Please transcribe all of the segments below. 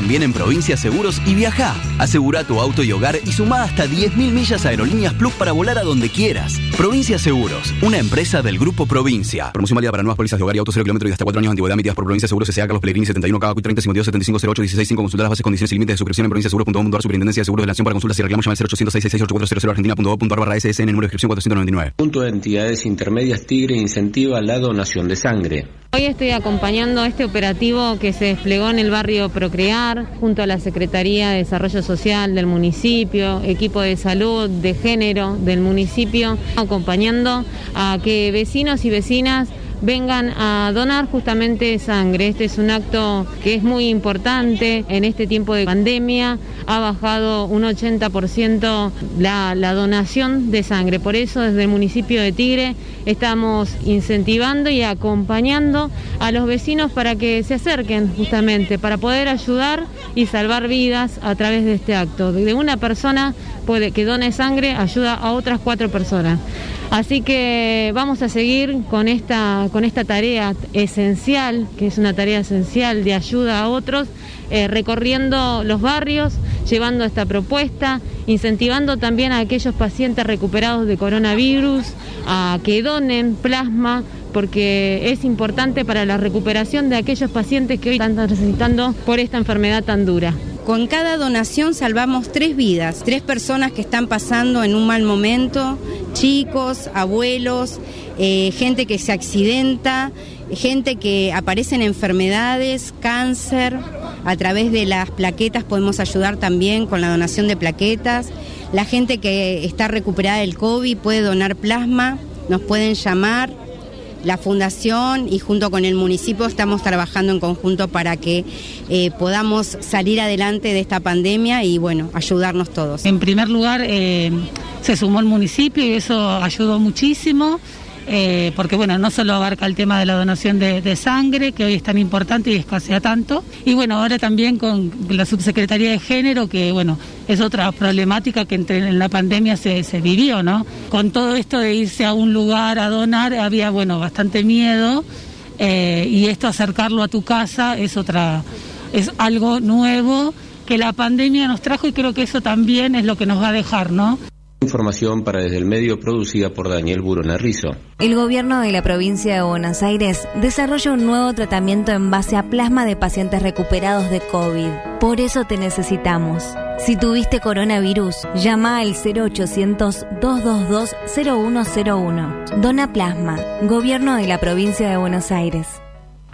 también en Provincia Seguros y viaja. Asegura tu auto y hogar y suma hasta 10.000 millas a Aerolíneas Plus para volar a donde quieras. Provincia Seguros, una empresa del Grupo Provincia. Promoción válida para nuevas pólizas de hogar y auto 0 kilómetros y hasta 4 años de antigüedad emitidas por Provincia Seguros S.A. Carlos Pellegrini 71 KQ 30 52 75 08 16 5 Consultar las bases, condiciones y límites de suscripción en provinciaseguros.com.ar Superintendencia de Seguros de la Nación para consultas y reclamos llama al 0800 argentina.gov.ar barra SSN número de inscripción 499. Punto de entidades intermedias Tigre incentiva la donación de sangre. Hoy estoy acompañando este operativo que se desplegó en el barrio Procrear junto a la Secretaría de Desarrollo Social del municipio, equipo de salud, de género del municipio, acompañando a que vecinos y vecinas vengan a donar justamente sangre. Este es un acto que es muy importante en este tiempo de pandemia. Ha bajado un 80% la, la donación de sangre. Por eso desde el municipio de Tigre estamos incentivando y acompañando a los vecinos para que se acerquen justamente, para poder ayudar y salvar vidas a través de este acto. De una persona que done sangre ayuda a otras cuatro personas. Así que vamos a seguir con esta, con esta tarea esencial, que es una tarea esencial de ayuda a otros, eh, recorriendo los barrios, llevando esta propuesta, incentivando también a aquellos pacientes recuperados de coronavirus a que donen plasma porque es importante para la recuperación de aquellos pacientes que hoy están necesitando por esta enfermedad tan dura. Con cada donación salvamos tres vidas, tres personas que están pasando en un mal momento, chicos, abuelos, eh, gente que se accidenta, gente que aparecen enfermedades, cáncer. A través de las plaquetas podemos ayudar también con la donación de plaquetas. La gente que está recuperada del COVID puede donar plasma, nos pueden llamar la fundación y junto con el municipio estamos trabajando en conjunto para que eh, podamos salir adelante de esta pandemia y bueno, ayudarnos todos. En primer lugar, eh, se sumó el municipio y eso ayudó muchísimo. Eh, porque bueno, no solo abarca el tema de la donación de, sangre, que hoy es tan importante y escasea tanto, y bueno, ahora también con la subsecretaría de género, que bueno, es otra problemática que entre, en la pandemia se, vivió, ¿no? Con todo esto de irse a un lugar a donar, había bueno, bastante miedo, eh, y esto acercarlo a tu casa es otra, es algo nuevo que la pandemia nos trajo y creo que eso también es lo que nos va a dejar, ¿no? Información para desde el medio producida por Daniel Burona Rizo. El gobierno de la provincia de Buenos Aires desarrolla un nuevo tratamiento en base a plasma de pacientes recuperados de COVID. Por eso te necesitamos. Si tuviste coronavirus, llama al 0800-222-0101. Dona Plasma, Gobierno de la provincia de Buenos Aires.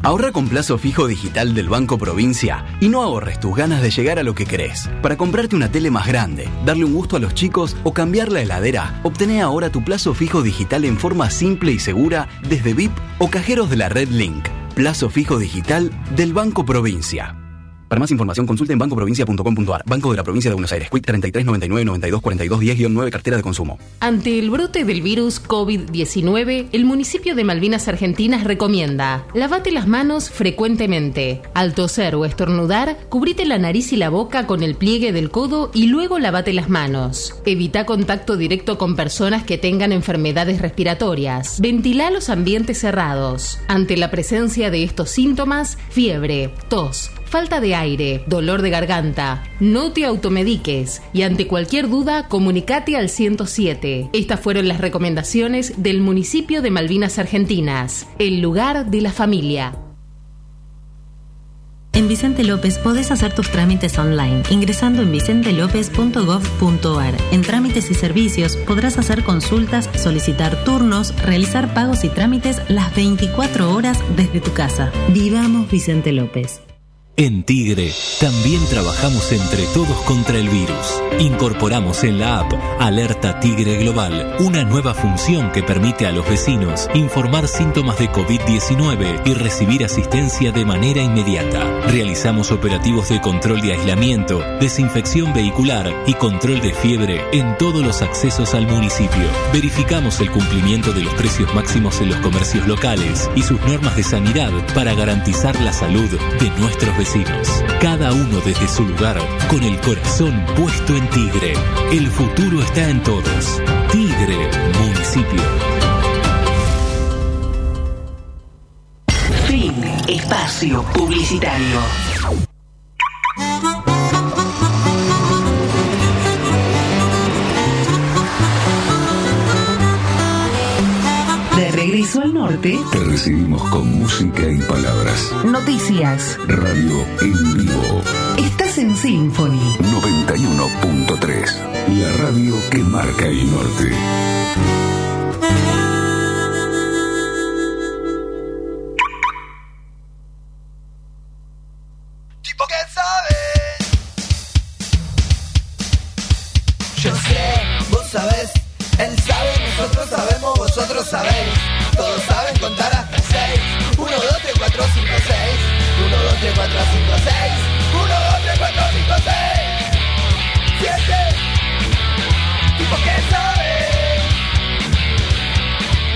Ahorra con plazo fijo digital del Banco Provincia y no ahorres tus ganas de llegar a lo que querés. Para comprarte una tele más grande, darle un gusto a los chicos o cambiar la heladera, obtené ahora tu plazo fijo digital en forma simple y segura desde VIP o cajeros de la red Link. Plazo fijo digital del Banco Provincia. Para más información consulte en bancoprovincia.com.ar. Banco de la Provincia de Buenos Aires. Quit 3399 92 42 10 9 Cartera de Consumo. Ante el brote del virus COVID-19, el municipio de Malvinas Argentinas recomienda lavate las manos frecuentemente. Al toser o estornudar, cubrite la nariz y la boca con el pliegue del codo y luego lavate las manos. Evita contacto directo con personas que tengan enfermedades respiratorias. Ventila los ambientes cerrados. Ante la presencia de estos síntomas, fiebre, tos, falta de aire, dolor de garganta. No te automediques y ante cualquier duda comunicate al 107. Estas fueron las recomendaciones del municipio de Malvinas Argentinas, el lugar de la familia. En Vicente López podés hacer tus trámites online ingresando en vicentelopez.gov.ar. En trámites y servicios podrás hacer consultas, solicitar turnos, realizar pagos y trámites las 24 horas desde tu casa. Vivamos Vicente López. En Tigre también trabajamos entre todos contra el virus. Incorporamos en la app Alerta Tigre Global una nueva función que permite a los vecinos informar síntomas de COVID-19 y recibir asistencia de manera inmediata. Realizamos operativos de control de aislamiento, desinfección vehicular y control de fiebre en todos los accesos al municipio. Verificamos el cumplimiento de los precios máximos en los comercios locales y sus normas de sanidad para garantizar la salud de nuestros cada uno desde su lugar, con el corazón puesto en Tigre. El futuro está en todos. Tigre, municipio. Fin. Espacio publicitario. Norte. Te recibimos con música y palabras. Noticias. Radio en vivo. Estás en Symphony. 91.3. La radio que marca el norte. Contar hasta seis. 1, 2, 3, 4, 5, 6. 1, 2, 3, 4, 5, 6. 1, 2, 3, 4, 5, 6. 7. Tipo que sabe.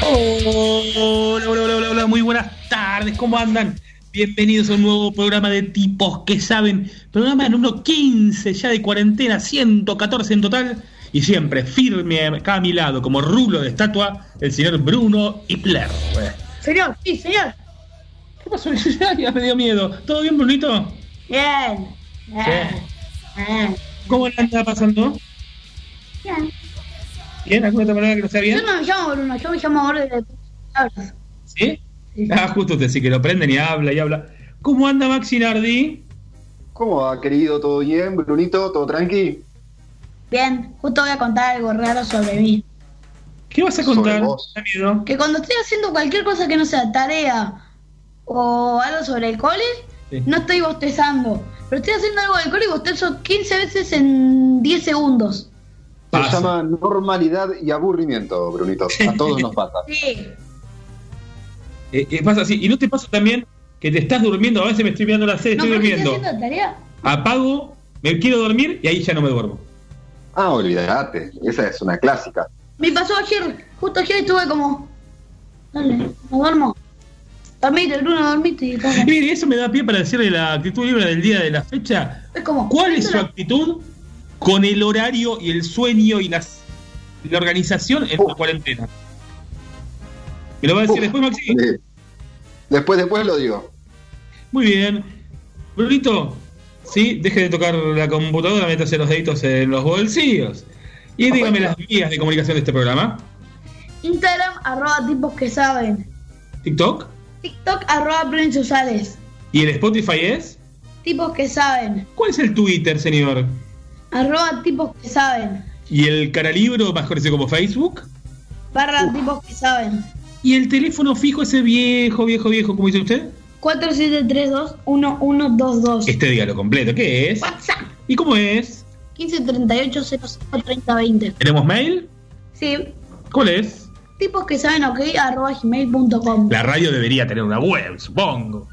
Hola, hola, hola, hola, hola, muy buenas tardes, ¿cómo andan? Bienvenidos a un nuevo programa de tipos que saben, programa número 15 ya de cuarentena, 114 en total, y siempre firme acá a mi lado, como rulo de estatua, el señor Bruno Hitler. Señor, sí, señor. ¿Qué pasó? ya me dio miedo. ¿Todo bien, Brunito? Bien. Bien. ¿Cómo le anda pasando? Bien. ¿Bien? ¿Alguna otra palabra que no sea bien? Yo no me llamo Bruno, yo me llamo Orden de. ¿Sí? Ah, justo usted sí que lo prenden y habla y habla. ¿Cómo anda Maxi Nardi? ¿Cómo va, querido? ¿Todo bien? Brunito, ¿todo tranqui? Bien, justo voy a contar algo raro sobre mí. ¿Qué vas a contar? Miedo. Que cuando estoy haciendo cualquier cosa que no sea tarea o algo sobre el cole, Sí. no estoy bostezando. Pero estoy haciendo algo del cole y bostezo 15 veces en 10 segundos. Se llama normalidad y aburrimiento, Brunito. A todos nos pasa. Sí. Eh, eh, pasa así. ¿Y no te pasa también que te estás durmiendo? A veces me estoy mirando la serie, No, estoy pero estoy durmiendo. haciendo tarea. Apago, me quiero dormir y ahí ya no me duermo. Ah, olvídate. Esa es una clásica. Me pasó ayer, justo ayer estuve como. Dale, no duermo. Dormite, Bruno, dormite. Y todo. Y mire, eso me da pie para decirle la actitud libre del día de la fecha. Es como. ¿Cuál es su actitud con el horario y el sueño y las, la organización en la cuarentena? ¿Me lo va a decir después, Maxi? Eh, Después, después lo digo. Muy bien. Brunito, sí, deje de tocar la computadora, métase los deditos en los bolsillos. Y dígame las vías de comunicación de este programa. Instagram, arroba tipos que saben. TikTok. TikTok, arroba Usales. ¿Y el Spotify es? Tipos que saben. ¿Cuál es el Twitter, señor? Arroba tipos que saben. ¿Y el Caralibro, más conocido como Facebook? Barra tipos que saben. ¿Y el teléfono fijo ese viejo, viejo, viejo, como dice usted? 4732-1122. Este diálogo completo, ¿qué es? WhatsApp. ¿Y cómo es? 1538-053020. ¿Tenemos mail? Sí. ¿Cuál es? Tipos que saben ok, arroba gmail.com. La radio debería tener una web, supongo.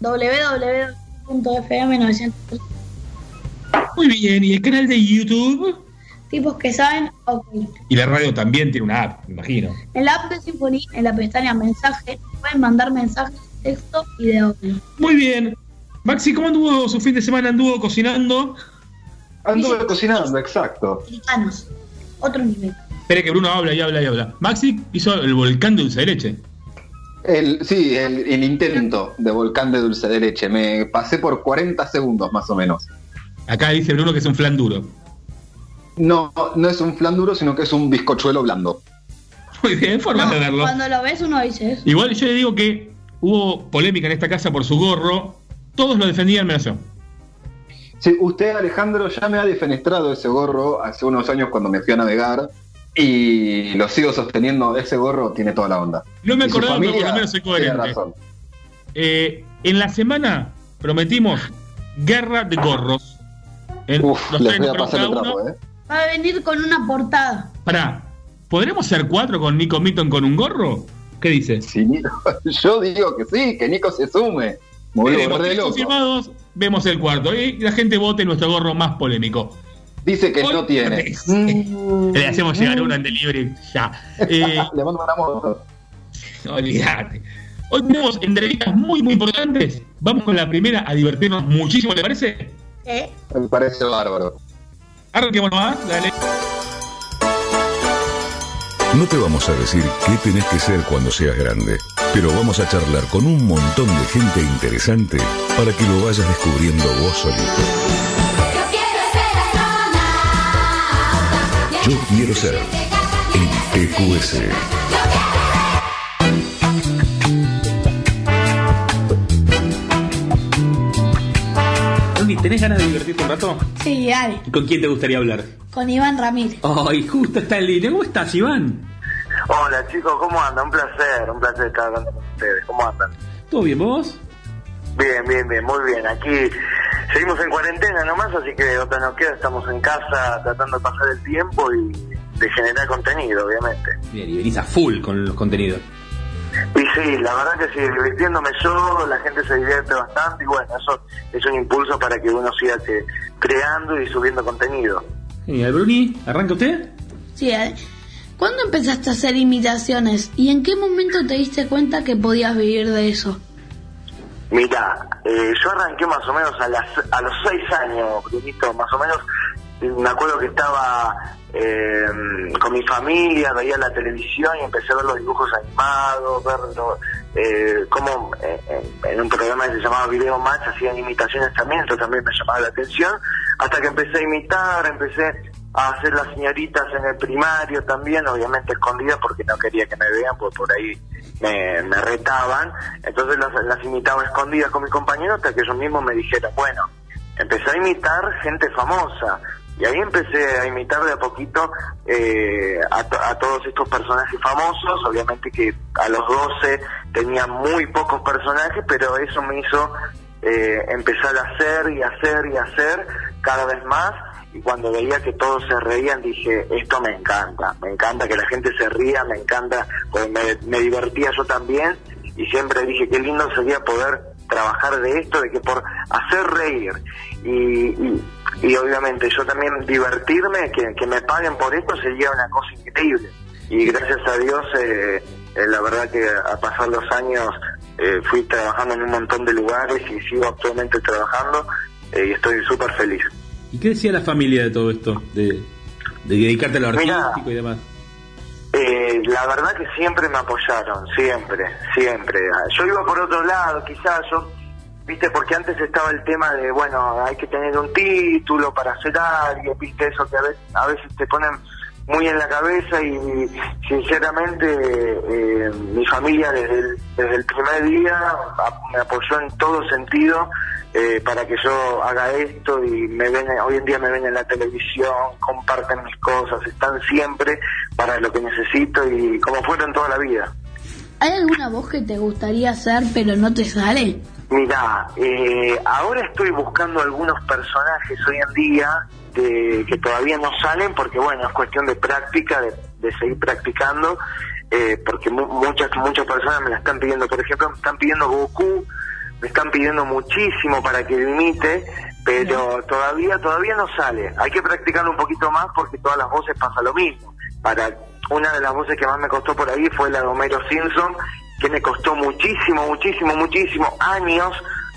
www.fm900. Muy bien, ¿y el canal de YouTube? Tipos que saben ok. Y la radio también tiene una app, me imagino. En la app de Symphony, en la pestaña mensaje, pueden mandar mensajes texto y de audio. Muy bien. Maxi, ¿cómo anduvo su fin de semana? ¿Anduvo cocinando? Anduve cocinando, exacto. Americanos. Otro nivel. Espere que Bruno habla y habla y habla. Maxi hizo el volcán de dulce de leche. El, sí, el, el intento de volcán de dulce de leche. Me pasé por 40 segundos más o menos. Acá dice Bruno que es un flan duro. No, no es un flan duro, sino que es un bizcochuelo blando. Muy bien, forma No, de verlo. cuando lo ves uno dice eso. Igual yo le digo que hubo polémica en esta casa por su gorro. Todos lo defendían menos yo. Sí, usted, Alejandro, ya me ha defenestrado ese gorro hace unos años cuando me fui a navegar. Y lo sigo sosteniendo. Ese gorro tiene toda la onda. No me acordaba, pero por familia lo menos soy tiene coherente. razón. Eh, en la semana prometimos guerra de gorros. En Uf, los les tres voy a pasar el trapo. ¿eh? Va a venir con una portada. Pará, ¿podremos ser cuatro con Nico Mitton con un gorro? ¿Qué dice? Sí, yo digo que sí, que Nico se sume. Loco. confirmados, vemos el cuarto. Y la gente vote nuestro gorro más polémico. Dice que Hoy- no tiene. Mm. Le hacemos llegar uno en delivery ya. Eh, Le mando una moto. olvídate. Hoy tenemos entrevistas muy, muy importantes. Vamos con la primera a divertirnos muchísimo, ¿le parece? ¿Eh? Me parece bárbaro. Arranquemos nomás, dale. No te vamos a decir qué tenés que ser cuando seas grande, pero vamos a charlar con un montón de gente interesante para que lo vayas descubriendo vos solito. Yo quiero ser en TQS. ¿Tenés ganas de divertirte un rato? Sí, dale. ¿Y con quién te gustaría hablar? Con Iván Ramírez. Ay, justo está en línea. ¿Cómo estás, Iván? Hola chicos, ¿cómo andan? Un placer, un placer estar hablando con ustedes. ¿Cómo andan? ¿Todo bien, vos? Bien, bien, bien, muy bien. Aquí seguimos en cuarentena nomás, así que otra no queda, estamos en casa tratando de pasar el tiempo y de generar contenido, obviamente. Bien, y venís a full con los contenidos. Y sí, la verdad que sí, divirtiéndome yo, la gente se divierte bastante y bueno, eso es un impulso para que uno siga que- creando y subiendo contenido. Genial, Bruni, ¿arranca usted? Sí, dale. ¿Cuándo empezaste a hacer imitaciones y en qué momento te diste cuenta que podías vivir de eso? Mira, eh, yo arranqué más o menos a, las, a los seis años, Brunito, más o menos. eh, Me acuerdo que estaba eh, con mi familia, veía la televisión y empecé a ver los dibujos animados, ver eh, cómo eh, en- un programa que se llamaba Video Match hacían imitaciones también, eso también me llamaba la atención, hasta que empecé a imitar, empecé a hacer las señoritas en el primario también, obviamente escondidas porque no quería que me vean, porque por ahí me, retaban, entonces las, las imitaba escondidas con mis compañeros hasta que ellos mismos me dijeron, bueno, empecé a imitar gente famosa y ahí empecé a imitar de a poquito eh, a, to- a todos estos personajes famosos, obviamente que a los 12 tenía muy pocos personajes, pero eso me hizo eh, empezar a hacer y hacer y hacer cada vez más. Y cuando veía que todos se reían dije, esto me encanta, me encanta que la gente se ría, me encanta, pues me divertía yo también y siempre dije, qué lindo sería poder trabajar de esto, de que por hacer reír y, y, y obviamente yo también divertirme, que, que me paguen por esto sería una cosa increíble. Y gracias a Dios, eh, eh, la verdad que a pasar los años eh, fui trabajando en un montón de lugares y sigo actualmente trabajando eh, y estoy súper feliz. ¿Y qué decía la familia de todo esto? De, de dedicarte a lo Mirá. artístico y demás. Eh, la verdad que siempre me apoyaron, siempre, siempre. Yo iba por otro lado, quizás yo, viste, porque antes estaba el tema de, bueno, hay que tener un título para hacer algo, viste, eso que a veces, a veces te ponen muy en la cabeza y sinceramente eh, mi familia desde el, desde el primer día me apoyó en todo sentido eh, para que yo haga esto y me ven, hoy en día me ven en la televisión, comparten mis cosas, están siempre para lo que necesito y como fueron toda la vida. ¿Hay alguna voz que te gustaría hacer pero no te sale? Mira, eh, ahora estoy buscando algunos personajes hoy en día de- que todavía no salen porque bueno, es cuestión de práctica, de, de seguir practicando, eh, porque mu- muchas muchas personas me la están pidiendo, por ejemplo, me están pidiendo Goku, me están pidiendo muchísimo para que imite, pero todavía todavía no sale. Hay que practicarlo un poquito más porque todas las voces pasa lo mismo. Para una de las voces que más me costó por ahí fue la de Homero Simpson, que me costó muchísimo, muchísimo, muchísimo años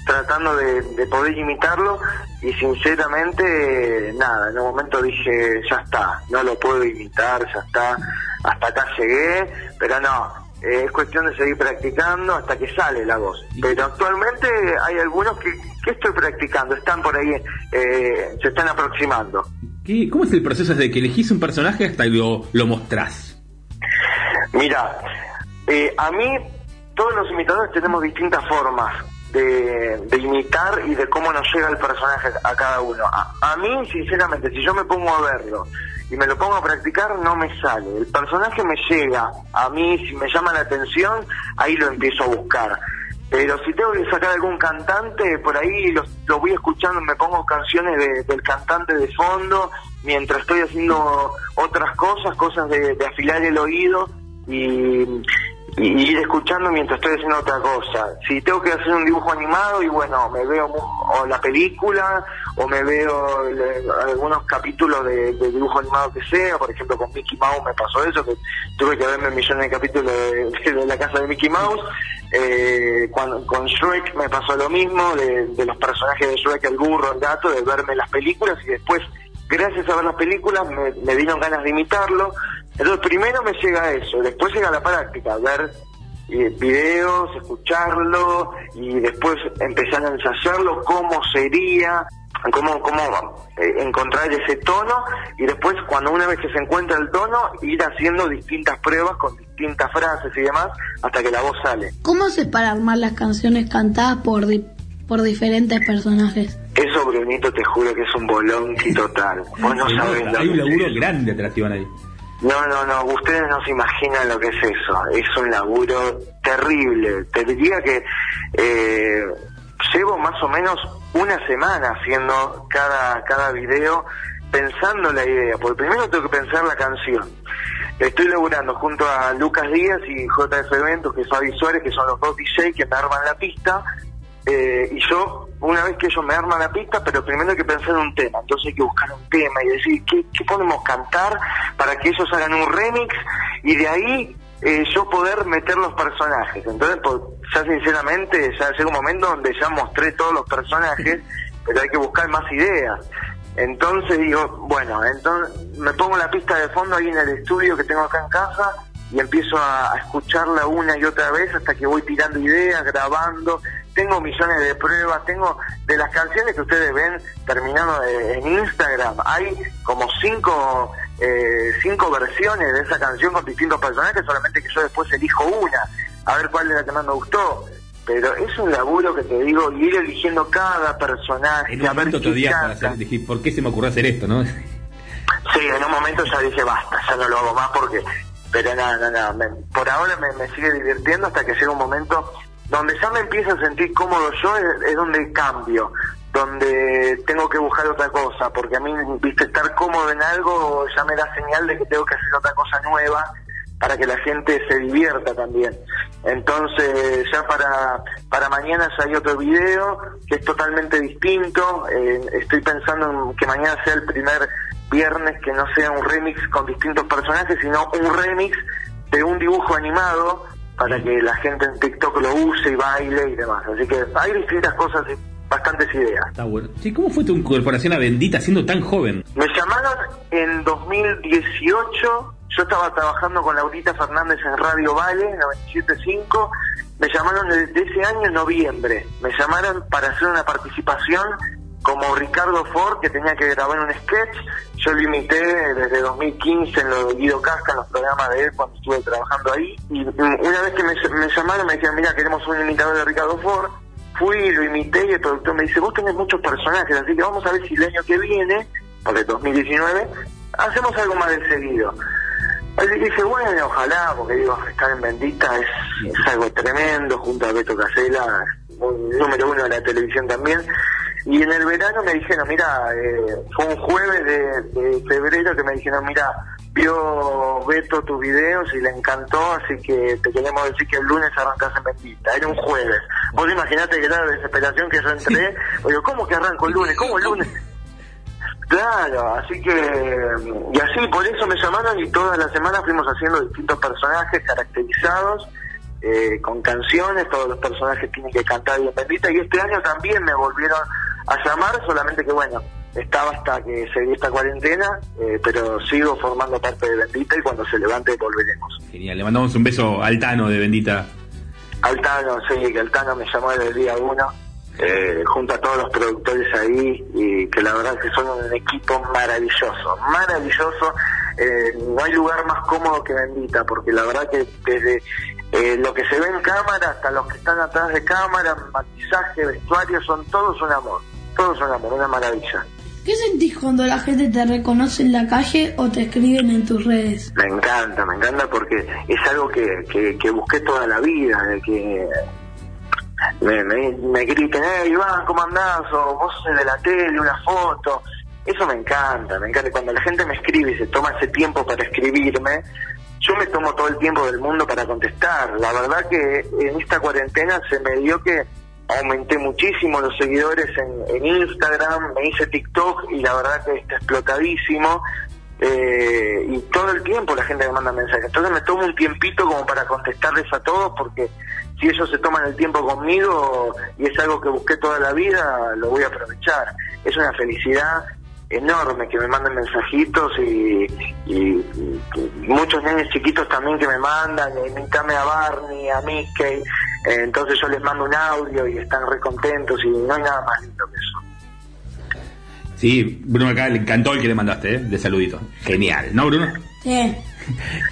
tratando de, de poder imitarlo y sinceramente nada, en un momento dije ya está, no lo puedo imitar, ya está, hasta acá llegué, pero no, eh, es cuestión de seguir practicando hasta que sale la voz. Pero actualmente hay algunos que, que estoy practicando, están por ahí, eh, se están aproximando. ¿Qué- ¿Cómo es el proceso desde que elegís un personaje hasta que lo, lo mostrás? Mira, eh, a mí todos los imitadores tenemos distintas formas de, imitar y de cómo nos llega el personaje a cada uno. A, a mí, sinceramente, si yo me pongo a verlo y me lo pongo a practicar, no me sale. El personaje me llega a mí, si me llama la atención, ahí lo empiezo a buscar. Pero si tengo que sacar algún cantante, por ahí lo, lo voy escuchando, me pongo canciones de- del cantante de fondo, mientras estoy haciendo otras cosas, cosas de afilar el oído y, y ir escuchando mientras estoy haciendo otra cosa. Si tengo que hacer un dibujo animado y bueno, me veo o la película o me veo algunos capítulos de, dibujo animado que sea, por ejemplo con Mickey Mouse me pasó eso, que tuve que verme millones de capítulos de, la casa de Mickey Mouse. Eh, cuando, con Shrek me pasó lo mismo, de, de los personajes de Shrek, el burro, el gato, de verme las películas y después, gracias a ver las películas, me, me dieron ganas de imitarlo. Entonces primero me llega eso, después llega la práctica, ver eh, videos, escucharlo y después empezar a ensayarlo, cómo sería, cómo, cómo eh, encontrar ese tono y después cuando una vez que se encuentra el tono, ir haciendo distintas pruebas con distintas frases y demás hasta que la voz sale. ¿Cómo haces para armar las canciones cantadas por di- por diferentes personajes. Eso, Brunito, te juro que es un bolonqui total. Vos no Se sabés Hay un laburo grande atrás, Iván, ahí. No, no, no, ustedes no se imaginan lo que es eso. Es un laburo terrible. Te diría que eh, llevo más o menos una semana haciendo cada, cada video pensando la idea. Porque primero tengo que pensar la canción. Estoy laburando junto a Lucas Díaz y JF Eventos, que son Fabi Suárez, que son los dos DJ que me arman la pista. Eh, y yo, una vez que ellos me arman la pista, pero primero hay que pensar en un tema. Entonces hay que buscar un tema y decir qué, qué podemos cantar para que ellos hagan un remix y de ahí eh, yo poder meter los personajes. Entonces, pues, ya sinceramente, ya llega un momento donde ya mostré todos los personajes, pero hay que buscar más ideas. Entonces digo, bueno, entonces me pongo la pista de fondo ahí en el estudio que tengo acá en casa y empiezo a, a escucharla una y otra vez hasta que voy tirando ideas, grabando. Tengo millones de pruebas, tengo de las canciones que ustedes ven terminando de- en Instagram, hay como cinco, eh, cinco versiones de esa canción con distintos personajes, solamente que yo después elijo una, a ver cuál es la que más me gustó. Pero es un laburo que te digo, y ir eligiendo cada personaje, En un a momento qué te odias para canta. hacer, dije, ¿por qué se me ocurrió hacer esto, no? Sí, en un momento ya dije basta, ya no lo hago más porque. Pero nada, nada, nada. me- por ahora me, me sigue divirtiendo hasta que llega un momento donde ya me empiezo a sentir cómodo yo, es, es donde cambio, donde tengo que buscar otra cosa, porque a mí, viste, estar cómodo en algo ya me da señal de que tengo que hacer otra cosa nueva para que la gente se divierta también. Entonces, ya para, para mañana ya hay otro video que es totalmente distinto. Eh, estoy pensando en que mañana sea el primer viernes que no sea un remix con distintos personajes, sino un remix de un dibujo animado para que la gente en TikTok lo use y baile y demás. Así que hay distintas cosas y bastantes ideas. Está bueno. Sí, ¿cómo fue tu incorporación a Bendita siendo tan joven? Me llamaron en 2018, yo estaba trabajando con Laurita Fernández en Radio Vale, 97.5, me llamaron desde ese año en noviembre, me llamaron para hacer una participación como Ricardo Ford, que tenía que grabar un sketch, yo lo imité desde 2015 en lo de Guido Casca, en los programas de él cuando estuve trabajando ahí, y mm, una vez que me, me llamaron me dijeron, mira, queremos un imitador de Ricardo Ford, fui, lo imité y el productor me dice, vos tenés muchos personajes, así que vamos a ver si el año que viene, el 2019, hacemos algo más de seguido. Así que dije, bueno, ojalá, porque digo, estar en Bendita es, es algo tremendo, junto a Beto Casella, un número uno de la televisión también. Y en el verano me dijeron, mira, eh, fue un jueves de, de febrero que me dijeron, mira, vio Beto tus videos y le encantó, así que te queremos decir que el lunes arrancas en Bendita. Era un jueves. Vos imaginate que era la desesperación que yo entré. Digo, ¿cómo que arranco el lunes? ¿Cómo el lunes? Claro, así que, y así por eso me llamaron y todas las semanas fuimos haciendo distintos personajes caracterizados, eh, con canciones, todos los personajes tienen que cantar bien bendita, y este año también me volvieron a llamar, solamente que bueno, estaba hasta que se dio esta cuarentena, eh, pero sigo formando parte de Bendita y cuando se levante volveremos. Genial, le mandamos un beso al Tano de Bendita. Altano, sí, que Altano me llamó desde el día uno, eh, junto a todos los productores ahí, y que la verdad que son un equipo maravilloso, maravilloso. Eh, no hay lugar más cómodo que Bendita, porque la verdad que desde eh, lo que se ve en cámara hasta los que están atrás de cámara, maquillaje, vestuario, son todos un amor, todos un amor, una maravilla. ¿Qué sentís cuando la gente te reconoce en la calle o te escriben en tus redes? Me encanta, me encanta porque es algo que, que, que busqué toda la vida, de que me, me, me griten, hey Iván, ¿cómo andás? O vos sos el de la tele, una foto. Eso me encanta, me encanta. Cuando la gente me escribe y se toma ese tiempo para escribirme, yo me tomo todo el tiempo del mundo para contestar. La verdad que en esta cuarentena se me dio que aumenté muchísimo los seguidores en, Instagram, me hice TikTok y la verdad que está explotadísimo. Eh, y todo el tiempo la gente me manda mensajes. Entonces me tomo un tiempito como para contestarles a todos porque si ellos se toman el tiempo conmigo y es algo que busqué toda la vida, lo voy a aprovechar. Es una felicidad enorme que me manden mensajitos y, y- muchos niños chiquitos también que me mandan, eh, invítame a Barney, a Mickey, eh, entonces yo les mando un audio y están re contentos y no hay nada más lindo que eso. Sí, Bruno acá le encantó el que le mandaste, ¿eh? De saludito. Genial, ¿no, Bruno? Sí.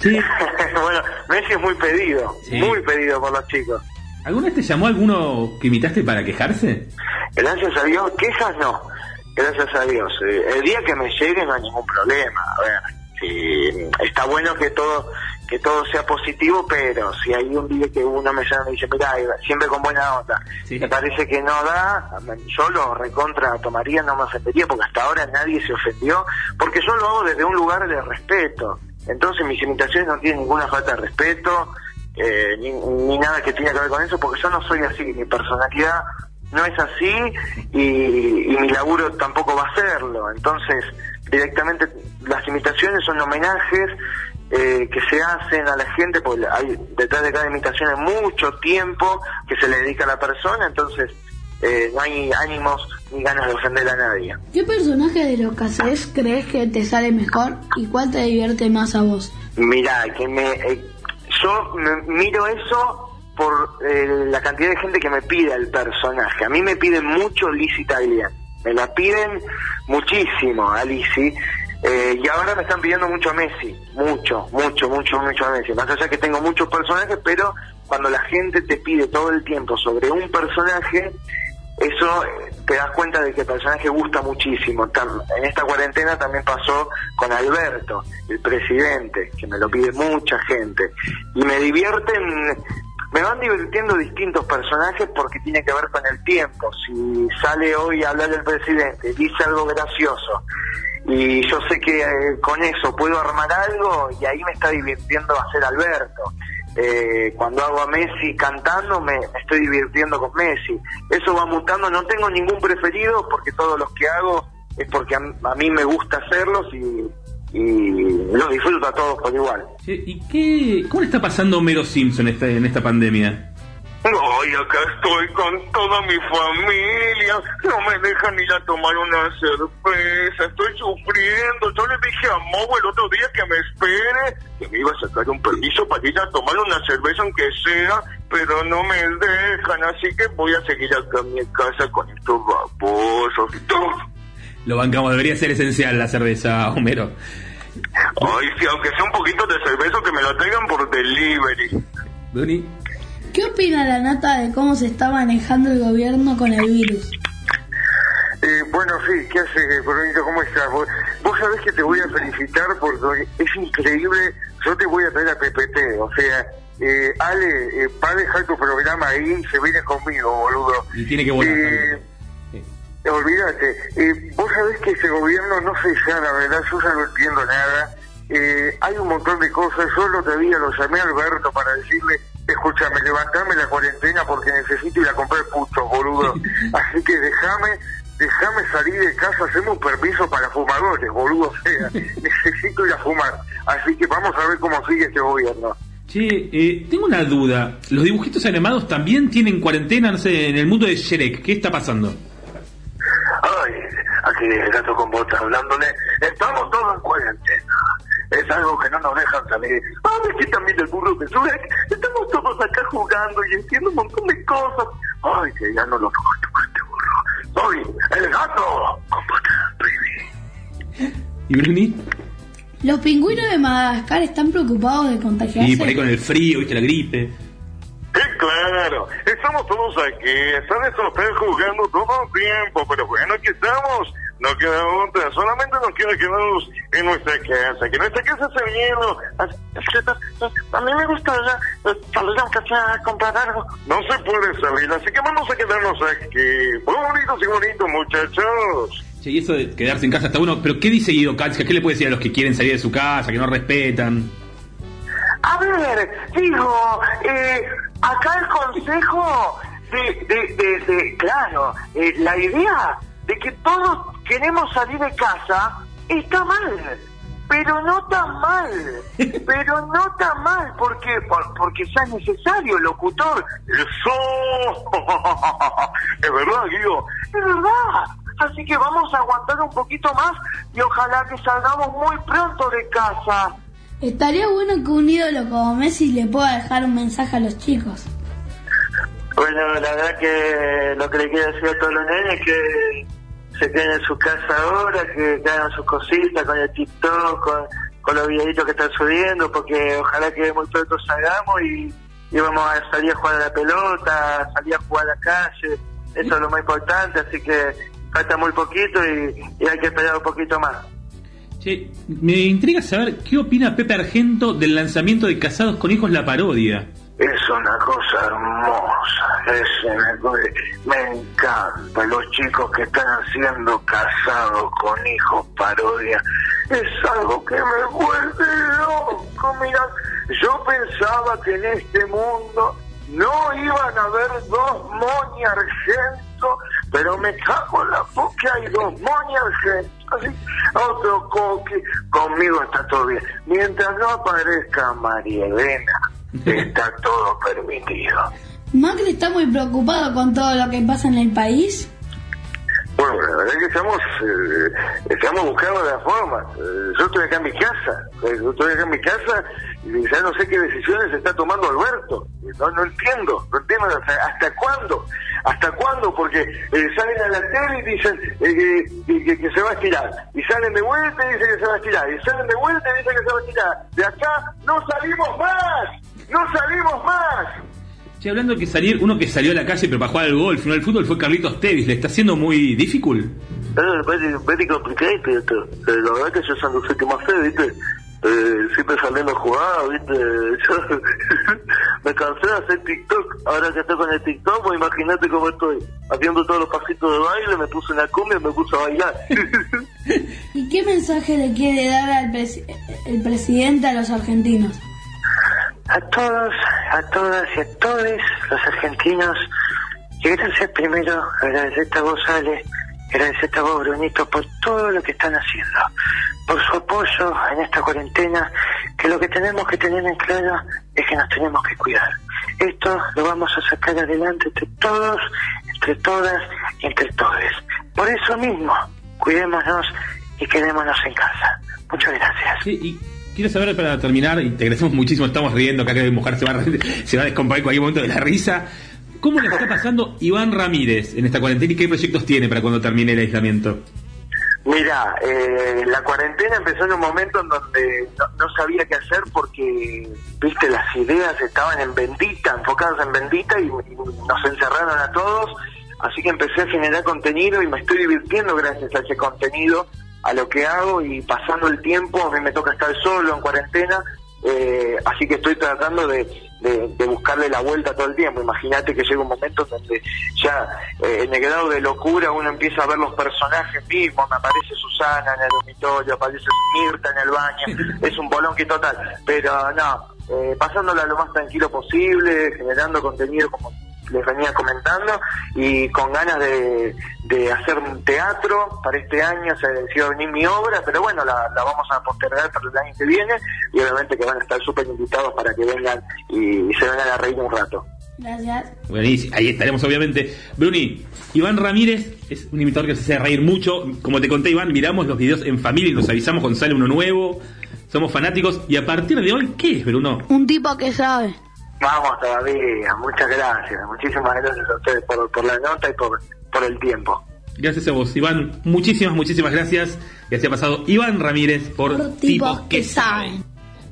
Sí. bueno, Messi es muy pedido, Sí. muy pedido por los chicos. ¿Alguna vez te llamó alguno que imitaste para quejarse? Gracias a Dios, quejas no. Gracias a Dios. Eh, El día que me llegue no hay ningún problema. A ver, sí, está bueno que todo que todo sea positivo, pero si hay un día que uno me llama y dice, mira, siempre con buena onda, me parece que no da, yo lo recontra tomaría, no me ofendería, porque hasta ahora nadie se ofendió, porque yo lo hago desde un lugar de respeto. Entonces mis imitaciones no tienen ninguna falta de respeto, eh, ni, ni nada que tenga que ver con eso, porque yo no soy así, mi personalidad no es así y, y mi laburo tampoco va a serlo. Entonces, directamente las imitaciones son homenajes eh, que se hacen a la gente, porque hay detrás de cada imitación hay mucho tiempo que se le dedica a la persona, entonces eh, no hay ánimos ni ganas de ofender a nadie. ¿Qué personaje de lo que haces crees que te sale mejor y cuál te divierte más a vos? Mira, que me, eh, yo me miro eso por eh, la cantidad de gente que me pide el personaje. A mí me piden mucho Lizzie Tagliani. Me la piden muchísimo a Lizzie. Eh, y ahora me están pidiendo mucho a Messi. Mucho, mucho, mucho, mucho a Messi. Más allá que tengo muchos personajes, pero cuando la gente te pide todo el tiempo sobre un personaje, eso eh, te das cuenta de que el personaje gusta muchísimo. En esta cuarentena también pasó con Alberto, el presidente, que me lo pide mucha gente. Y me divierten, me van divirtiendo distintos personajes porque tiene que ver con el tiempo. Si sale hoy a hablar del presidente, dice algo gracioso, y yo sé que eh, con eso puedo armar algo y ahí me está divirtiendo hacer Alberto. Eh, cuando hago a Messi cantando me, me estoy divirtiendo con Messi. Eso va mutando, no tengo ningún preferido porque todos los que hago es porque a, a mí me gusta hacerlos y, y los disfruto a todos por igual. ¿Y qué, cómo le está pasando Homero Simpson esta, en esta pandemia? Ay, acá estoy con toda mi familia. No me dejan ir a tomar una cerveza. Estoy sufriendo. Yo le dije a Mogo el otro día que me espere, que me iba a sacar un permiso para ir a tomar una cerveza aunque sea, pero no me dejan. Así que voy a seguir acá en mi casa con estos babosos. Lo bancamos, debería ser esencial la cerveza, Homero. Ay, sí, aunque sea un poquito de cerveza, que me lo traigan por delivery. Doni. ¿Qué opina la nata de cómo se está manejando el gobierno con el virus? Eh, bueno, sí, ¿qué haces, Coronito? ¿Cómo estás? Vos, vos sabés que te voy a felicitar porque es increíble. Yo te voy a traer a PPT. O sea, eh, Ale, eh, va a dejar tu programa ahí y se viene conmigo, boludo. Y tiene que volar. Olvídate, eh, vos sabés que ese gobierno no sé ya, la verdad, yo ya no entiendo nada. Eh, hay un montón de cosas. Yo el otro día lo llamé a Alberto para decirle, escúchame, levantame la cuarentena porque necesito ir a comprar putos, boludo. Así que déjame, déjame salir de casa, haceme un permiso para fumadores, boludo. Sea, necesito ir a fumar. Así que vamos a ver cómo sigue este gobierno. Che, eh, tengo una duda. ¿Los dibujitos animados también tienen cuarentena, no sé, en el mundo de Shrek? ¿Qué está pasando? Aquí el gato con botas hablándole. Estamos todos en cuarentena. Es algo que no nos dejan salir. Ay, que también el burro de Shrek. Estamos todos acá jugando y haciendo un montón de cosas. Ay, que ya no lo soporto con este burro. Soy el gato con botas, baby. ¿Y Bruni? Los pingüinos de Madagascar están preocupados de contagiarse. Y por ahí con el frío, viste, la gripe. Sí, claro. Estamos todos aquí. Están estos ustedes jugando todo el tiempo. Pero bueno, aquí estamos. No queda otra. Solamente nos queda quedarnos en nuestra casa. Que nuestra casa se hielo. A mí me gusta salir a casa a comprar algo. No se puede salir. Así que vamos a quedarnos aquí. Bonitos y bonitos, muchachos. Che, y eso de quedarse en casa está bueno, pero ¿qué dice Guido Katzka? ¿Qué le puede decir a los que quieren salir de su casa, que no respetan? A ver, digo, eh, acá el consejo de, de, de, de- claro, eh, la idea de que todos queremos salir de casa está mal, pero no tan mal, pero no tan mal, porque por- porque sea necesario, locutor. Eso. es verdad, Guido. Es verdad. Así que vamos a aguantar un poquito más y ojalá que salgamos muy pronto de casa. Estaría bueno que un ídolo como Messi le pueda dejar un mensaje a los chicos. Bueno, la verdad que lo que le quiero decir a todos los nenes es que se queden en su casa ahora, que, hagan sus cositas con el TikTok, con, los videitos que están subiendo, porque ojalá que muy pronto salgamos y, íbamos a salir a jugar a la pelota, salir a jugar a la calle, eso es lo más importante, así que falta muy poquito y, y hay que esperar un poquito más. Che, me intriga saber qué opina Pepe Argento del lanzamiento de Casados con Hijos la parodia. Es una cosa hermosa, es una me encanta los chicos que están haciendo casados con hijos parodia. Es algo que me vuelve loco, mira, yo pensaba que en este mundo no iban a haber dos Moni Argento, pero me cago en la que hay dos Moni Argento. Así, otro coque, conmigo está todo bien. Mientras no aparezca María Elena, está todo permitido. Macri está muy preocupado con todo lo que pasa en el país. Bueno, la verdad es que estamos, eh, estamos buscando la forma. Eh, yo estoy acá en mi casa, eh, yo estoy acá en mi casa y ya no sé qué decisiones está tomando Alberto. No, no entiendo, no entiendo hasta, hasta cuándo, hasta cuándo, porque salen a la tele y dicen eh, que, que- que se va a estirar, y salen de vuelta y dicen que se va a estirar, y salen de vuelta y dicen que se va a estirar. De acá no salimos más, no salimos más. Che, hablando de que salir, uno que salió a la calle pero para jugar al golf, no al fútbol, fue Carlitos Tevis. ¿Le está haciendo muy difícil? Es very, ¿viste? Eh, la verdad que yo son los últimos fe, ¿viste? Eh, siempre saliendo a jugar, ¿viste? Yo me cansé de hacer TikTok. Ahora que estoy con el TikTok, pues imagínate cómo estoy haciendo todos los pasitos de baile, me puse una cumbia y me puse a bailar. ¿Y qué mensaje le quiere dar al presi- el presidente a los argentinos? A todos, a todas y a todos los argentinos, y gracias primero, agradecerte a vos, Ale, agradecerte a vos, Brunito, por todo lo que están haciendo, por su apoyo en esta cuarentena, que lo que tenemos que tener en claro es que nos tenemos que cuidar. Esto lo vamos a sacar adelante entre todos, entre todas y entre todos. Por eso mismo, cuidémonos y quedémonos en casa. Muchas gracias. Sí, y quiero saber para terminar, y te agradecemos muchísimo, estamos riendo, acá que mujer se va, se va a descomponer cualquier momento de la risa. ¿Cómo le está pasando Iván Ramírez en esta cuarentena y qué proyectos tiene para cuando termine el aislamiento? Mira, eh, la cuarentena empezó en un momento en donde no, no sabía qué hacer porque, viste, las ideas estaban en bendita, enfocadas en bendita y nos encerraron a todos. Así que empecé a generar contenido y me estoy divirtiendo gracias a ese contenido, a lo que hago y pasando el tiempo, a mí me toca estar solo en cuarentena, eh, así que estoy tratando de, de- de buscarle la vuelta todo el tiempo. Imagínate que llega un momento en donde ya eh, en el grado de locura uno empieza a ver los personajes mismos, me aparece Susana en el dormitorio, aparece Mirta en el baño, es un bolonqui total, pero no, eh, pasándola lo más tranquilo posible, generando contenido como les venía comentando y con ganas de, de hacer un teatro para este año se decidió venir mi obra pero bueno la, la vamos a postergar para el año que viene y obviamente que van a estar súper invitados para que vengan y, y se vengan a reír un rato Gracias. Buenísimo, ahí estaremos obviamente. Bruni, Iván Ramírez es un imitador que se hace reír mucho. Como te conté, Iván, miramos los videos en familia y nos avisamos cuando sale uno nuevo. Somos fanáticos. Y a partir de hoy, ¿qué es, Bruno? Un tipo que sabe. Vamos todavía muchas gracias muchísimas gracias a ustedes por, por la nota y por, por el tiempo Gracias a vos, Iván. Muchísimas, muchísimas gracias. Y así ha pasado Iván Ramírez por, Por Tipos que saben.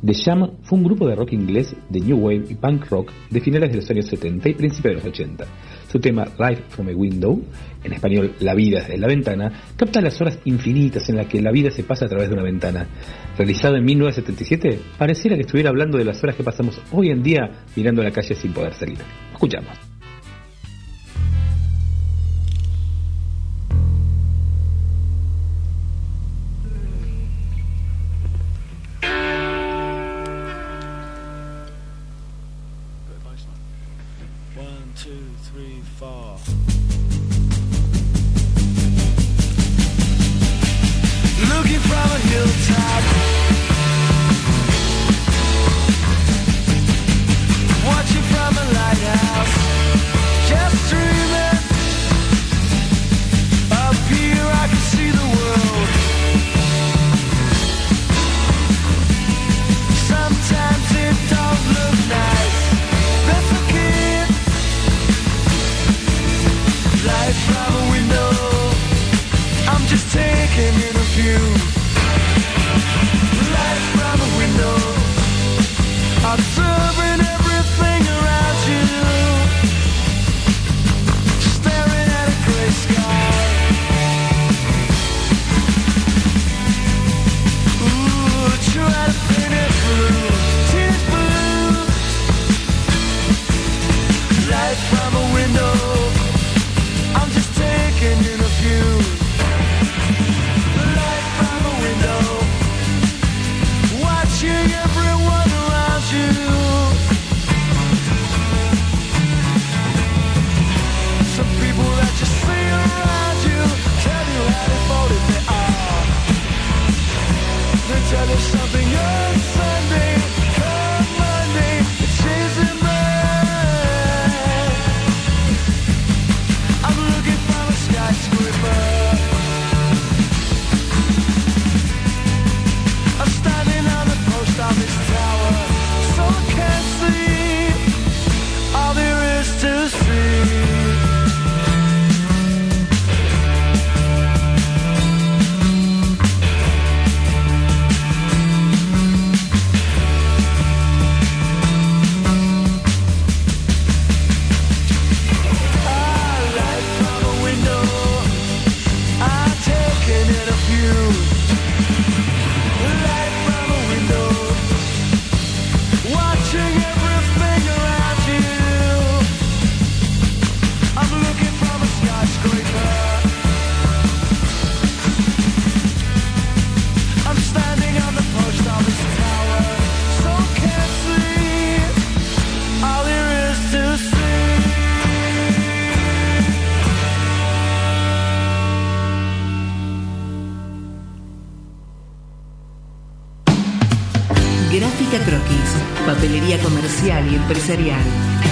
The Jam fue un grupo de rock inglés de New Wave y Punk Rock de finales de los años 70 y principios de los 80. Su tema Life from a Window, en español La vida desde la ventana, capta las horas infinitas en las que la vida se pasa a través de una ventana. Realizado en 1977, pareciera que estuviera hablando de las horas que pasamos hoy en día mirando a la calle sin poder salir. Escuchamos.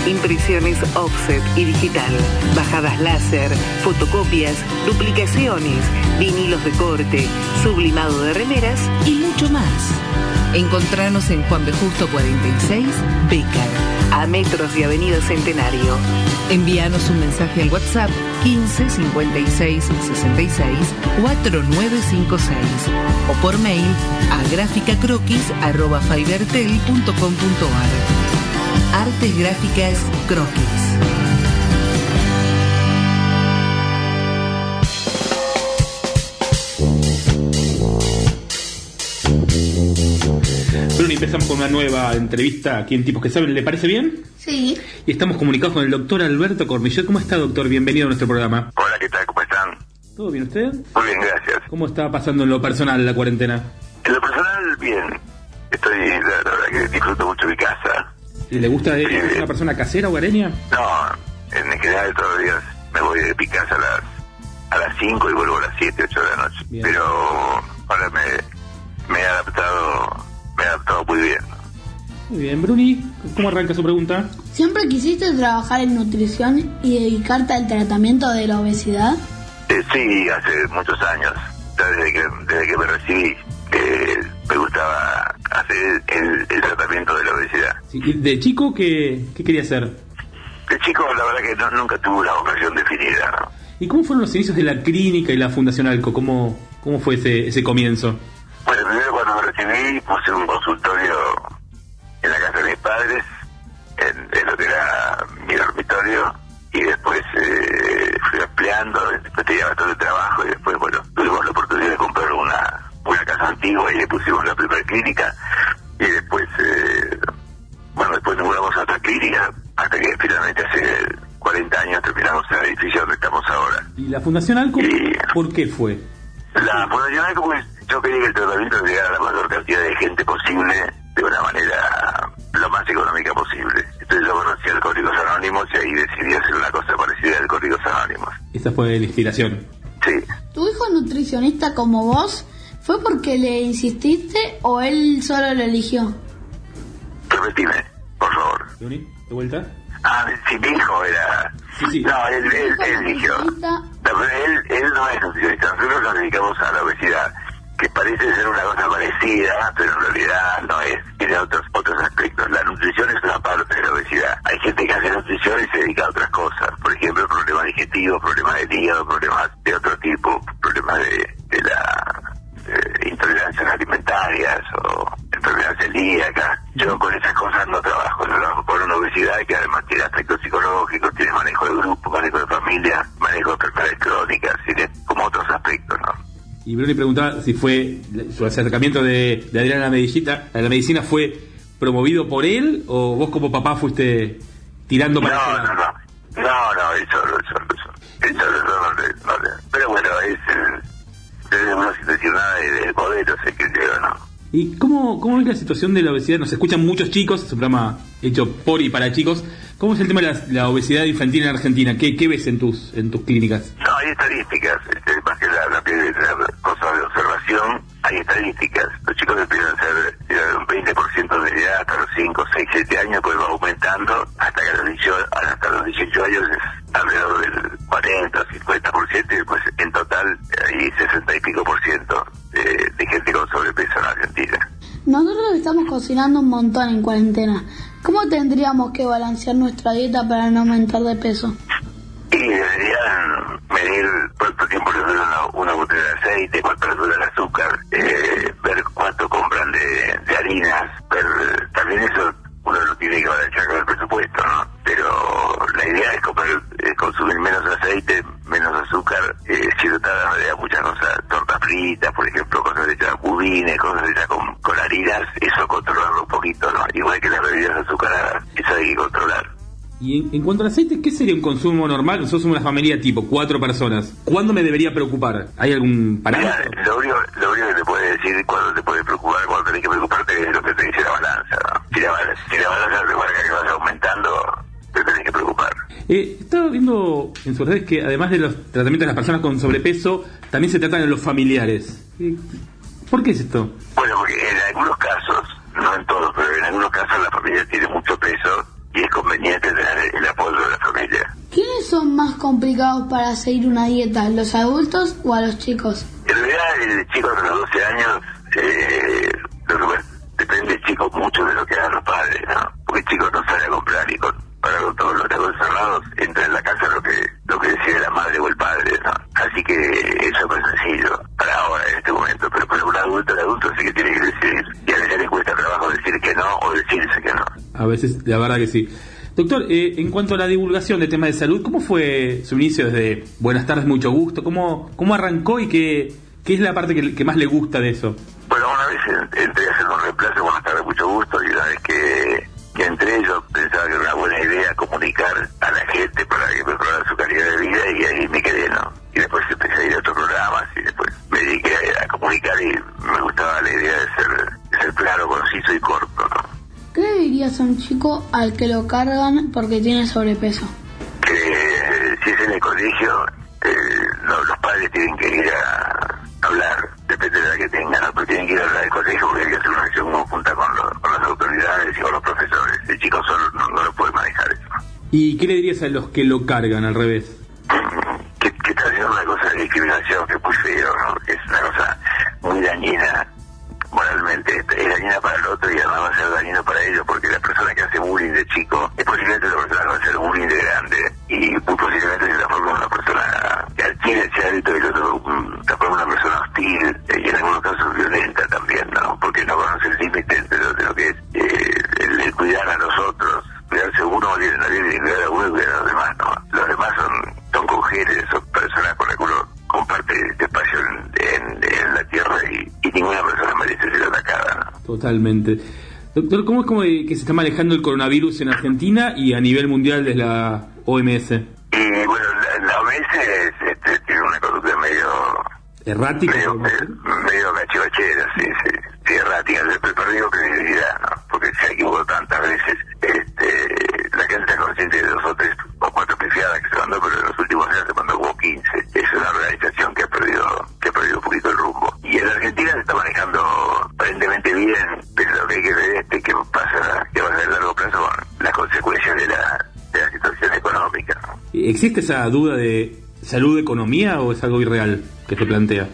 Impresiones offset y digital. Bajadas láser, fotocopias, duplicaciones, vinilos de corte, sublimado de remeras y mucho más. Encontranos en Juan B. Justo 46, Becar, a metros de Avenida Centenario. Envíanos un mensaje al WhatsApp 15 56 66 4956 o por mail a gráficacroquis.fibertel.com.ar. Artes Gráficas Croquis. Bruni, empezamos con una nueva entrevista aquí en Tipos que Saben. ¿Le parece bien? Sí. Y estamos comunicados con el doctor Alberto Cormillot. ¿Cómo está, doctor? Bienvenido a nuestro programa. Hola, ¿qué tal? ¿Cómo están? ¿Todo bien usted? Muy bien, gracias. ¿Cómo está pasando en lo personal la cuarentena? En lo personal, bien. ¿Le gusta es una persona casera hogareña? No, en general todos los días me voy de mi casa a las a las 5 y vuelvo a las 7, 8 de la noche. Pero ahora me, me he adaptado me he adaptado muy bien. Muy bien, Bruni, ¿cómo arranca su pregunta? ¿Siempre quisiste trabajar en nutrición y dedicarte al tratamiento de la obesidad? Eh, sí, hace muchos años, ya desde que, desde que me recibí, Sí, ¿y ¿De chico qué, qué quería hacer? De chico, la verdad que no- nunca tuve una vocación definida, ¿no? ¿Y cómo fueron los inicios de la clínica y la Fundación Alco? ¿Cómo, cómo fue ese, ese comienzo? Bueno, primero cuando me recibí puse un consultorio en la casa de mis padres, en, en lo que era mi dormitorio, y después eh, fui ampliando, después tenía bastante trabajo, y después, bueno, tuvimos la oportunidad de comprar una, una casa antigua y le pusimos la primera clínica, y después, eh, bueno, después nos mudamos a otra clínica, hasta que finalmente hace 40 años terminamos en el edificio donde estamos ahora. ¿Y la Fundación Alco por qué fue? La Fundación Alco, pues, yo quería que el tratamiento llegara a la mayor cantidad de gente posible de una manera lo más económica posible. Entonces yo conocí a Alcohólicos Anónimos y ahí decidí hacer una cosa parecida a Alcohólicos Anónimos. Esa fue la inspiración. Sí. ¿Tu hijo nutricionista como vos fue porque le insististe o él solo lo eligió? Repetime, por favor. ¿De vuelta? Ah, si mi hijo era... No, él, él, él. No, él, él no es nutricionista. Nosotros nos dedicamos a la obesidad, que parece ser una cosa parecida, pero en realidad no es. Tiene otros otros aspectos. La nutrición es una parte de la obesidad. Hay gente que hace nutrición y se dedica a otras cosas. Por ejemplo, problemas digestivos, problemas del hígado, problemas de otro tipo, problemas de, de la eh, intolerancias alimentarias o enfermedades celíacas. Yo con esas cosas no trabajo, yo trabajo con una obesidad que además tiene aspectos psicológicos, tiene manejo de grupo, manejo de familia, manejo de enfermedades crónicas, tiene como otros aspectos, ¿no? Y Bruni preguntaba si fue su acercamiento de, de Adrián a la, medicina, a la medicina fue promovido por él o vos como papá fuiste tirando para No, no, no, no, no, solo, él solo. Él solo, no, no le- Pero bueno, es el... Una situación nada de, de modelo, sé que ¿no? ¿Y cómo, cómo es la situación de la obesidad? Nos escuchan muchos chicos, es un programa hecho por y para chicos. ¿Cómo es el tema de la, la obesidad infantil en Argentina? ¿Qué, qué ves en tus, en tus clínicas? No, hay estadísticas, este, más que la, la, la cosa de observación, hay estadísticas. Los chicos empiezan a ser de un 20% de edad hasta los 5, 6, 7 años, pues va aumentando hasta que los 18, hasta los 18 años es alrededor del 40 o 50%, y después en total hay 60 y pico por ciento de, de gente con sobrepeso en Argentina. Nosotros estamos cocinando un montón en cuarentena. ¿Cómo tendríamos que balancear nuestra dieta para no aumentar de peso? Y deberían medir cuánto tiempo les dura una, botella de aceite, cuánto les dura azúcar, eh, ver cuánto compran de, harinas, ver, también eso uno lo tiene que balancear con el presupuesto, ¿no? Pero la idea es comer, eh, consumir menos aceite, menos azúcar, eh, cierta de muchas cosas, tortas fritas, por ejemplo, cosas hechas con budines, cosas hechas con, con harinas, eso controlarlo un poquito, ¿no? Igual que las bebidas azucaradas, eso hay que controlar. Y en, en cuanto al aceite, ¿qué sería un consumo normal? Nosotros somos una familia tipo cuatro personas. ¿Cuándo me debería preocupar? ¿Hay algún parámetro? Mira, lo único, lo único que te puede decir cuando te puede preocupar, cuando tenés que preocuparte es lo que te dice la balanza, ¿no? Si la, si la balanza te marca que vas aumentando, te tenés que preocupar. Eh, estaba viendo en sus redes que además de los tratamientos de las personas con sobrepeso, también se tratan a los familiares. Eh, ¿Por qué es esto? Bueno, porque en algunos casos, no en todos, pero en algunos casos la familia tiene mucho peso y es conveniente tener el apoyo de la familia. ¿Quiénes son más complicados para seguir una dieta, los adultos o a los chicos? En realidad, el chico de los 12 años, eh, depende el chico mucho de lo que hagan los padres, ¿no? Porque el chico no sale a comprar y con, para con todos los negocios cerrados, entra en la casa lo que lo que decide la madre o el padre, ¿no? Así que eso no es sencillo para ahora, en este momento. Pero para un adulto, el adulto sí que tiene que decidir. Y a veces le cuesta trabajo decir que no o decirse que no. A veces, la verdad que sí. Doctor, eh, en cuanto a la divulgación de temas de salud, ¿cómo fue su inicio desde Buenas tardes, mucho gusto? ¿Cómo, cómo arrancó y qué, qué es la parte que, que más le gusta de eso? Al que lo cargan porque tiene sobrepeso? Que eh, si es en el colegio, eh, no, los padres tienen que ir a hablar, depende de la edad que tengan, ¿no? pero tienen que ir a hablar del colegio porque hay que hacer una acción conjunta con, los- con las autoridades y con los profesores. El chico solo no, no lo puede manejar eso. ¿Y qué le dirías a los que lo cargan al revés? Totalmente. Doctor, ¿cómo es como que se está manejando el coronavirus en Argentina y a nivel mundial desde la OMS? Y bueno, la, la OMS es, este, tiene una conducta medio ¿Errática? medio, ¿Existe esa duda de salud-economía o es algo irreal que se plantea?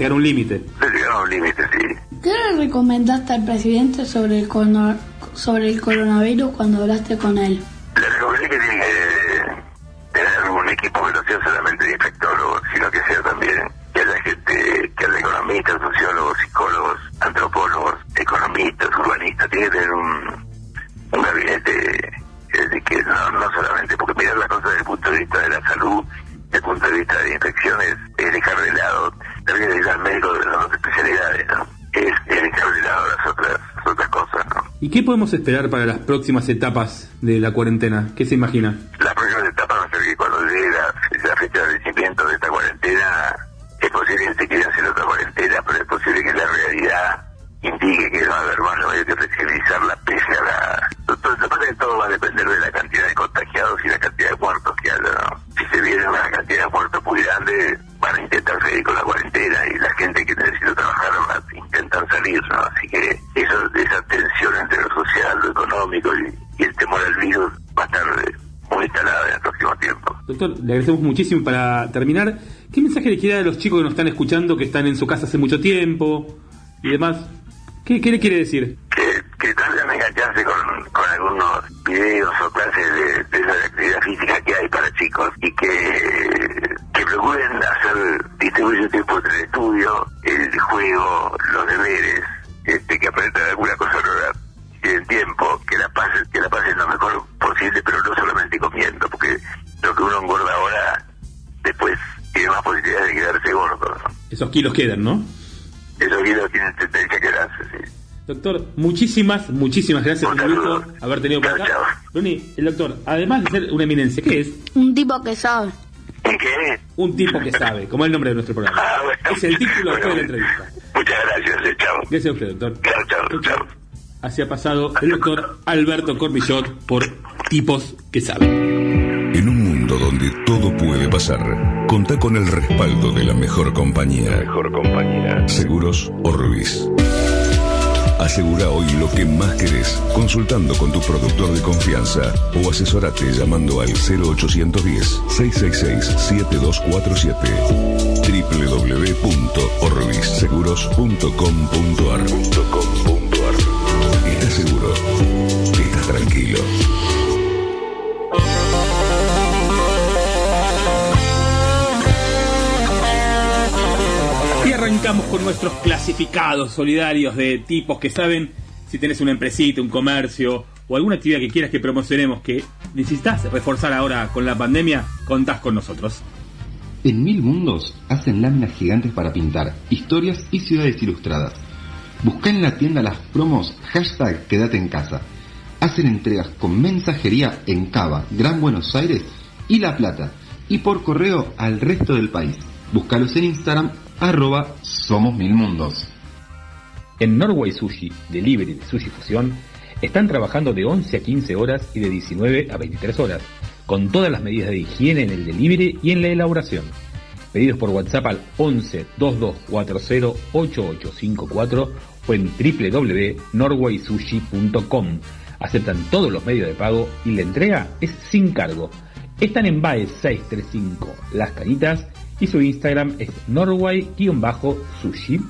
Llegar a un límite. se llegaron a un límite, sí. ¿Qué le recomendaste al presidente sobre el, sobre el coronavirus cuando hablaste con él? Podemos esperar para las próximas etapas de la cuarentena? ¿Qué se imagina? La próxima etapa va a ser que cuando llegue la, fecha de vencimiento de esta cuarentena, es posible que se quiera hacer otra cuarentena, pero es posible que la realidad indique que va a haber más remedio que flexibilizarla pese a la... Todo, que todo va a depender de la cantidad de contagiados y la cantidad de muertos que haya, ¿no? Si se viene una cantidad de muertos muy grande, van a intentar seguir con la cuarentena y la gente que necesita trabajar va a salir, ¿no? Así que económico y, y el temor al virus va a estar Doctor, le agradecemos muchísimo para terminar. ¿Qué mensaje le quiere dar a los chicos que nos están escuchando, que están en su casa hace mucho tiempo y demás? ¿Qué, qué le quiere decir? que tardan en engancharse con, con algunos videos o clases de, de esa actividad física que hay para chicos y que, que procuren hacer, distribuir su tiempo entre el estudio, el juego, los deberes, este, que aprendan alguna cosa a del tiempo, que la pasen, que la pasen lo mejor posible, pero no solamente comiendo, porque lo que uno engorda ahora, después tiene más posibilidades de quedarse gordo. Esos kilos quedan, ¿no? Esos kilos tienen tendencia a quedarse, sí. Doctor, muchísimas, muchísimas gracias por haber tenido por acá. Bruni, el doctor, además de ser una eminencia, ¿qué es? Un tipo que sabe. ¿Qué? Un tipo que sabe, como el nombre de nuestro programa. Es el título de la entrevista. Muchas gracias, chao. Gracias a usted, doctor. Chao, chao, chao. Así ha pasado el doctor Alberto Cormillot por tipos que saben. En un mundo donde todo puede pasar, contá con el respaldo de la mejor compañía. mejor compañía. Seguros Orbis. Asegura hoy lo que más querés consultando con tu productor de confianza o asesorate llamando al 0810-666-7247 www.orbisseguros.com.ar Arrancamos con nuestros clasificados solidarios de tipos que saben si tenés una empresita, un comercio o alguna actividad que quieras que promocionemos que necesitas reforzar ahora con la pandemia, contás con nosotros. En Mil Mundos hacen láminas gigantes para pintar, historias y ciudades ilustradas. Busca en la tienda las promos hashtag Quédate en casa. Hacen entregas con mensajería en Cava, Gran Buenos Aires y La Plata. Y por correo al resto del país. Búscalos en Instagram arroba Somos Mil Mundos. En Norway Sushi, delivery de Sushi Fusión, están trabajando de 11 a 15 horas y de 19 a 23 horas, con todas las medidas de higiene en el delivery y en la elaboración. Pedidos por WhatsApp al 11 2240 8854 o en www.norwaysushi.com. Aceptan todos los medios de pago y la entrega es sin cargo. Están en BAE 635 Las Canitas y su Instagram es norway-sushi.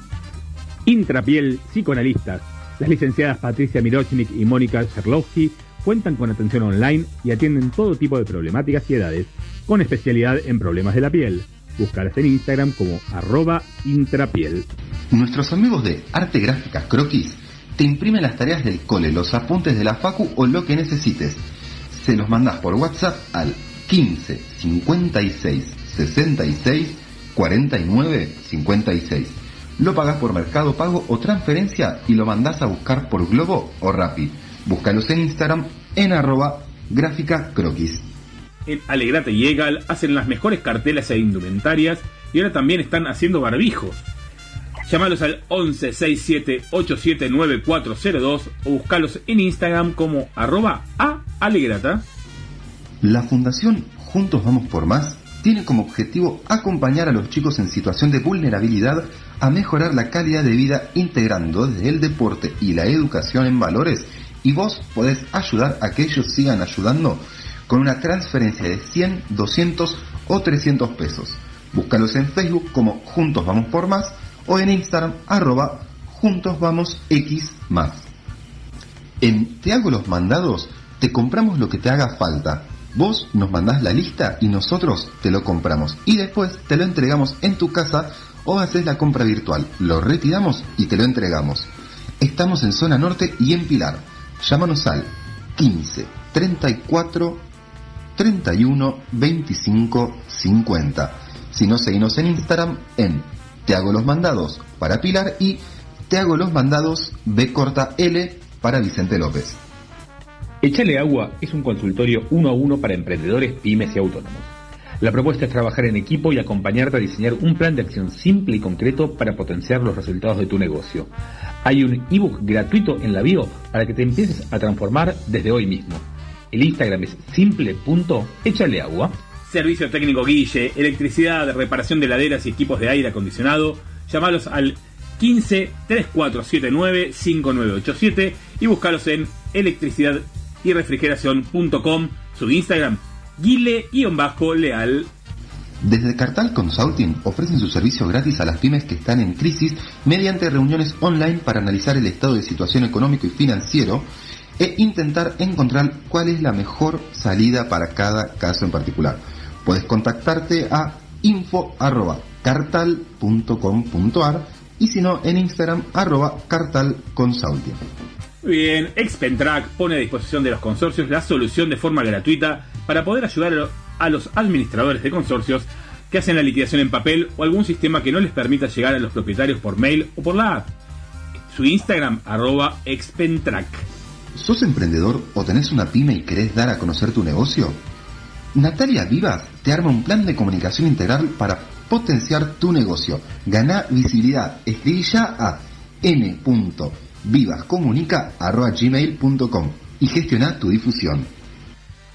Intrapiel Psicoanalistas. Las licenciadas Patricia Mirochnik y Mónica Sherlowski cuentan con atención online y atienden todo tipo de problemáticas y edades, con especialidad en problemas de la piel. Búscalas en Instagram como arroba intrapiel. Nuestros amigos de Arte Gráfica Croquis te imprimen las tareas del cole, los apuntes de la facu o lo que necesites. Se los mandás por WhatsApp al 15 56 66 49 56. Lo pagas por Mercado Pago o transferencia y lo mandás a buscar por Globo o Rappi. Búscalos en Instagram en arroba gráfica croquis. En Alegrate y Egal hacen las mejores cartelas e indumentarias y ahora también están haciendo barbijos. Llámalos al 11 67 87 9402 o buscalos en Instagram como arroba a alegrata. La Fundación Juntos Vamos por Más tiene como objetivo acompañar a los chicos en situación de vulnerabilidad a mejorar la calidad de vida integrando desde el deporte y la educación en valores y vos podés ayudar a que ellos sigan ayudando con una transferencia de 100, 200 o 300 pesos. Búscalos en Facebook como Juntos Vamos por Más o en Instagram arroba Juntos Vamos X más. En Te hago los mandados te compramos lo que te haga falta. Vos nos mandás la lista y nosotros te lo compramos y después te lo entregamos en tu casa o haces la compra virtual. Lo retiramos y te lo entregamos. Estamos en zona norte y en Pilar. Llámanos al 15 34 31 25 50. Si no, seguimos en Instagram en Te hago los mandados para Pilar y Te hago los mandados B corta L para Vicente López. Echale Agua es un consultorio uno a uno para emprendedores, pymes y autónomos. La propuesta es trabajar en equipo y acompañarte a diseñar un plan de acción simple y concreto para potenciar los resultados de tu negocio. Hay un ebook gratuito en la bio para que te empieces a transformar desde hoy mismo. El Instagram es simple.echaleagua. Servicio técnico Guille, electricidad, reparación de laderas y equipos de aire acondicionado. Llamalos al 15 3479 5987 y buscalos en electricidad y refrigeración.com, su Instagram guile-leal. Desde Cartal Consulting ofrecen su servicio gratis a las pymes que están en crisis mediante reuniones online para analizar el estado de situación económico y financiero e intentar encontrar cuál es la mejor salida para cada caso en particular. Puedes contactarte a info.cartal.com.ar y si no en Instagram arroba. Muy bien, Expentrack pone a disposición de los consorcios la solución de forma gratuita para poder ayudar a lo- a los administradores de consorcios que hacen la liquidación en papel o algún sistema que no les permita llegar a los propietarios por mail o por la app. Su Instagram, arroba Expentrack. ¿Sos emprendedor o tenés una pyme y querés dar a conocer tu negocio? Natalia Vivas te arma un plan de comunicación integral para potenciar tu negocio. Gana visibilidad. Escribí ya a n.vivascomunica.gmail.com y gestiona tu difusión.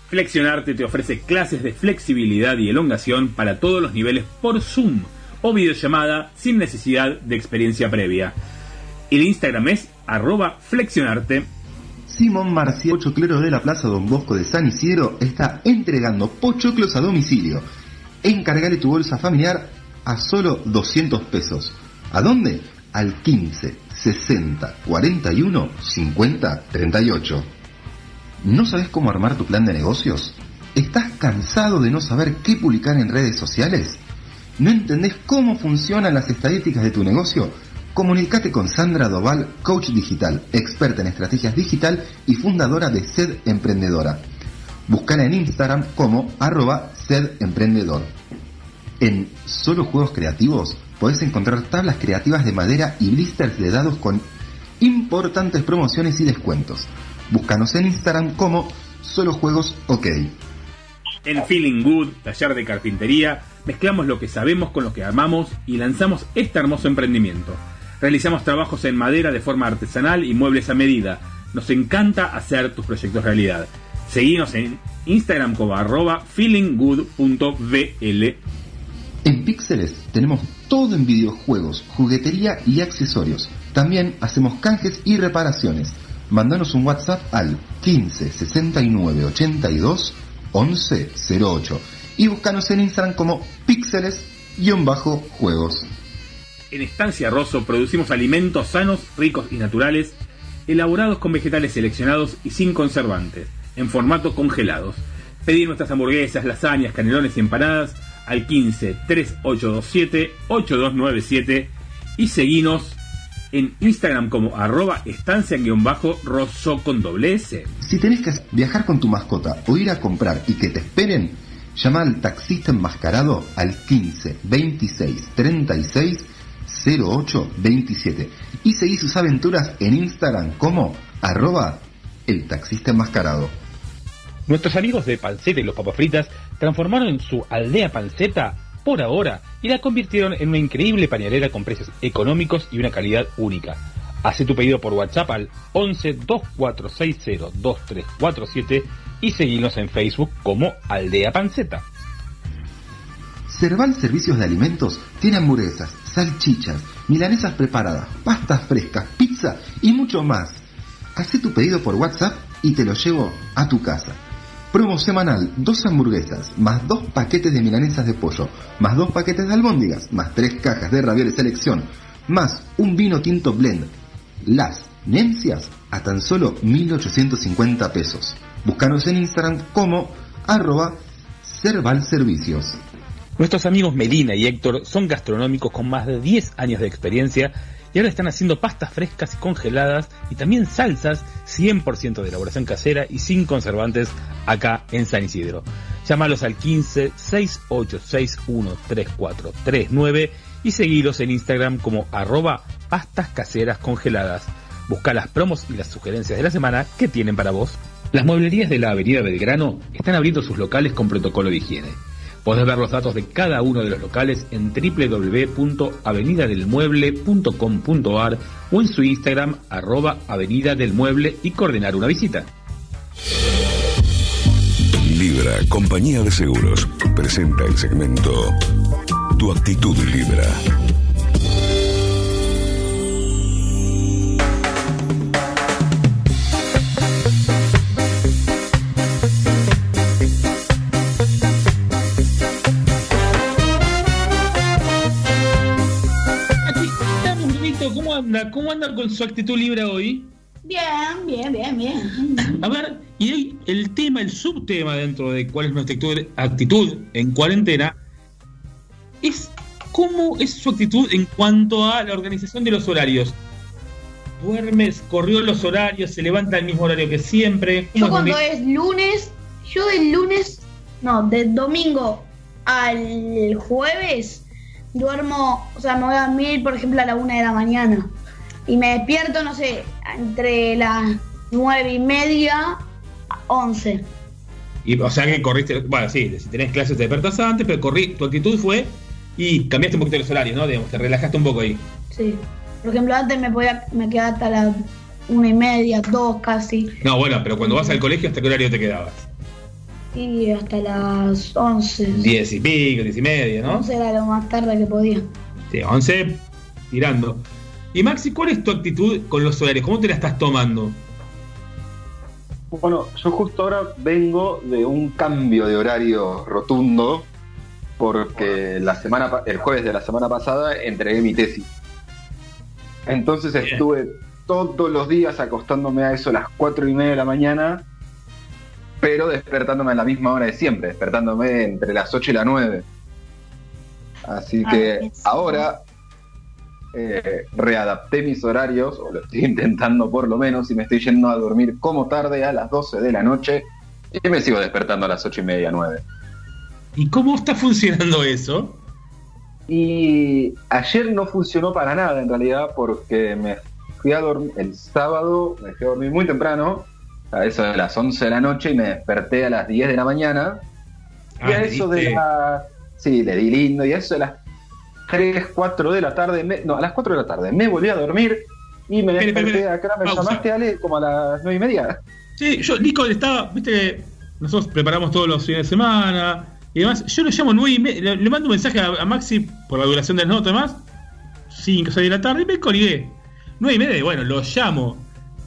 Flexionarte te ofrece clases de flexibilidad y elongación para todos los niveles por Zoom o videollamada sin necesidad de experiencia previa. El Instagram es arroba flexionarte. Simón Marcial, pochoclero de la Plaza Don Bosco de San Isidro, está entregando pochoclos a domicilio. Encargale tu bolsa familiar a solo 200 pesos. ¿A dónde? Al 15 60 41 50 38. ¿No sabes cómo armar tu plan de negocios? ¿Estás cansado de no saber qué publicar en redes sociales? ¿No entendés cómo funcionan las estadísticas de tu negocio? Comunicate con Sandra Doval, coach digital, experta en estrategias digital y fundadora de Sed Emprendedora. Búscala en Instagram como arroba Sed Emprendedor. En Solo Juegos Creativos podés encontrar tablas creativas de madera y blisters de dados con importantes promociones y descuentos. Búscanos en Instagram como Solo Juegos OK. En Feeling Good, taller de carpintería, mezclamos lo que sabemos con lo que armamos y lanzamos este hermoso emprendimiento. Realizamos trabajos en madera de forma artesanal y muebles a medida. Nos encanta hacer tus proyectos realidad. Seguinos en Instagram como arroba feelinggood.vl. En Píxeles tenemos todo en videojuegos, juguetería y accesorios. También hacemos canjes y reparaciones. Mándanos un WhatsApp al 15 69 82 11 08 y búscanos en Instagram como píxeles-juegos. En Estancia Rosso producimos alimentos sanos, ricos y naturales, elaborados con vegetales seleccionados y sin conservantes, en formato congelados. Pedí nuestras hamburguesas, lasañas, canelones y empanadas al 15 3827 8297 y seguinos en Instagram como arroba estancia-rosso con doble S. Si tenés que viajar con tu mascota o ir a comprar y que te esperen, llama al taxista enmascarado al 15 26 36 08 27 y seguí sus aventuras en Instagram como arroba el taxista enmascarado. Nuestros amigos de Panceta y los Papas Fritas transformaron su aldea panceta por ahora y la convirtieron en una increíble pañalera con precios económicos y una calidad única. Hace tu pedido por WhatsApp al 11 2460 2347 y seguinos en Facebook como Aldea Panceta. Cerval Servicios de Alimentos tiene hamburguesas, salchichas, milanesas preparadas, pastas frescas, pizza y mucho más. Hacé tu pedido por WhatsApp y te lo llevo a tu casa. Promo semanal, dos hamburguesas, más dos paquetes de milanesas de pollo, más dos paquetes de albóndigas, más tres cajas de ravioles selección, más un vino tinto blend. Las Nencias a tan solo 1.850 pesos. Búscanos en Instagram como arroba Cerval Servicios. Nuestros amigos Melina y Héctor son gastronómicos con más de 10 años de experiencia y ahora están haciendo pastas frescas y congeladas y también salsas 100% de elaboración casera y sin conservantes acá en San Isidro. Llámalos al 15 6861 3439 y seguilos en Instagram como arroba pastas caseras congeladas. Busca las promos y las sugerencias de la semana que tienen para vos. Las mueblerías de la Avenida Belgrano están abriendo sus locales con protocolo de higiene. Podés ver los datos de cada uno de los locales en www.avenidadelmueble.com.ar o en su Instagram arroba Avenida y coordinar una visita. Libra, compañía de seguros, presenta el segmento Tu actitud Libra. ¿Cómo anda con su actitud libre hoy? Bien, bien, bien, bien. A ver, y hoy el tema, el subtema dentro de cuál es nuestra actitud, actitud en cuarentena es cómo es su actitud en cuanto a la organización de los horarios. ¿Duermes? ¿Corrió los horarios? ¿Se levanta al mismo horario que siempre? ¿Cómo Yo cuando es lunes, yo del lunes, no, del domingo al jueves duermo, o sea, me voy a dormir, por ejemplo, a la una de la mañana. Y me despierto, no sé, entre las nueve y media a once. Y, o sea que corriste, bueno, sí, si tenés clases te despertás antes, pero corrí, tu actitud fue y cambiaste un poquito los horarios, ¿no? Digamos, te relajaste un poco ahí. Sí. Por ejemplo, antes me podía, me quedaba hasta las una y media, dos casi. No, bueno, pero cuando vas al colegio, ¿hasta qué horario te quedabas? Y hasta las once. Diez y pico, diez y media, ¿no? Once era lo más tarde que podía. Sí, once tirando. Y Maxi, ¿cuál es tu actitud con los horarios? ¿Cómo te la estás tomando? Bueno, yo justo ahora vengo de un cambio de horario rotundo porque la semana el jueves de la semana pasada entregué mi tesis. Entonces estuve todos los días acostándome a eso a las cuatro y media de la mañana, pero despertándome a la misma hora de siempre, despertándome entre las 8 y las 9. Así Ah, que ahora eh, readapté mis horarios, o lo estoy intentando por lo menos, y me estoy yendo a dormir como tarde a las 12 de la noche y me sigo despertando a las 8 y media, 9. ¿Y cómo está funcionando eso? Y ayer no funcionó para nada en realidad porque me fui a dormir el sábado, me fui a dormir muy temprano, a eso de las 11 de la noche y me desperté a las 10 de la mañana. y Ah, a eso de las... Sí, le di lindo y a eso de las 3, 4 de la tarde, me- no, a las 4 de la tarde me volví a dormir y me desperté acá, me pausa. llamaste Ale como a las 9 y media. Sí, yo, Nico, estaba, viste nosotros preparamos todos los fines de semana y demás. Yo lo llamo nueve y media, le, le mando un mensaje a, a Maxi por la duración del notas y demás. 5 6 de la tarde y me colgué. 9 y media, y bueno, lo llamo.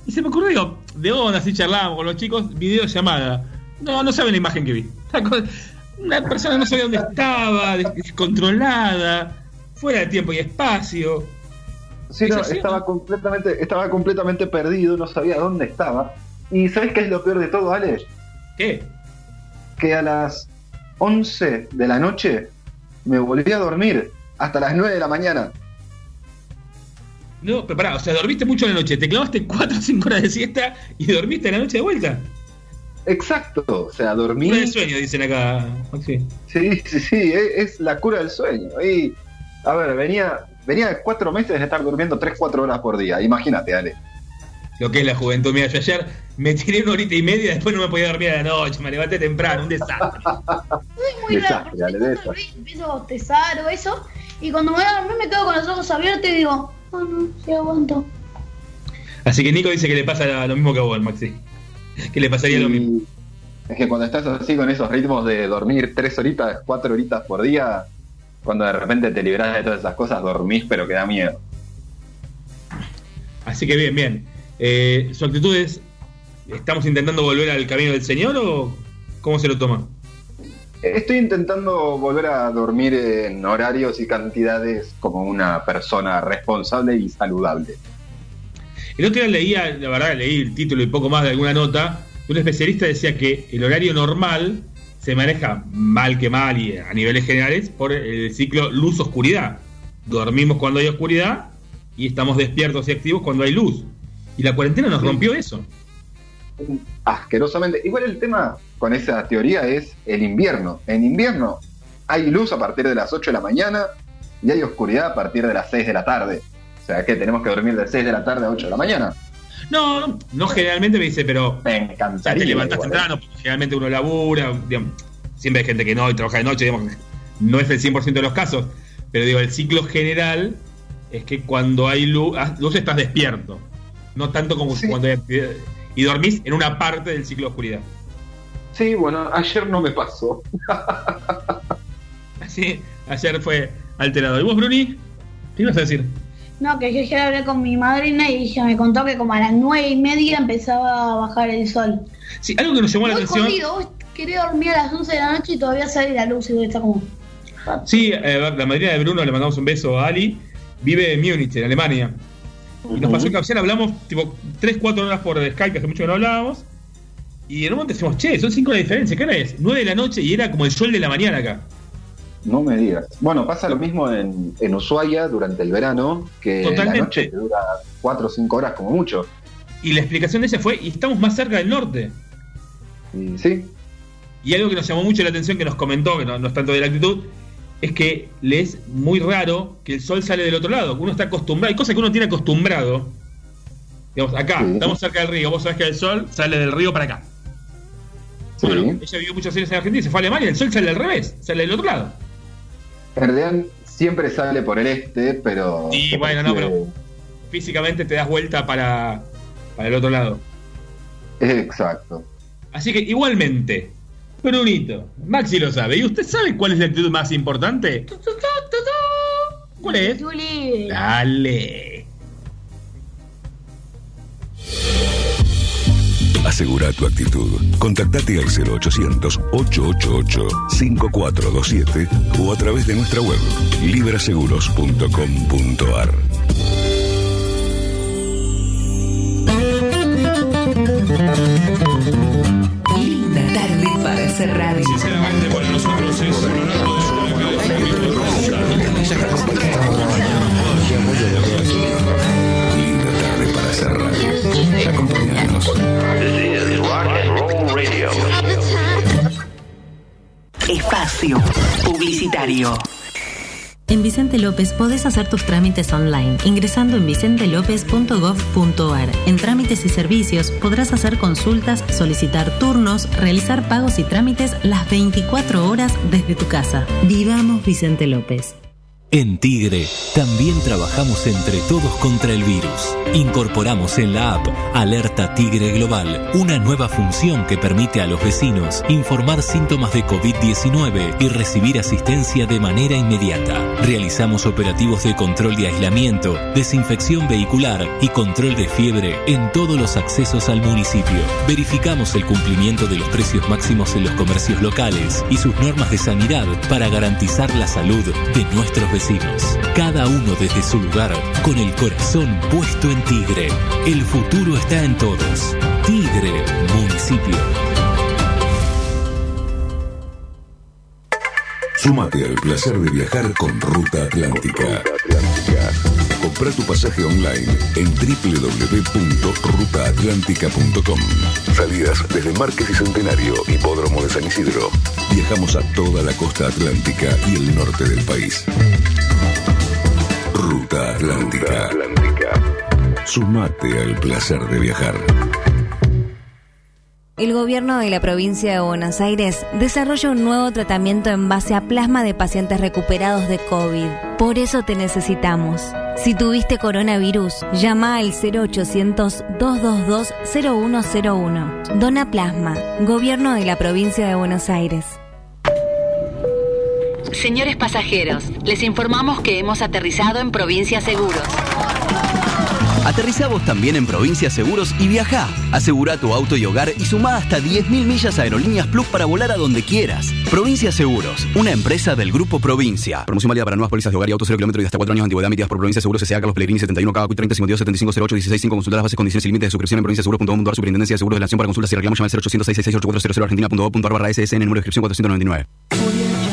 Y se me ocurrió, digo, de onda, así charlábamos con los chicos, videollamada. No, no saben la imagen que vi. Una persona no sabía dónde estaba, des- descontrolada, fuera de tiempo y espacio. Sí, ¿Es no, estaba completamente, estaba completamente perdido, no sabía dónde estaba. ¿Y sabes qué es lo peor de todo, Ale? ¿Qué? Que a las 11 de la noche me volví a dormir hasta las 9 de la mañana. No, pero pará, o sea, dormiste mucho en la noche, te clavaste 4 o 5 horas de siesta y dormiste en la noche de vuelta. Exacto, o sea, dormí. Cura de sueño, dicen acá, Maxi. Sí, sí, sí, es, es la cura del sueño. Y, a ver, venía, venía de cuatro meses de estar durmiendo 3-4 horas por día. Imagínate, Ale. Lo que es la juventud. Mira, yo ayer me tiré una horita y media, después no me podía dormir a la noche, me levanté temprano, un desastre. Muy raro, Desastre, Ale, empiezo a bostezar o eso, y cuando me voy a dormir me quedo con los ojos abiertos y digo, no, no, sí aguanto. Así que Nico dice que le pasa lo mismo que a vos, Maxi. Que le pasaría lo mismo. Es que cuando estás así con esos ritmos de dormir 3 horitas, 4 horitas por día, cuando de repente te liberás de todas esas cosas, dormís, pero que da miedo. Así que bien, bien. Eh, ¿Su actitud es, estamos intentando volver al camino del Señor o cómo se lo toma? Estoy intentando volver a dormir en horarios y cantidades como una persona responsable y saludable. El otro día leía, la verdad, leí el título y poco más de alguna nota. Un especialista decía que el horario normal se maneja mal que mal y a niveles generales por el ciclo luz-oscuridad. Dormimos cuando hay oscuridad y estamos despiertos y activos cuando hay luz. Y la cuarentena nos rompió eso. Asquerosamente. Igual el tema con esa teoría es el invierno. En invierno hay luz a partir de las 8 de la mañana y hay oscuridad a partir de las 6 de la tarde. O sea que tenemos que dormir de 6 de la tarde a 8 de la mañana. No, no, generalmente me dice, pero. Me O sea, encantaría. te levantás igual, ¿eh? temprano, porque generalmente uno labura, digamos, siempre hay gente que no y trabaja de noche, digamos, no es el 100% de los casos, pero digo, el ciclo general es que cuando hay luz, ah, luz estás despierto, no tanto como cuando hay actividad, y dormís en una parte del ciclo de oscuridad. Sí, bueno, ayer no me pasó. Así, ayer fue alterado. ¿Y vos, Bruni? ¿Qué ibas a decir? No, que yo ayer hablé con mi madrina y ella me contó que como a las nueve y media empezaba a bajar el sol. Sí, algo que nos llamó la atención. jodido, vos querés dormir a las 11 de la noche y todavía sale la luz y vos está como... Sí, eh, la madrina de Bruno, le mandamos un beso a Ali, vive en Múnich, en Alemania. Y nos pasó en Capcel, hablamos tipo 3, 4 horas por Skype, que hace mucho que no hablábamos. Y en un momento decimos, che, son 5 de diferencia, ¿qué hora es? 9 de la noche y era como el sol de la mañana acá. No me digas. Bueno, pasa lo mismo en, en Ushuaia durante el verano, que Totalmente. la noche dura 4 o 5 horas como mucho. Y la explicación de ella fue, y estamos más cerca del norte. sí. Y algo que nos llamó mucho la atención, que nos comentó, que no, no es tanto de la actitud, es que le es muy raro que el sol sale del otro lado. Uno está acostumbrado, hay cosas que uno tiene acostumbrado. Digamos, acá, estamos cerca del río, vos sabés que el sol sale del río para acá. Bueno, ella vivió muchos años en Argentina y se fue a Alemania, el sol sale al revés, sale del otro lado. Realidad siempre sale por el este, pero. Y bueno, no, pero físicamente te das vuelta para, para el otro lado. Exacto. Así que igualmente, Brunito, Maxi lo sabe. ¿Y usted sabe cuál es la actitud más importante? ¿Cuál es? Dale. Asegura tu actitud. Contactate al 0800-888-5427 o a través de nuestra web libraseguros.com.ar. En Vicente López podés hacer tus trámites online ingresando en vicentelopez.gov.ar. En trámites y servicios podrás hacer consultas, solicitar turnos, realizar pagos y trámites las 24 horas desde tu casa. Vivamos Vicente López. En Tigre también trabajamos entre todos contra el virus. Incorporamos en la app Alerta Tigre Global, una nueva función que permite a los vecinos informar síntomas de COVID-19 y recibir asistencia de manera inmediata. Realizamos operativos de control de aislamiento, desinfección vehicular y control de fiebre en todos los accesos al municipio. Verificamos el cumplimiento de los precios máximos en los comercios locales y sus normas de sanidad para garantizar la salud de nuestros vecinos. Cada uno desde su lugar, con el corazón puesto en Tigre. El futuro está en todos. Tigre, municipio. Súmate al placer de viajar con Ruta Atlántica. Compra tu pasaje online en www.rutaatlántica.com. Salidas desde Márquez y Centenario, Hipódromo de San Isidro. Viajamos a toda la costa atlántica y el norte del país. Ruta Atlántica. Sumate al placer de viajar. El gobierno de la provincia de Buenos Aires desarrolla un nuevo tratamiento en base a plasma de pacientes recuperados de COVID. Por eso te necesitamos. Si tuviste coronavirus, llama al 0800-222-0101. Dona Plasma, Gobierno de la provincia de Buenos Aires. Señores pasajeros, les informamos que hemos aterrizado en Provincia Seguros. Aterrizá vos también en Provincia Seguros y viajá. Asegura tu auto y hogar y sumá hasta 10.000 millas a Aerolíneas Plus para volar a donde quieras. Provincia Seguros, una empresa del Grupo Provincia. Promoción válida para nuevas pólizas de hogar y autos 0 kilómetros y hasta 4 años de antigüedad emitidas por Provincia Seguros S.A. Carlos Pellegrini 71 K 30 52 75 08 16 5 Consultar las bases, condiciones y límites de suscripción en provinciaseguros.com.ar Superintendencia de Seguros de la Nación para consultas y reclamos llama al 0800 668 4400 argentina.gov.ar barra SSN número de inscripción 499.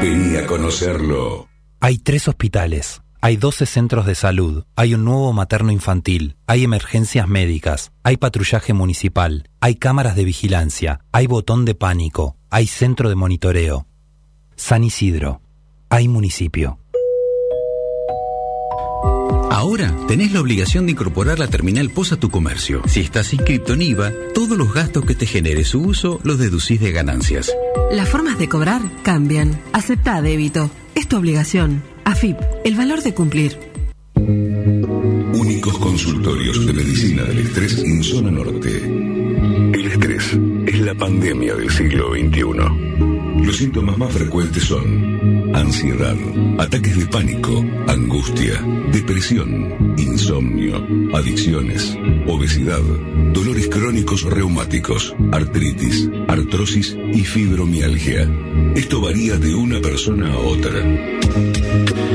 Vení a conocerlo. Hay tres hospitales, hay 12 centros de salud, hay un nuevo materno infantil, hay emergencias médicas, hay patrullaje municipal, hay cámaras de vigilancia, hay botón de pánico, hay centro de monitoreo. San Isidro, hay municipio. Ahora tenés la obligación de incorporar la terminal POS a tu comercio. Si estás inscrito en IVA, todos los gastos que te genere su uso los deducís de ganancias. Las formas de cobrar cambian. Acepta débito. Es tu obligación. AFIP, el valor de cumplir. Únicos consultorios de medicina del estrés en zona norte. El estrés es la pandemia del siglo XXI. Los síntomas más frecuentes son ansiedad, ataques de pánico, angustia, depresión, insomnio, adicciones, obesidad, dolores crónicos reumáticos, artritis, artrosis y fibromialgia. Esto varía de una persona a otra.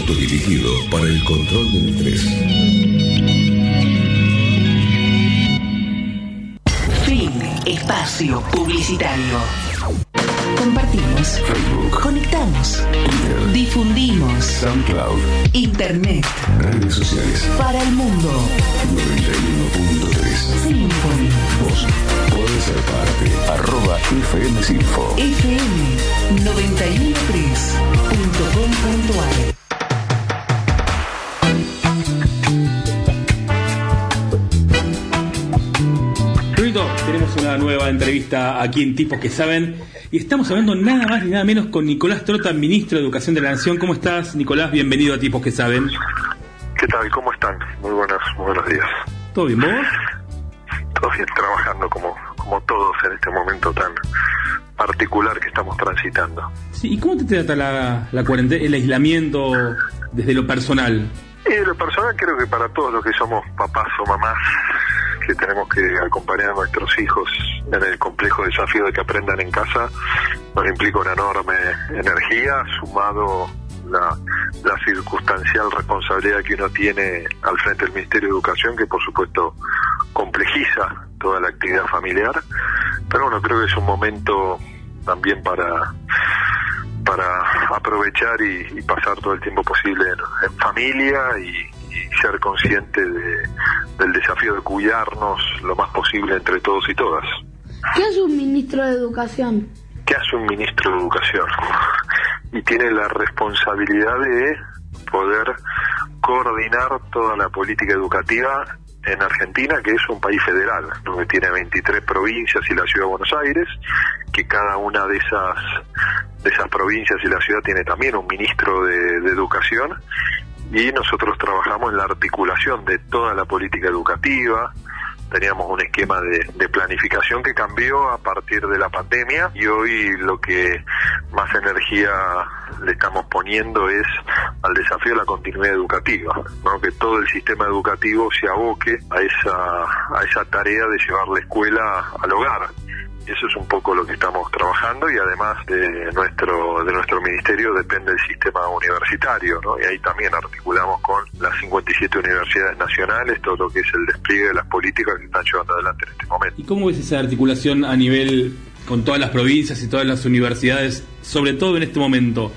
Autodirigido para el control del estrés. Fin. Espacio publicitario. Compartimos. Conectamos. Difundimos. SoundCloud. Internet. Redes sociales. Para el mundo. 91.3. Symphony. Vos podés ser parte. Arroba FM Sinfo. FM 913.com.ar tenemos una nueva entrevista aquí en Tipos que Saben y estamos hablando nada más ni nada menos con Nicolás Trota, ministro de Educación de la Nación. ¿Cómo estás, Nicolás? Bienvenido a Tipos que Saben. ¿Qué tal? ¿Cómo están? Muy buenos, muy buenos días. ¿Todo bien, vos? Todo bien, trabajando como, como todos en este momento tan particular que estamos transitando. Sí, ¿y cómo te trata la, la cuarentena, el aislamiento desde lo personal? Y de lo personal creo que para todos los que somos papás o mamás, que tenemos que acompañar a nuestros hijos en el complejo desafío de que aprendan en casa, nos implica una enorme energía, sumado la, circunstancial responsabilidad que uno tiene al frente del Ministerio de Educación, que por supuesto complejiza toda la actividad familiar. Pero bueno, creo que es un momento también para para aprovechar y, pasar todo el tiempo posible en familia y, y ser consciente de, del desafío de cuidarnos lo más posible entre todos y todas. ¿Qué es un ministro de Educación? ¿Qué hace un ministro de Educación? Y tiene la responsabilidad de poder coordinar toda la política educativa en Argentina, que es un país federal, que tiene 23 provincias y la ciudad de Buenos Aires, que cada una de esas de esas provincias y la ciudad tiene también un ministro de, de educación y nosotros trabajamos en la articulación de toda la política educativa, teníamos un esquema de, planificación que cambió a partir de la pandemia y hoy lo que más energía le estamos poniendo es al desafío de la continuidad educativa, ¿no? que todo el sistema educativo se aboque a esa, a esa tarea de llevar la escuela al hogar. Eso es un poco lo que estamos trabajando y además de nuestro de nuestro ministerio depende el sistema universitario, ¿no? Y ahí también articulamos con las 57 universidades nacionales todo lo que es el despliegue de las políticas que están llevando adelante en este momento. ¿Y cómo ves esa articulación a nivel con todas las provincias y todas las universidades, sobre todo en este momento?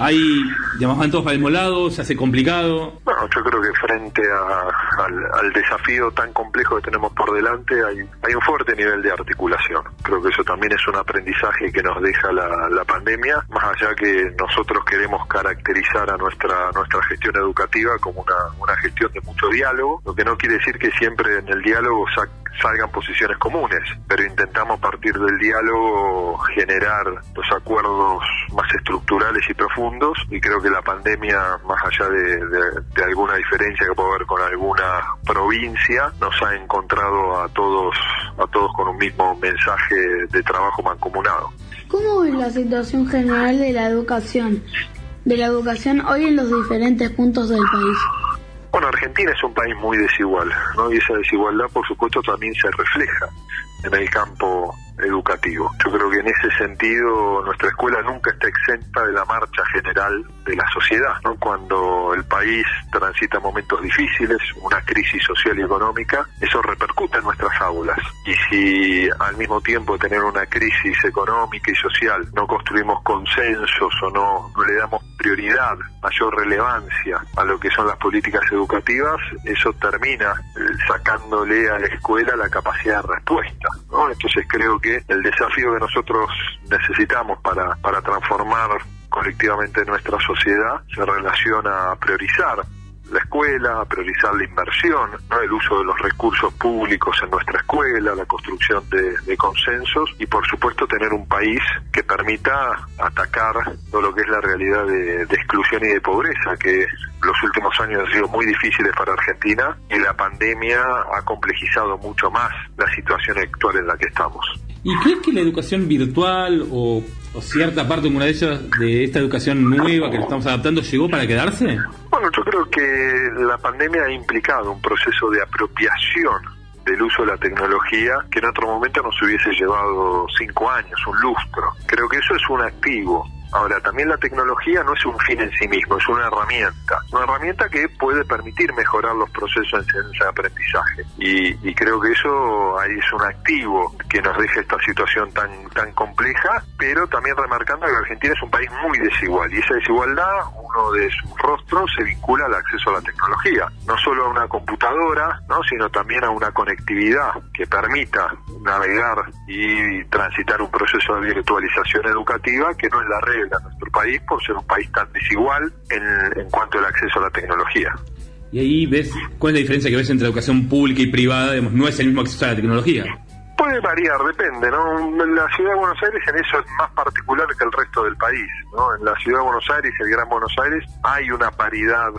¿Hay, digamos, van todos para el mismo lado? ¿Se hace complicado? Bueno, yo creo que frente a, al, al, desafío tan complejo que tenemos por delante hay, hay un fuerte nivel de articulación. Creo que eso también es un aprendizaje que nos deja la, la pandemia, más allá que nosotros queremos caracterizar a nuestra, nuestra gestión educativa como una, una gestión de mucho diálogo, lo que no quiere decir que siempre en el diálogo salgan posiciones comunes, pero intentamos a partir del diálogo generar los acuerdos más estructurales y profundos y creo que la pandemia, más allá de, alguna diferencia que pueda haber con alguna provincia, nos ha encontrado a todos, a todos con un mismo mensaje de trabajo mancomunado. ¿Cómo es la situación general de la educación, de la educación hoy en los diferentes puntos del país? Bueno, Argentina es un país muy desigual, ¿no? Y esa desigualdad, por supuesto, también se refleja en el campo educativo. Yo creo que en ese sentido nuestra escuela nunca está exenta de la marcha general de la sociedad, ¿no? Cuando el país transita momentos difíciles, una crisis social y económica, eso repercute en nuestras aulas. Y si al mismo tiempo tener una crisis económica y social no construimos consensos o no, no le damos prioridad, mayor relevancia a lo que son las políticas educativas, eso termina eh, sacándole a la escuela la capacidad de respuesta. Entonces creo que el desafío que nosotros necesitamos para, para transformar colectivamente nuestra sociedad se relaciona a priorizar la escuela, a priorizar la inversión, el uso de los recursos públicos en nuestra escuela, la construcción de, de, consensos y por supuesto tener un país que permita atacar todo lo que es la realidad de, de exclusión y de pobreza, que los últimos años han sido muy difíciles para Argentina y la pandemia ha complejizado mucho más la situación actual en la que estamos. ¿Y crees que la educación virtual o, cierta parte una de ellas de esta educación nueva que estamos adaptando llegó para quedarse? Bueno, yo creo que la pandemia ha implicado un proceso de apropiación del uso de la tecnología que en otro momento nos hubiese llevado cinco años, un lustro. Creo que eso es un activo Ahora, también la tecnología no es un fin en sí mismo, es una herramienta. Una herramienta que puede permitir mejorar los procesos de enseñanza-aprendizaje. Y, y, creo que eso ahí es un activo que nos deja esta situación tan, tan compleja, pero también remarcando que Argentina es un país muy desigual. Y esa desigualdad, uno de sus rostros, se vincula al acceso a la tecnología. No solo a una computadora, ¿no? sino también a una conectividad que permita navegar y transitar un proceso de virtualización educativa que no es la a nuestro país por ser un país tan desigual en, en, cuanto al acceso a la tecnología. Y ahí ves cuál es la diferencia que ves entre educación pública y privada, digamos, no es el mismo acceso a la tecnología. Puede variar, depende, ¿no? La ciudad de Buenos Aires en eso es más particular que el resto del país, ¿no? En la ciudad de Buenos Aires el Gran Buenos Aires hay una paridad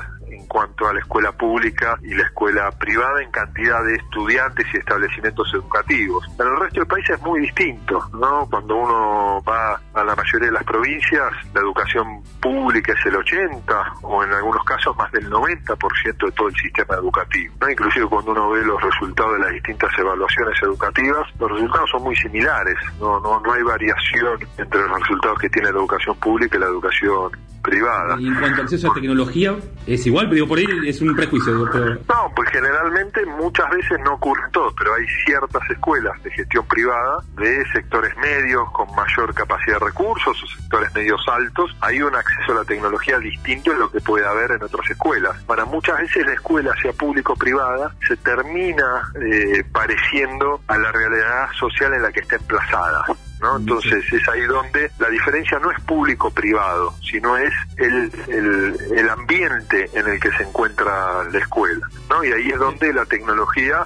cuanto a la escuela pública y la escuela privada en cantidad de estudiantes y establecimientos educativos. En el resto del país es muy distinto, ¿no? Cuando uno va a la mayoría de las provincias, la educación pública es el 80 o en algunos casos más del 90% de todo el sistema educativo. ¿no? Inclusive cuando uno ve los resultados de las distintas evaluaciones educativas, los resultados son muy similares, no, no, no hay variación entre los resultados que tiene la educación pública y la educación privada. Y en cuanto al acceso a tecnología, es igual, pero por ahí es un prejuicio, doctor. No, pues generalmente muchas veces no ocurre todo, pero hay ciertas escuelas de gestión privada de sectores medios con mayor capacidad de recursos o sectores medios altos. Hay un acceso a la tecnología distinto de lo que puede haber en otras escuelas. Para muchas veces la escuela, sea público o privada, se termina eh, pareciendo a la realidad social en la que está emplazada. ¿No? Entonces es ahí donde la diferencia no es público-privado, sino es el, el, el, ambiente en el que se encuentra la escuela, ¿no? Y ahí es donde la tecnología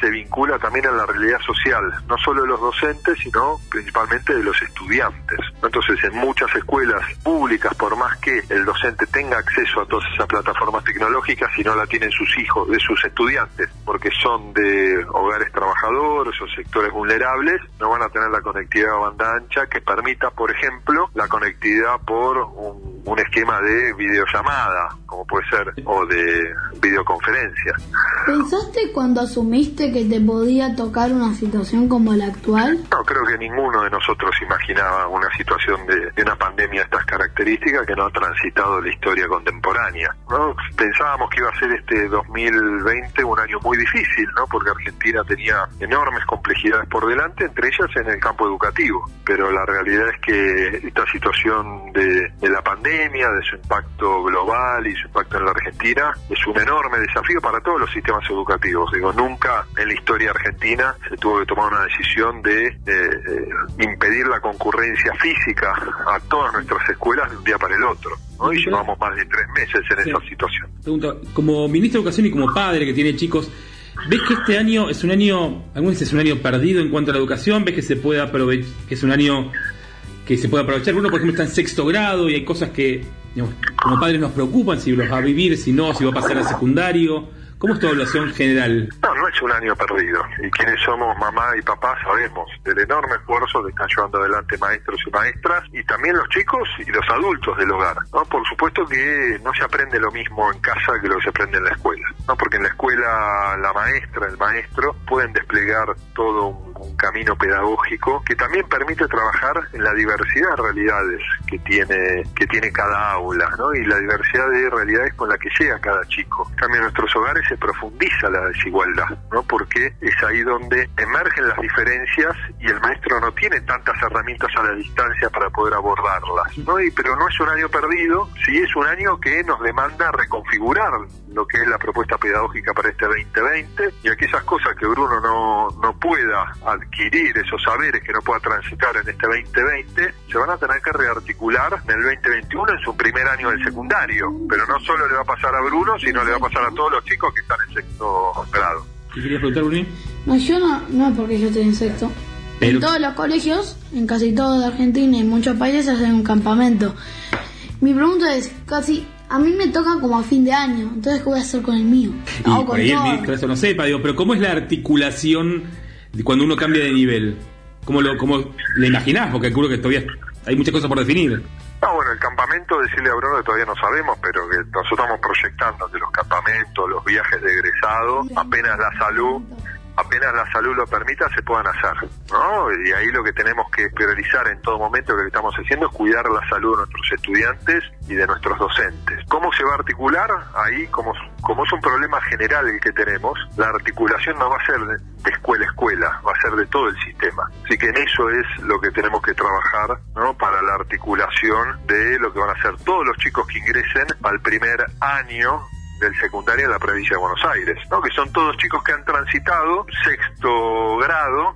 se vincula también a la realidad social, no solo de los docentes, sino principalmente de los estudiantes. Entonces, en muchas escuelas públicas, por más que el docente tenga acceso a todas esas plataformas tecnológicas, si no la tienen sus hijos, de sus estudiantes, porque son de hogares trabajadores o sectores vulnerables, no van a tener la conectividad a banda ancha que permita, por ejemplo, la conectividad por un, esquema de videollamada, como puede ser, o de videoconferencia. ¿Pensaste cuando asumiste que te podía tocar una situación como la actual? No, creo que ninguno de nosotros imaginaba una situación de, de una pandemia de estas características que no ha transitado la historia contemporánea. ¿no? Pensábamos que iba a ser este 2020 un año muy difícil, ¿no? porque Argentina tenía enormes complejidades por delante, entre ellas en el campo educativo. Pero la realidad es que esta situación de, de la pandemia, de su impacto global y su impacto en la Argentina, es un enorme desafío para todos los sistemas educativos. Digo, nunca en la historia argentina se tuvo que tomar una decisión de eh, eh, impedir la concurrencia física a todas nuestras escuelas de un día para el otro. ¿no? Y llevamos más de tres meses en Sí. esa situación. Pregunto, como ministro de Educación y como padre que tiene chicos, ¿ves que este año es un año, algunos dicen es un año perdido en cuanto a la educación? ¿Ves que se puede aprovechar, que es un año que se puede aprovechar? Uno, por ejemplo, está en sexto grado y hay cosas que digamos, como padres nos preocupan, si los va a vivir, si no, si va a pasar al secundario. ¿Cómo es tu evaluación general? No, no es un año perdido. Y quienes somos mamá y papá sabemos del enorme esfuerzo que están llevando adelante maestros y maestras y también los chicos y los adultos del hogar. ¿no? Por supuesto que no se aprende lo mismo en casa que lo que se aprende en la escuela. ¿no? Porque en la escuela la maestra, el maestro pueden desplegar todo un camino pedagógico que también permite trabajar en la diversidad de realidades que tiene, que tiene cada aula, ¿no? Y la diversidad de realidades con la que llega cada chico. En cambio, nuestros hogares se profundiza la desigualdad, ¿no? Porque es ahí donde emergen las diferencias y el maestro no tiene tantas herramientas a la distancia para poder abordarlas, ¿no? Y, pero no es un año perdido, sí es un año que nos demanda reconfigurar lo que es la propuesta pedagógica para este 2020 y aquellas cosas que Bruno no, no pueda adquirir, esos saberes que no pueda transitar en este 2020, se van a tener que rearticular en el 2021 en su primer año del secundario. Pero no solo le va a pasar a Bruno, sino le va a pasar a todos los chicos que están en sexto grado. ¿Qué querías preguntar, Bruno? No, yo no, no porque yo estoy en sexto. Pero- En todos los colegios, en casi todo de Argentina y en muchos países hacen un campamento. Mi pregunta es, casi, a mí me toca como a fin de año, entonces ¿qué voy a hacer con el mío? Y No, por con ahí el todo. ministro eso no sepa, digo, pero ¿cómo es la articulación cuando uno cambia de nivel? ¿Cómo lo, cómo le imaginás? Porque creo que todavía hay muchas cosas por definir. Ah, bueno, el campamento, decirle a Bruno que todavía no sabemos, pero que nosotros estamos proyectando que los campamentos, los viajes de egresado, apenas la salud, apenas la salud lo permita, se puedan hacer, ¿no? Y ahí lo que tenemos que priorizar en todo momento que estamos haciendo es cuidar la salud de nuestros estudiantes y de nuestros docentes. ¿Cómo se va a articular? Ahí, como, como es un problema general el que tenemos, la articulación no va a ser de, escuela a escuela, va a ser de todo el sistema. Así que en eso es lo que tenemos que trabajar, ¿no? Para la articulación de lo que van a ser todos los chicos que ingresen al primer año del secundario de la provincia de Buenos Aires, ¿no? que son todos chicos que han transitado sexto grado,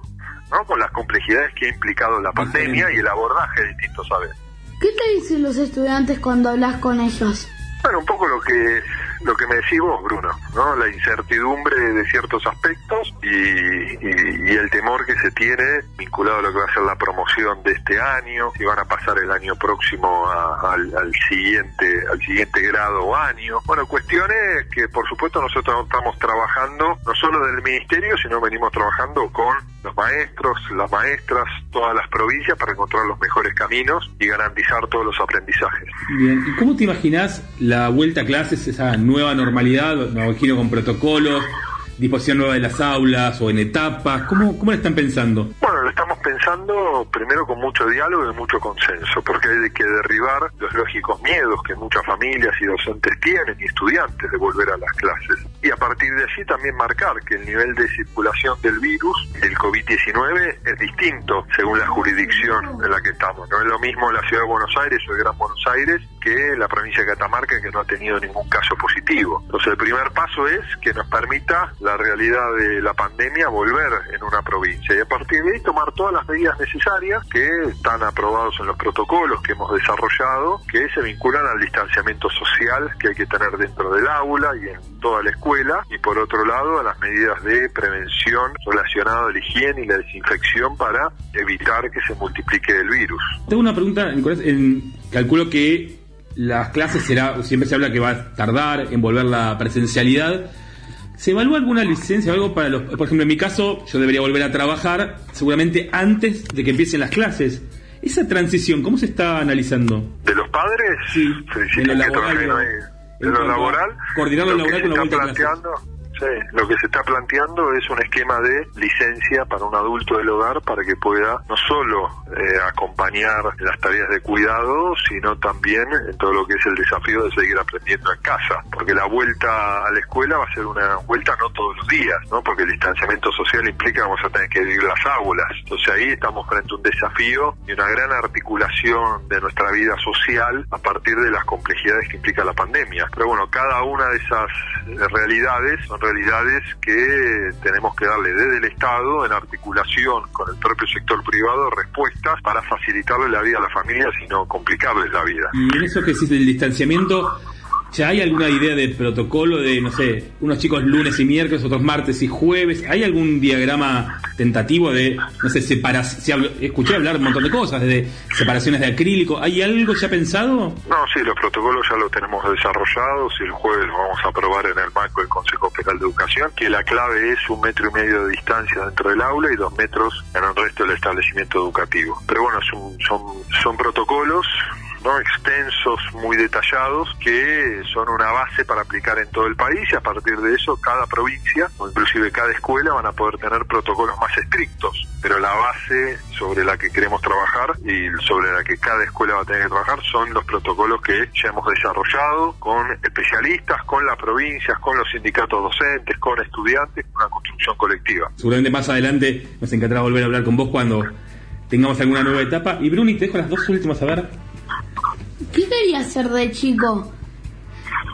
¿no? con las complejidades que ha implicado la pandemia y el abordaje de distintos saberes. ¿Qué te dicen los estudiantes cuando hablas con ellos? Bueno, un poco lo que lo que me decís vos, Bruno, ¿no? La incertidumbre de ciertos aspectos y, y- el temor que se tiene vinculado a lo que va a ser la promoción de este año, si van a pasar el año próximo al siguiente al siguiente grado o año. Bueno, cuestiones que por supuesto nosotros estamos trabajando no solo del ministerio, sino venimos trabajando con los maestros, las maestras, todas las provincias para encontrar los mejores caminos y garantizar todos los aprendizajes. Bien, ¿y cómo te imaginás la vuelta a clases, esa nueva normalidad? Me imagino con protocolos, disposición nueva de las aulas o en etapas. ¿Cómo, cómo la están pensando? Bueno, lo estamos pensando primero con mucho diálogo y mucho consenso, porque hay que derribar los lógicos miedos que muchas familias y docentes tienen y estudiantes de volver a las clases. Y a partir de allí también marcar que el nivel de circulación del virus, el COVID-19, es distinto según la jurisdicción en la que estamos. No es lo mismo la ciudad de Buenos Aires o el Gran Buenos Aires que la provincia de Catamarca que no ha tenido ningún caso positivo. Entonces el primer paso es que nos permita la realidad de la pandemia volver en una provincia y a partir de ahí tomar todas las medidas necesarias que están aprobados en los protocolos que hemos desarrollado que se vinculan al distanciamiento social que hay que tener dentro del aula y en toda la escuela y por otro lado a las medidas de prevención relacionadas a la higiene y la desinfección para evitar que se multiplique el virus. Tengo una pregunta, Nicolás. En- calculo que las clases será, siempre se habla que va a tardar en volver la presencialidad. ¿Se evalúa alguna licencia o algo para los, por ejemplo, en mi caso, yo debería volver a trabajar seguramente antes de que empiecen las clases? Esa transición, ¿cómo se está analizando? ¿De los padres? Sí, en que en lo laboral, coordinar lo laboral con la vuelta a clases. Sí, lo que se está planteando es un esquema de licencia para un adulto del hogar para que pueda no solo eh, acompañar las tareas de cuidado, sino también en todo lo que es el desafío de seguir aprendiendo en casa, porque la vuelta a la escuela va a ser una vuelta no todos los días, ¿no? Porque el distanciamiento social implica que vamos a tener que dividir las aulas. Entonces ahí estamos frente a un desafío y una gran articulación de nuestra vida social a partir de las complejidades que implica la pandemia. Pero bueno, cada una de esas realidades son realidades que tenemos que darle desde el Estado en articulación con el propio sector privado respuestas para facilitarle la vida a las familias y no complicarles la vida. Y en eso que decís del distanciamiento, ¿ya hay alguna idea de protocolo de, no sé, unos chicos lunes y miércoles, otros martes y jueves? ¿Hay algún diagrama tentativo de, no sé, separación? Escuché hablar un montón de cosas, de separaciones de acrílico. ¿Hay algo ya pensado? No, sí, los protocolos ya los tenemos desarrollados y el jueves lo vamos a aprobar en el marco del Consejo Federal de Educación, que la clave es un metro y medio de distancia dentro del aula y dos metros en el resto del establecimiento educativo. Pero bueno, son protocolos no extensos, muy detallados, que son una base para aplicar en todo el país y a partir de eso cada provincia o inclusive cada escuela van a poder tener protocolos más estrictos. Pero la base sobre la que queremos trabajar y sobre la que cada escuela va a tener que trabajar son los protocolos que ya hemos desarrollado con especialistas, con las provincias, con los sindicatos docentes, con estudiantes, una construcción colectiva. Seguramente más adelante nos encantará volver a hablar con vos cuando tengamos alguna nueva etapa. Y Bruni, te dejo las dos últimas a ver. ¿Qué querías ser de chico?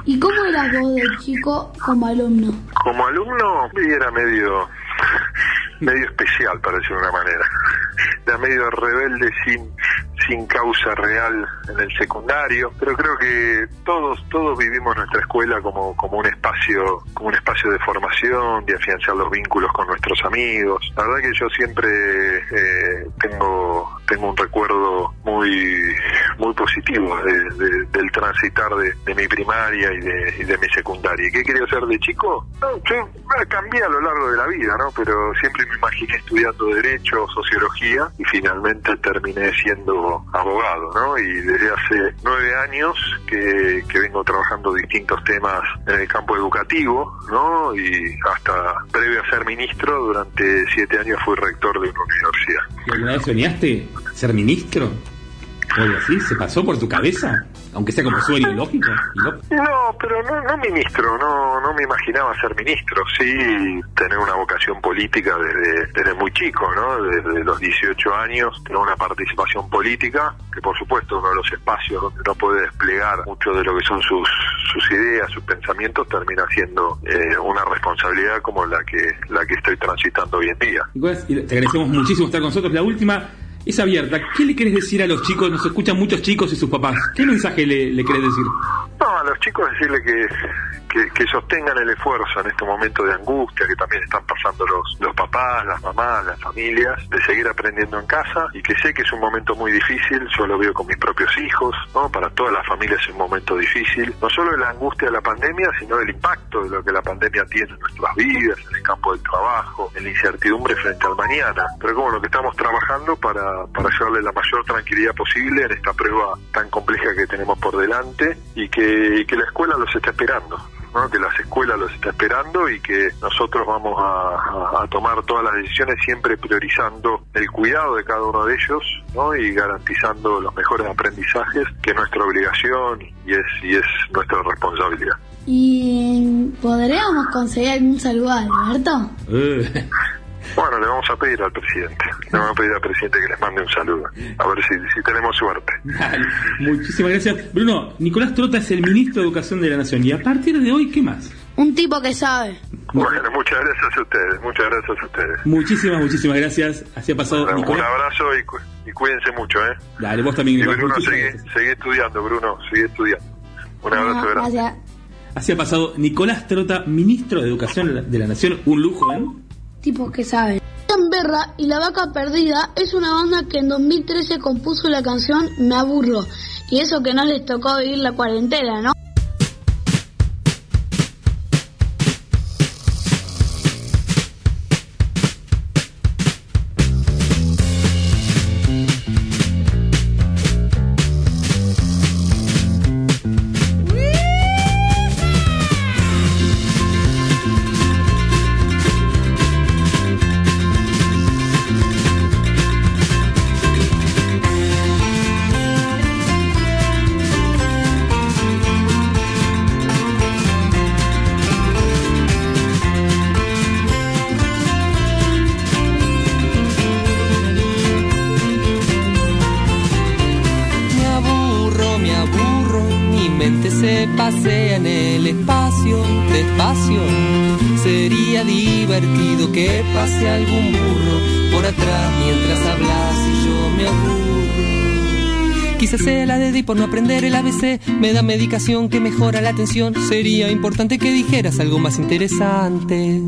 ¿Y cómo eras vos de chico como alumno? Como alumno era medio medio especial, para decirlo de una manera. Era medio rebelde sin sin causa real en el secundario, pero creo que todos todos vivimos nuestra escuela como como un espacio como un espacio de formación, de afianzar los vínculos con nuestros amigos. La verdad que yo siempre eh, tengo tengo un recuerdo muy muy positivo de- de- del transitar de, de mi primaria y de, y de mi secundaria. ¿Y qué quería ser de chico? No, yo cambié a lo largo de la vida, ¿no? Pero siempre me imaginé estudiando Derecho, Sociología y finalmente terminé siendo abogado, ¿no? Y desde hace nueve años que, que vengo trabajando distintos temas en el campo educativo, ¿no? Y hasta previo a ser ministro, durante siete años fui rector de una universidad. ¿Y alguna vez soñaste ser ministro? ¿O así? ¿Se pasó por tu cabeza? Aunque sea como. Y no- pero no, no ministro, no, no me imaginaba ser ministro, sí tener una vocación política desde, desde muy chico, ¿no? Desde los 18 años, tener una participación política, que por supuesto uno de los espacios donde uno puede desplegar mucho de lo que son sus, sus ideas, sus pensamientos, termina siendo eh, una responsabilidad como la que, la que estoy transitando hoy en día. Nicolás, te agradecemos muchísimo estar con nosotros. La última es abierta. ¿Qué le querés decir a los chicos? Nos escuchan muchos chicos y sus papás. ¿Qué mensaje le, le querés decir? No, a los chicos decirle que, que, sostengan el esfuerzo en este momento de angustia que también están pasando los, los papás, las mamás, las familias, de seguir aprendiendo en casa y que sé que es un momento muy difícil, yo lo veo con mis propios hijos, ¿no? Para todas las familias es un momento difícil, no solo de la angustia de la pandemia, sino del impacto de lo que la pandemia tiene en nuestras vidas, en el campo del trabajo, en la incertidumbre frente al mañana, pero como lo que estamos trabajando para, para llevarle la mayor tranquilidad posible en esta prueba tan compleja que tenemos por delante y que, y que la escuela los está esperando. ¿No? que las escuelas los está esperando y que nosotros vamos a, tomar todas las decisiones siempre priorizando el cuidado de cada uno de ellos ¿no? y garantizando los mejores aprendizajes que es nuestra obligación y es, y es nuestra responsabilidad. ¿Y podríamos conseguir algún saludo a Alberto? Bueno, le vamos a pedir al presidente, le vamos a pedir al presidente que les mande un saludo, a ver si, si tenemos suerte. Dale, Muchísimas gracias. Bruno, Nicolás Trota es el ministro de Educación de la Nación. ¿Y a partir de hoy qué más? Un tipo que sabe. Bueno, muchas gracias a ustedes, muchas gracias a ustedes. Muchísimas, muchísimas gracias. Así ha pasado Un Nicolás. abrazo y, cu- y cuídense mucho, ¿eh? Dale, vos también, Y. Bruno, seguí, seguí estudiando, Bruno, seguí estudiando. Un abrazo grande. Gracias. Así ha pasado Nicolás Trota, ministro de Educación de la Nación. Un lujo, ¿eh? Tipos que saben. Berra y La Vaca Perdida es una banda que en 2013 compuso la canción Me aburro. Y eso que no les tocó vivir la cuarentena, ¿no? Me da medicación que mejora la atención. Sería importante que dijeras algo más interesante.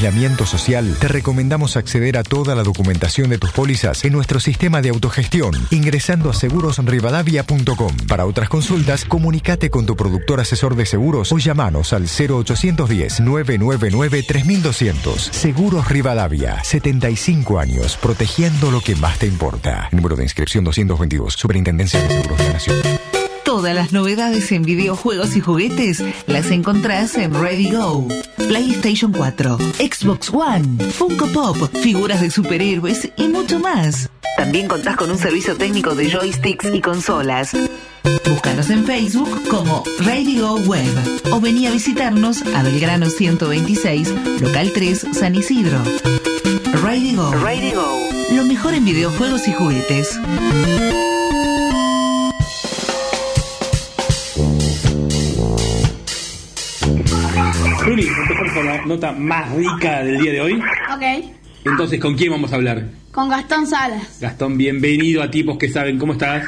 Aislamiento social, te recomendamos acceder a toda la documentación de tus pólizas en nuestro sistema de autogestión, ingresando a segurosrivadavia.com. Para otras consultas, comunícate con tu productor asesor de seguros o llamanos al 0810-999-3200. Seguros Rivadavia, 75 años, protegiendo lo que más te importa. Número de inscripción 222, Superintendencia de Seguros de la Nación. Todas las novedades en videojuegos y juguetes las encontrás en Ready Go. PlayStation 4, Xbox One, Funko Pop, figuras de superhéroes y mucho más. También contás con un servicio técnico de joysticks y consolas. Búscanos en Facebook como Ready Go Web o vení a visitarnos a Belgrano 126, local 3, San Isidro. Ready Go. Ready Go. Lo mejor en videojuegos y juguetes. Luli, empezamos con la nota más rica del día de hoy. Ok. Entonces, ¿con quién vamos a hablar? Con Gastón Salas. Gastón, bienvenido a Tipos que Saben. ¿Cómo estás?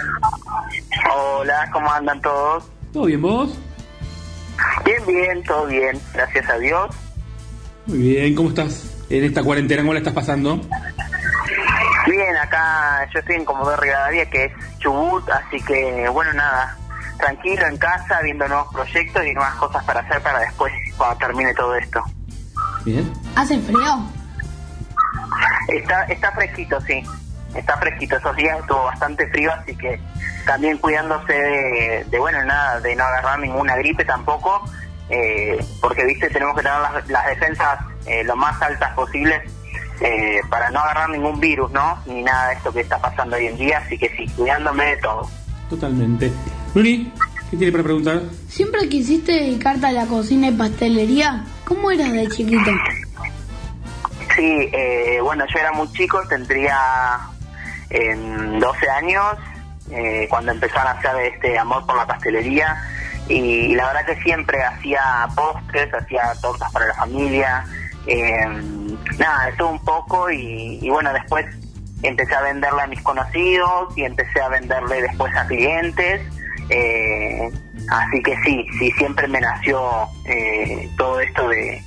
Hola, ¿cómo andan todos? ¿Todo bien vos? Bien, bien, todo bien, gracias a Dios. Muy bien, ¿cómo estás en esta cuarentena? ¿Cómo la estás pasando? Bien, acá yo estoy en Comodoro Rivadavia, que es Chubut, así que bueno, nada, tranquilo en casa, viendo nuevos proyectos y nuevas cosas para hacer para después, cuando termine todo esto. Bien. ¿Hace frío? Está, está fresquito, sí, está fresquito. Esos días estuvo bastante frío, así que también cuidándose de, de, bueno, nada, de no agarrar ninguna gripe tampoco, eh, porque, viste, tenemos que tener las, las defensas eh, lo más altas posibles eh, para no agarrar ningún virus, ¿no? Ni nada de esto que está pasando hoy en día, así que sí, cuidándome de todo. Totalmente. Luli, ¿qué tiene para preguntar? ¿Siempre quisiste dedicarte a la cocina y pastelería? ¿Cómo eras de chiquito? Sí, eh, bueno, yo era muy chico, tendría eh, 12 años, eh, cuando empezaron a hacer este amor por la pastelería y, la verdad que siempre hacía postres, hacía tortas para la familia, eh, nada, eso un poco y, y bueno, después empecé a venderle a mis conocidos y empecé a venderle después a clientes. Eh, así que sí, sí, siempre me nació eh, todo esto de,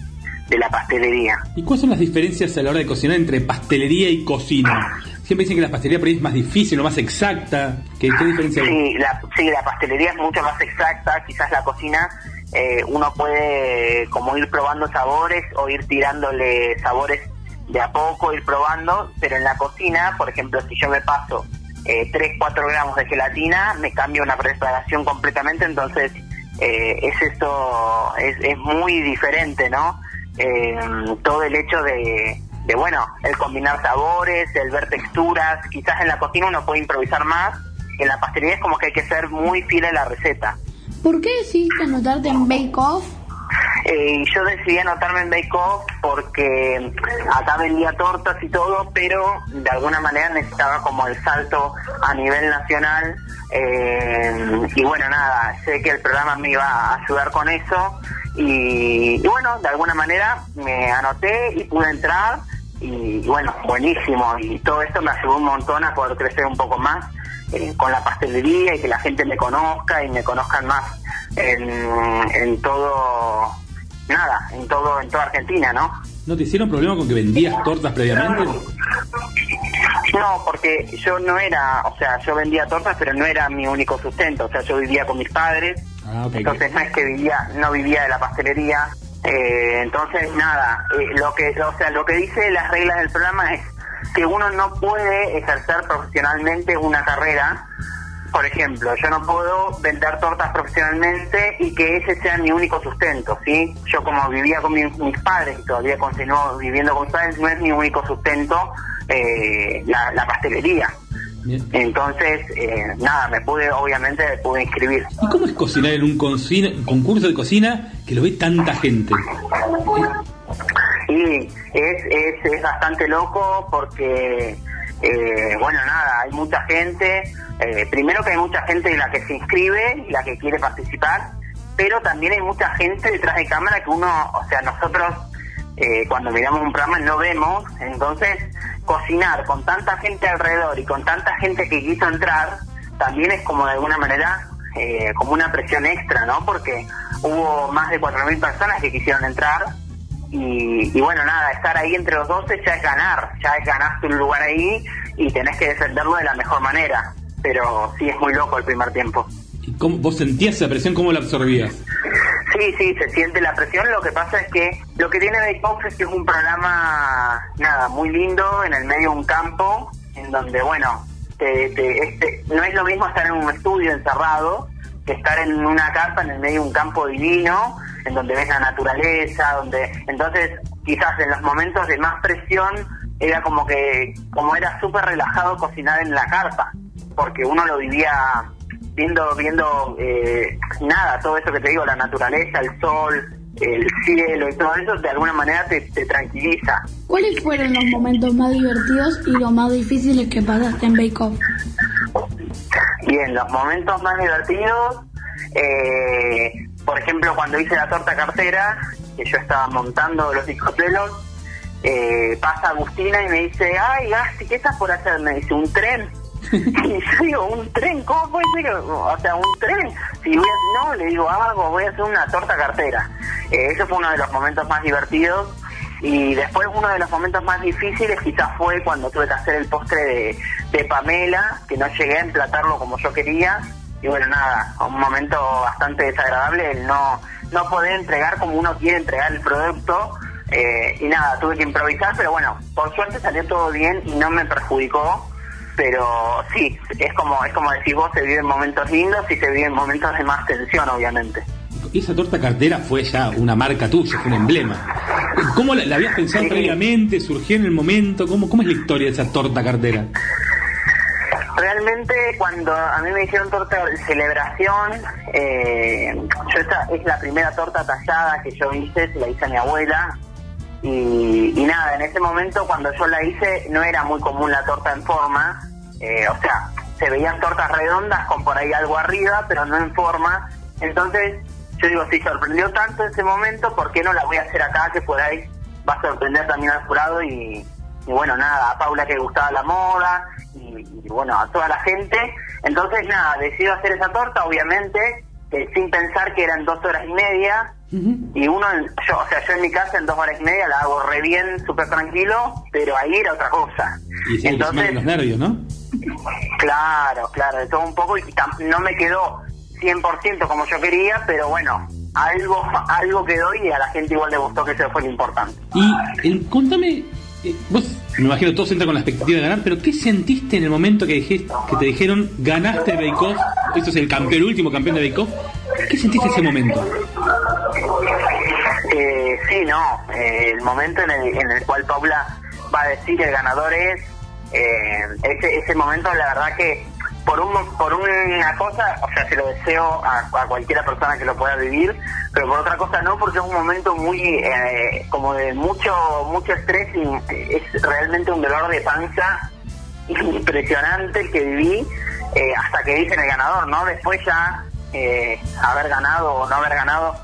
de la pastelería. ¿Y cuáles son las diferencias a la hora de cocinar entre pastelería y cocina? Siempre dicen que la pastelería por ahí es más difícil o más exacta. ¿Qué, qué diferencia hay? Sí la, sí, la pastelería es mucho más exacta, quizás la cocina eh, uno puede como ir probando sabores o ir tirándole sabores de a poco, ir probando, pero en la cocina, por ejemplo, si yo me paso eh, 3, 4 gramos de gelatina, me cambia una preparación completamente, entonces eh, es esto, es, es muy diferente, ¿no? Eh, todo el hecho de, de, bueno, el combinar sabores, el ver texturas, quizás en la cocina uno puede improvisar más, en la pastelería es como que hay que ser muy fiel a la receta. ¿Por qué decidiste anotarte en Bake Off? Eh, y yo decidí anotarme en Bake Off porque acá vendía tortas y todo, pero de alguna manera necesitaba como el salto a nivel nacional. Eh, y bueno, nada, sé que el programa me iba a ayudar con eso. Y, bueno, de alguna manera me anoté y pude entrar. Y, y bueno, buenísimo. Y todo esto me ayudó un montón a poder crecer un poco más eh, con la pastelería y que la gente me conozca y me conozcan más en, en todo, nada, en todo, en toda Argentina, ¿no? ¿No te hicieron problema con que vendías tortas previamente? No, porque yo no era, o sea, yo vendía tortas, pero no era mi único sustento, o sea, yo vivía con mis padres, Ah, entonces no es que vivía, no vivía de la pastelería, eh, entonces nada, eh, lo que, o sea, lo que dice las reglas del programa es que uno no puede ejercer profesionalmente una carrera. Por ejemplo, yo no puedo vender tortas profesionalmente y que ese sea mi único sustento, ¿sí? Yo como vivía con mi- mis padres y todavía continúo viviendo con mis padres, no es mi único sustento eh, la, la pastelería. Entonces, eh, nada, me pude, obviamente, me pude inscribir. ¿Y cómo es cocinar en un cocina- concurso de cocina que lo ve tanta gente? Y es, es, es bastante loco porque, eh, bueno, nada, hay mucha gente. eh, primero que hay mucha gente de la que se inscribe y la que quiere participar, pero también hay mucha gente detrás de cámara que uno, o sea, nosotros eh, cuando miramos un programa no vemos. Entonces, cocinar con tanta gente alrededor y con tanta gente que quiso entrar, también es como de alguna manera eh, como una presión extra, ¿no? Porque hubo más de 4.000 personas que quisieron entrar y, y bueno, nada, estar ahí entre los 12 ya es ganar, ya es ganaste un lugar ahí y tenés que defenderlo de la mejor manera. Pero sí es muy loco el primer tiempo. ¿Y cómo, ¿Vos sentías esa presión? ¿Cómo la absorbías? Sí, sí, se siente la presión. Lo que pasa es que lo que tiene Bake Off es que es un programa, nada, muy lindo, en el medio de un campo, en donde, bueno, te, te- este, no es lo mismo estar en un estudio encerrado que estar en una carpa en el medio de un campo divino, en donde ves la naturaleza, donde... Entonces, quizás en los momentos de más presión, era como que, como era súper relajado cocinar en la carpa, porque uno lo vivía viendo viendo eh, nada, todo eso que te digo, la naturaleza, el sol, el cielo y todo eso, de alguna manera te, te tranquiliza. ¿Cuáles fueron los momentos más divertidos y los más difíciles que pasaste en Bake Off? Bien, los momentos más divertidos, eh, por ejemplo, cuando hice la torta cartera, que yo estaba montando los discotelos, eh, pasa Agustina y me dice, ay, Gasti, ¿qué estás por hacer? Me dice, un tren. y yo digo, ¿un tren? ¿Cómo puede ser? O sea, un tren. Si voy a, no, le digo, hago, voy a hacer una torta cartera. Eh, ese fue uno de los momentos más divertidos. Y después uno de los momentos más difíciles quizás fue cuando tuve que hacer el postre de, de Pamela, que no llegué a emplatarlo como yo quería. Y bueno, nada, un momento bastante desagradable el no, no poder entregar como uno quiere entregar el producto. Eh, y nada, tuve que improvisar, pero bueno, por suerte salió todo bien y no me perjudicó. Pero sí, es como, es como decís vos, se viven momentos lindos y se viven momentos de más tensión, obviamente. Esa torta cartera fue ya una marca tuya, fue un emblema. ¿Cómo la, la habías pensado previamente? ¿Surgió en el momento? ¿Cómo, ¿Cómo es la historia de esa torta cartera? Realmente cuando a mí me hicieron torta de celebración, eh, yo esta es la primera torta tallada que yo hice, se la hice a mi abuela. Y, y nada, en ese momento cuando yo la hice no era muy común la torta en forma, eh, o sea, se veían tortas redondas con por ahí algo arriba, pero no en forma. Entonces yo digo, si sorprendió tanto ese momento, ¿por qué no la voy a hacer acá que por ahí va a sorprender también al jurado y, y bueno, nada, a Paula que le gustaba la moda y, y bueno, a toda la gente. Entonces nada, decido hacer esa torta, obviamente, eh, sin pensar que eran dos horas y media. Y uno, en- yo, o sea, yo en mi casa en dos horas y media la hago re bien, súper tranquilo, pero ahí era otra cosa. Y sí, Entonces, los nervios, ¿no? Claro, claro, de todo un poco y tam- no me quedó 100% como yo quería, pero bueno, algo algo quedó y a la gente igual le gustó que eso fue lo importante. Y el- contame, eh, vos me imagino todos entran con la expectativa de ganar, pero ¿qué sentiste en el momento que, dijiste, que te dijeron ganaste Bake Off? Esto es el campeón, el último campeón de Bake. ¿Qué sentiste ese momento? Eh, sí, no, eh, el momento en el, en el cual Paula va a decir el ganador es, eh, ese, ese momento la verdad que por, un, por una cosa, o sea, se lo deseo a, a cualquiera persona que lo pueda vivir, pero por otra cosa no, porque es un momento muy, eh, como de mucho, mucho estrés y es realmente un dolor de panza impresionante el que viví eh, hasta que dicen el ganador, ¿no? Después ya eh, haber ganado o no haber ganado,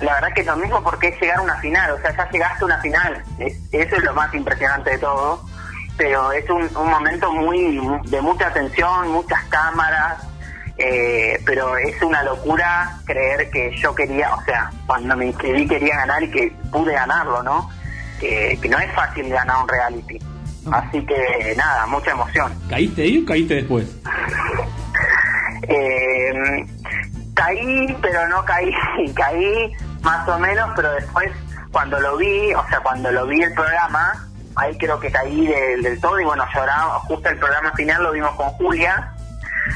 la verdad que es lo mismo porque es llegar a una final, o sea, ya llegaste a una final, Es- eso es lo más impresionante de todo, pero es un, un momento muy de mucha tensión, muchas cámaras, eh, pero es una locura creer que yo quería, o sea, cuando me inscribí quería ganar y que pude ganarlo, ¿no? Que, que no es fácil ganar un reality. Así que nada, mucha emoción. ¿Caíste ahí o caíste después? Eh, caí, pero no caí, caí más o menos, pero después cuando lo vi, o sea, cuando lo vi el programa, ahí creo que caí del, del todo y bueno, lloraba, justo el programa final lo vimos con Julia,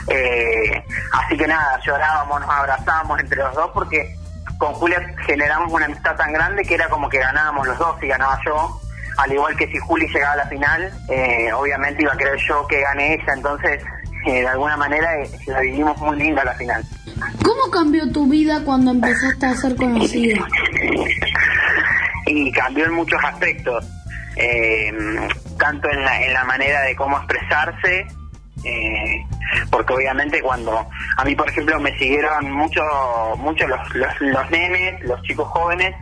eh, así que nada, llorábamos, nos abrazábamos entre los dos porque con Julia generamos una amistad tan grande que era como que ganábamos los dos y ganaba yo, al igual que si Juli llegaba a la final, eh, obviamente iba a querer yo que gane ella, entonces eh, de alguna manera la vivimos muy linda la final. ¿Cómo cambió tu vida cuando empezaste a ser conocida? y cambió en muchos aspectos, eh, tanto en la, en la manera de cómo expresarse, eh, porque obviamente cuando a mí por ejemplo me siguieron mucho mucho los, los, los nenes, los chicos jóvenes,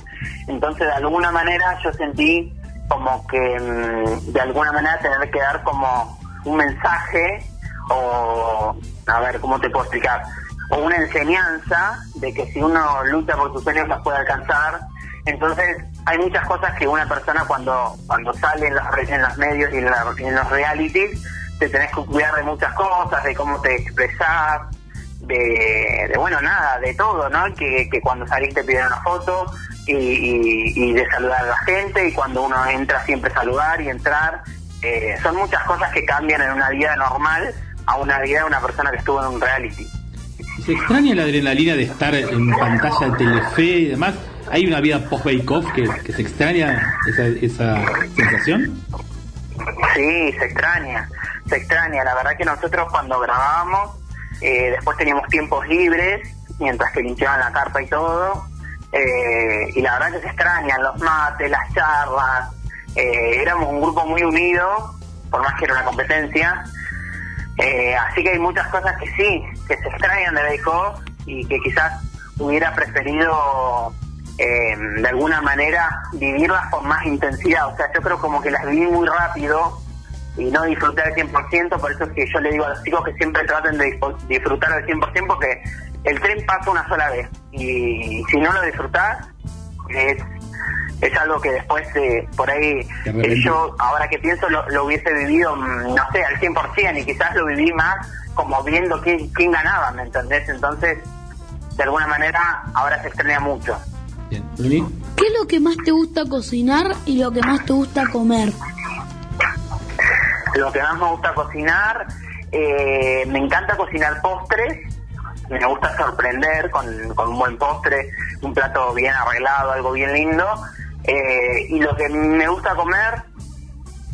entonces de alguna manera yo sentí como que mm, de alguna manera tener que dar como un mensaje o a ver cómo te puedo explicar o una enseñanza de que si uno lucha por sus sueños las puede alcanzar. Entonces hay muchas cosas que una persona cuando cuando sale en los, en los medios y en, la- en los realities te tenés que cuidar de muchas cosas, de cómo te expresás, de, de, bueno, nada, de todo, ¿no? Que, que cuando salís te piden una foto y, y- y de saludar a la gente y cuando uno entra siempre saludar y entrar. Eh, son muchas cosas que cambian en una vida normal a una vida de una persona que estuvo en un reality. ¿Se extraña la adrenalina de estar en pantalla de Telefe y demás? ¿Hay una vida post-Bake Off que, que se extraña esa, esa sensación? Sí, se extraña, se extraña. La verdad que nosotros cuando grabábamos, eh, después teníamos tiempos libres, mientras que limpiaban la carpa y todo, eh, y la verdad que se extrañan los mates, las charlas. eh, éramos un grupo muy unido, por más que era una competencia. Eh, así que hay muchas cosas que sí, que se extrañan de Off y que quizás hubiera preferido eh, de alguna manera vivirlas con más intensidad. O sea, yo creo como que las viví muy rápido y no disfruté al 100%, por eso es que yo le digo a los chicos que siempre traten de disfrutar al 100% porque el tren pasa una sola vez y si no lo disfrutás es, es algo que después eh, por ahí eh, yo ahora que pienso lo, lo hubiese vivido, mm, no sé, al 100% y quizás lo viví más como viendo quién, quién ganaba, ¿me entendés? Entonces, de alguna manera, ahora se extraña mucho. ¿Qué es lo que más te gusta cocinar y lo que más te gusta comer? Lo que más me gusta cocinar, eh, me encanta cocinar postres, me gusta sorprender con, con un buen postre, un plato bien arreglado, algo bien lindo. Eh, y lo que me gusta comer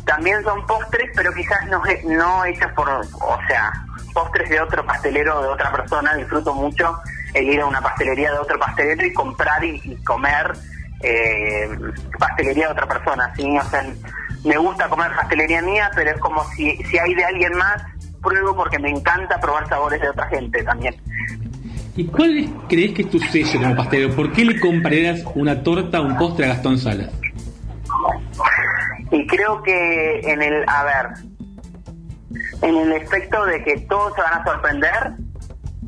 también son postres, pero quizás no, no hechos por, o sea, postres de otro pastelero o de otra persona. Disfruto mucho el ir a una pastelería de otro pastelero y comprar y, y comer eh, pastelería de otra persona. ¿sí? O sea, me gusta comer pastelería mía, pero es como si, si hay de alguien más, pruebo porque me encanta probar sabores de otra gente también. ¿Y cuál es- crees que es tu sello como pastelero? ¿Por qué le comprarías una torta o un postre a Gastón Salas? Y creo que en el, a ver, en el efecto de que todos se van a sorprender,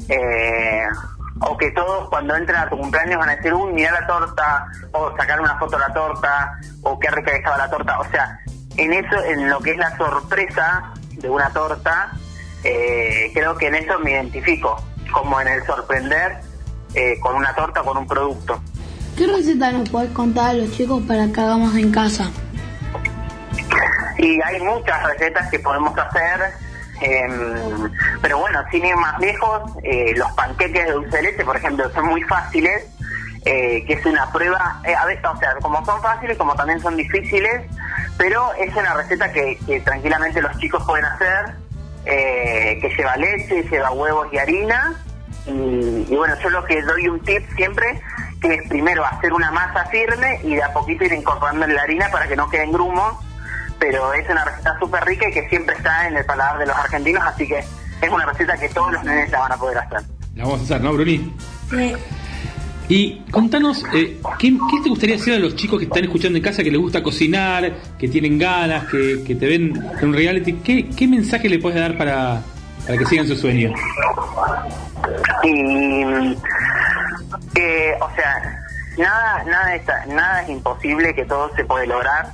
eh, o que todos cuando entren a tu cumpleaños van a decir, uy, mira la torta, o sacar una foto de la torta, o qué rica estaba la torta. O sea, en eso, en lo que es la sorpresa de una torta, eh, creo que en eso me identifico, como en el sorprender eh, con una torta o con un producto. ¿Qué receta nos podés contar a los chicos para que hagamos en casa? Y hay muchas recetas que podemos hacer, em, pero bueno, sin ir más lejos, eh, los panqueques de dulce de leche, por ejemplo, son muy fáciles, eh, que es una prueba, eh, a veces, o sea, como son fáciles, como también son difíciles, pero es una receta que, que tranquilamente los chicos pueden hacer, eh, que lleva leche, lleva huevos y harina, y, y bueno, yo lo que doy un tip siempre, que es primero hacer una masa firme y de a poquito ir incorporando la harina para que no queden grumos, pero es una receta súper rica y que siempre está en el paladar de los argentinos, así que es una receta que todos los nenes la van a poder hacer. La vamos a hacer, ¿no, Bruni? Y contanos, eh, ¿qué, te gustaría hacer a los chicos que están escuchando en casa, que les gusta cocinar, que tienen ganas, que, que te ven en un reality? ¿Qué, qué mensaje le puedes dar para, para que sigan su sueño? Y, eh, o sea, nada, nada, es, nada es imposible, que todo se puede lograr,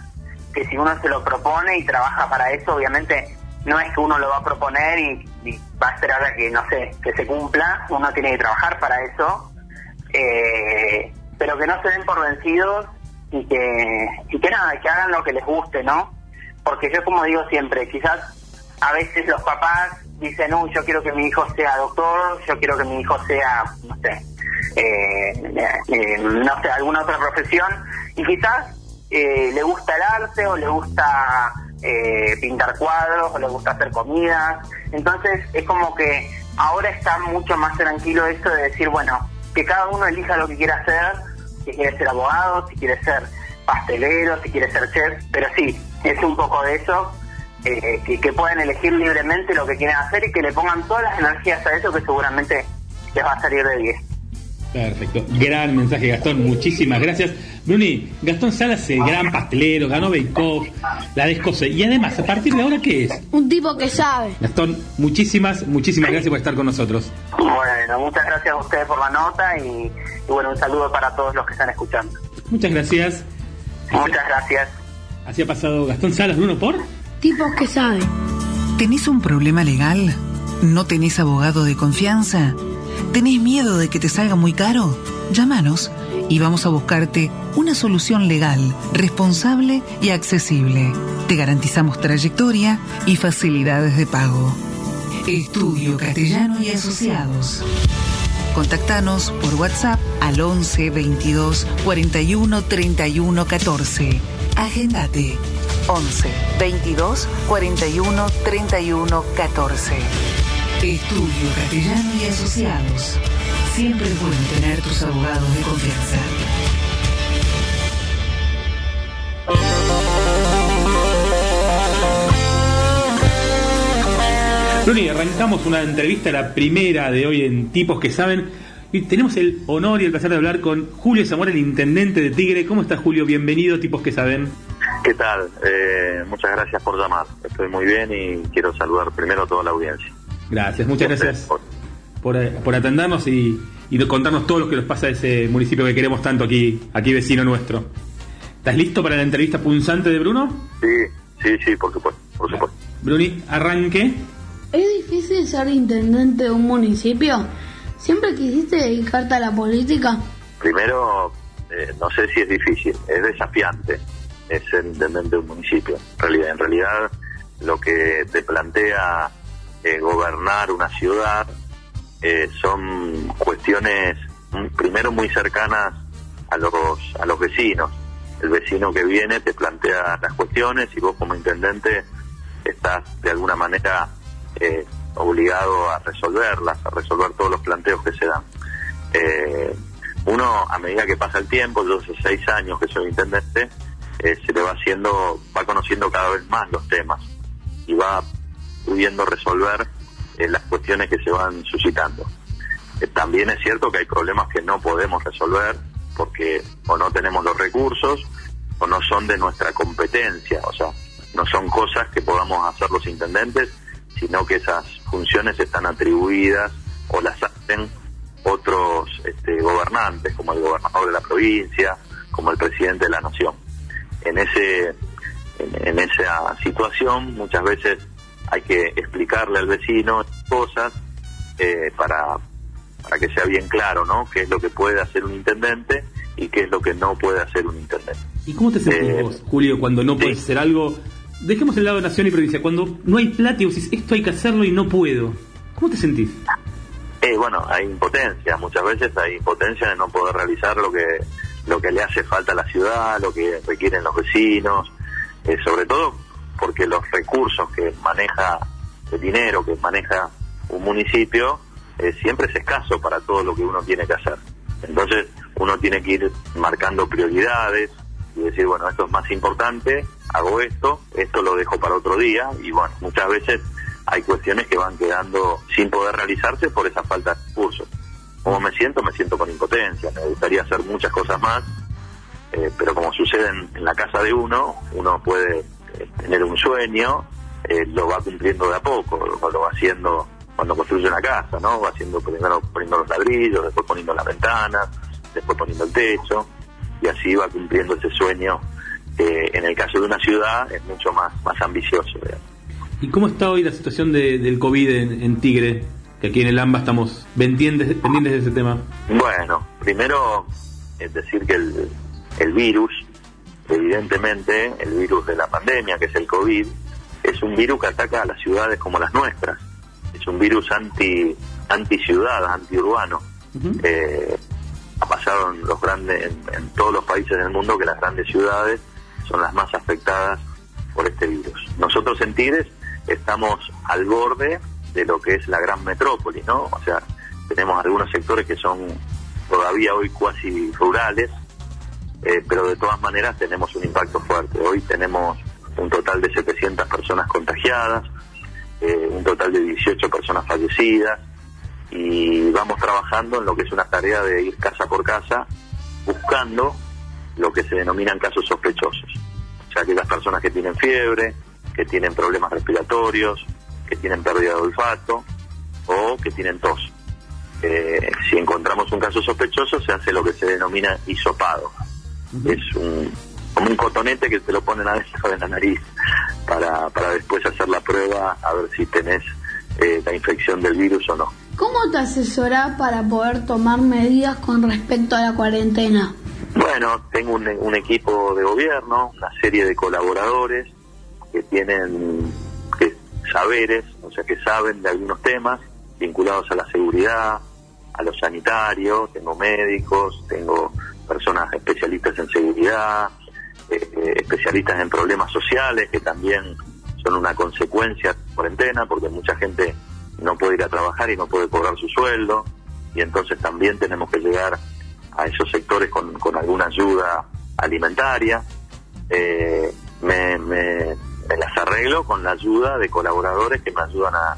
que si uno se lo propone y trabaja para eso, obviamente no es que uno lo va a proponer y, y va a esperar a que, no sé, que se cumpla, uno tiene que trabajar para eso, eh, pero que no se den por vencidos y que, y que nada, que hagan lo que les guste, ¿no? porque yo como digo siempre, quizás a veces los papás dicen, yo quiero que mi hijo sea doctor, yo quiero que mi hijo sea, no sé, eh, eh, no sé, alguna otra profesión, y quizás eh, le gusta el arte o le gusta eh, pintar cuadros o le gusta hacer comida. Entonces es como que ahora está mucho más tranquilo esto de decir, bueno, que cada uno elija lo que quiera hacer, si quiere ser abogado, si quiere ser pastelero, si quiere ser chef, pero sí, es un poco de eso, eh, que, que pueden elegir libremente lo que quieren hacer y que le pongan todas las energías a eso que seguramente les va a salir de 10. Perfecto. Gran mensaje, Gastón. Muchísimas gracias. Bruni, Gastón Salas es gran pastelero, ganó Bake Off, la descose. Y además, ¿a partir de ahora qué es? Un tipo que sabe. Gastón, muchísimas, muchísimas gracias por estar con nosotros. Bueno, muchas gracias a ustedes por la nota y, y bueno, un saludo para todos los que están escuchando. Muchas gracias. Muchas gracias. Así ha pasado Gastón Salas, Bruno, por. Tipos que saben. ¿Tenés un problema legal? ¿No tenés abogado de confianza? ¿Tenés miedo de que te salga muy caro? Llámanos y vamos a buscarte una solución legal, responsable y accesible. Te garantizamos trayectoria y facilidades de pago. Estudio Castellano y Asociados. Contactanos por WhatsApp al 11 22 41 31 14. Agendate 11 22 41 31 14. Estudio Castellano y Asociados. Siempre es bueno tener tus abogados de confianza. Bruni, arrancamos una entrevista, la primera de hoy en Tipos que Saben. Y tenemos el honor y el placer de hablar con Julio Zamora, el intendente de Tigre. ¿Cómo estás, Julio? Bienvenido, Tipos que Saben. ¿Qué tal? Eh, muchas gracias por llamar. Estoy muy bien y quiero saludar primero a toda la audiencia. Gracias, muchas gracias por, eh, por atendernos y, y contarnos todo lo que nos pasa a ese municipio que queremos tanto aquí, aquí vecino nuestro. ¿Estás listo para la entrevista punzante de Bruno? Sí, sí, sí, por supuesto, por supuesto. Bruni, arranque. ¿Es difícil ser intendente de un municipio? ¿Siempre quisiste dedicarte a la política? Primero, eh, no sé si es difícil, es desafiante es ser intendente de un municipio. En realidad, en realidad lo que te plantea eh, gobernar una ciudad eh, son cuestiones primero muy cercanas a los a los vecinos. El vecino que viene te plantea las cuestiones y vos como intendente estás de alguna manera eh, obligado a resolverlas, a resolver todos los planteos que se dan. Eh, uno, a medida que pasa el tiempo, yo hace seis años que soy intendente, se le va haciendo, va conociendo cada vez más los temas y va pudiendo resolver eh, las cuestiones que se van suscitando. Eh, también es cierto que hay problemas que no podemos resolver porque o no tenemos los recursos o no son de nuestra competencia, o sea, no son cosas que podamos hacer los intendentes, sino que esas funciones están atribuidas o las hacen otros este, gobernantes, como el gobernador de la provincia, como el presidente de la nación. En ese en, en esa situación muchas veces hay que explicarle al vecino cosas eh, para, para que sea bien claro, ¿no? Qué es lo que puede hacer un intendente y qué es lo que no puede hacer un intendente. ¿Y cómo te sentís Eh, vos, Julio, cuando no puedes hacer algo? Dejemos el lado de nación y provincia. Cuando no hay plata y vos decís, esto hay que hacerlo y no puedo. ¿Cómo te sentís? Eh, bueno, hay impotencia, muchas veces hay impotencia de no poder realizar lo que lo que le hace falta a la ciudad, lo que requieren los vecinos, eh, sobre todo porque los recursos que maneja el dinero que maneja un municipio eh, siempre es escaso para todo lo que uno tiene que hacer. Entonces uno tiene que ir marcando prioridades y decir, bueno, esto es más importante, hago esto, esto lo dejo para otro día y bueno, muchas veces hay cuestiones que van quedando sin poder realizarse por esa falta de recursos. ¿Cómo me siento? Me siento con impotencia, me gustaría hacer muchas cosas más, eh, pero como sucede en, en la casa de uno, uno puede tener un sueño, eh, lo va cumpliendo de a poco, lo, lo va haciendo cuando construye una casa, ¿no? Va haciendo primero poniendo los ladrillos, después poniendo las ventanas, después poniendo el techo, y así va cumpliendo ese sueño que en el caso de una ciudad es mucho más, más ambicioso. ¿Y cómo está hoy la situación de- del COVID en, en Tigre? Que aquí en el AMBA estamos pendientes, pendientes de ese tema. Bueno, primero es decir que el, el virus evidentemente el virus de la pandemia, que es el COVID, es un virus que ataca a las ciudades como las nuestras. Es un virus anti anti ciudad, anti urbano. Eh, ha pasado en los grandes en, en todos los países del mundo que las grandes ciudades son las más afectadas por este virus. Nosotros en Tigres estamos al borde de lo que es la gran metrópoli, ¿no? O sea, tenemos algunos sectores que son todavía hoy cuasi rurales, eh, pero de todas maneras tenemos un impacto fuerte. Hoy tenemos un total de 700 personas contagiadas, eh, un total de 18 personas fallecidas y vamos trabajando en lo que es una tarea de ir casa por casa buscando lo que se denominan casos sospechosos. O sea, que las personas que tienen fiebre, que tienen problemas respiratorios, que tienen pérdida de olfato o que tienen tos. Eh, si encontramos un caso sospechoso, se hace lo que se denomina hisopado. Es un, como un cotonete que te lo ponen adentro de la nariz para, para después hacer la prueba a ver si tenés eh, la infección del virus o no. ¿Cómo te asesorás para poder tomar medidas con respecto a la cuarentena? Bueno, tengo un, un equipo de gobierno, una serie de colaboradores que tienen que, saberes, o sea, que saben de algunos temas vinculados a la seguridad, a lo sanitario, tengo médicos, tengo personas especialistas en seguridad, eh, eh, especialistas en problemas sociales que también son una consecuencia de la cuarentena porque mucha gente no puede ir a trabajar y no puede cobrar su sueldo y entonces también tenemos que llegar a esos sectores con, con alguna ayuda alimentaria. Eh, me, me, las arreglo con la ayuda de colaboradores que me ayudan a,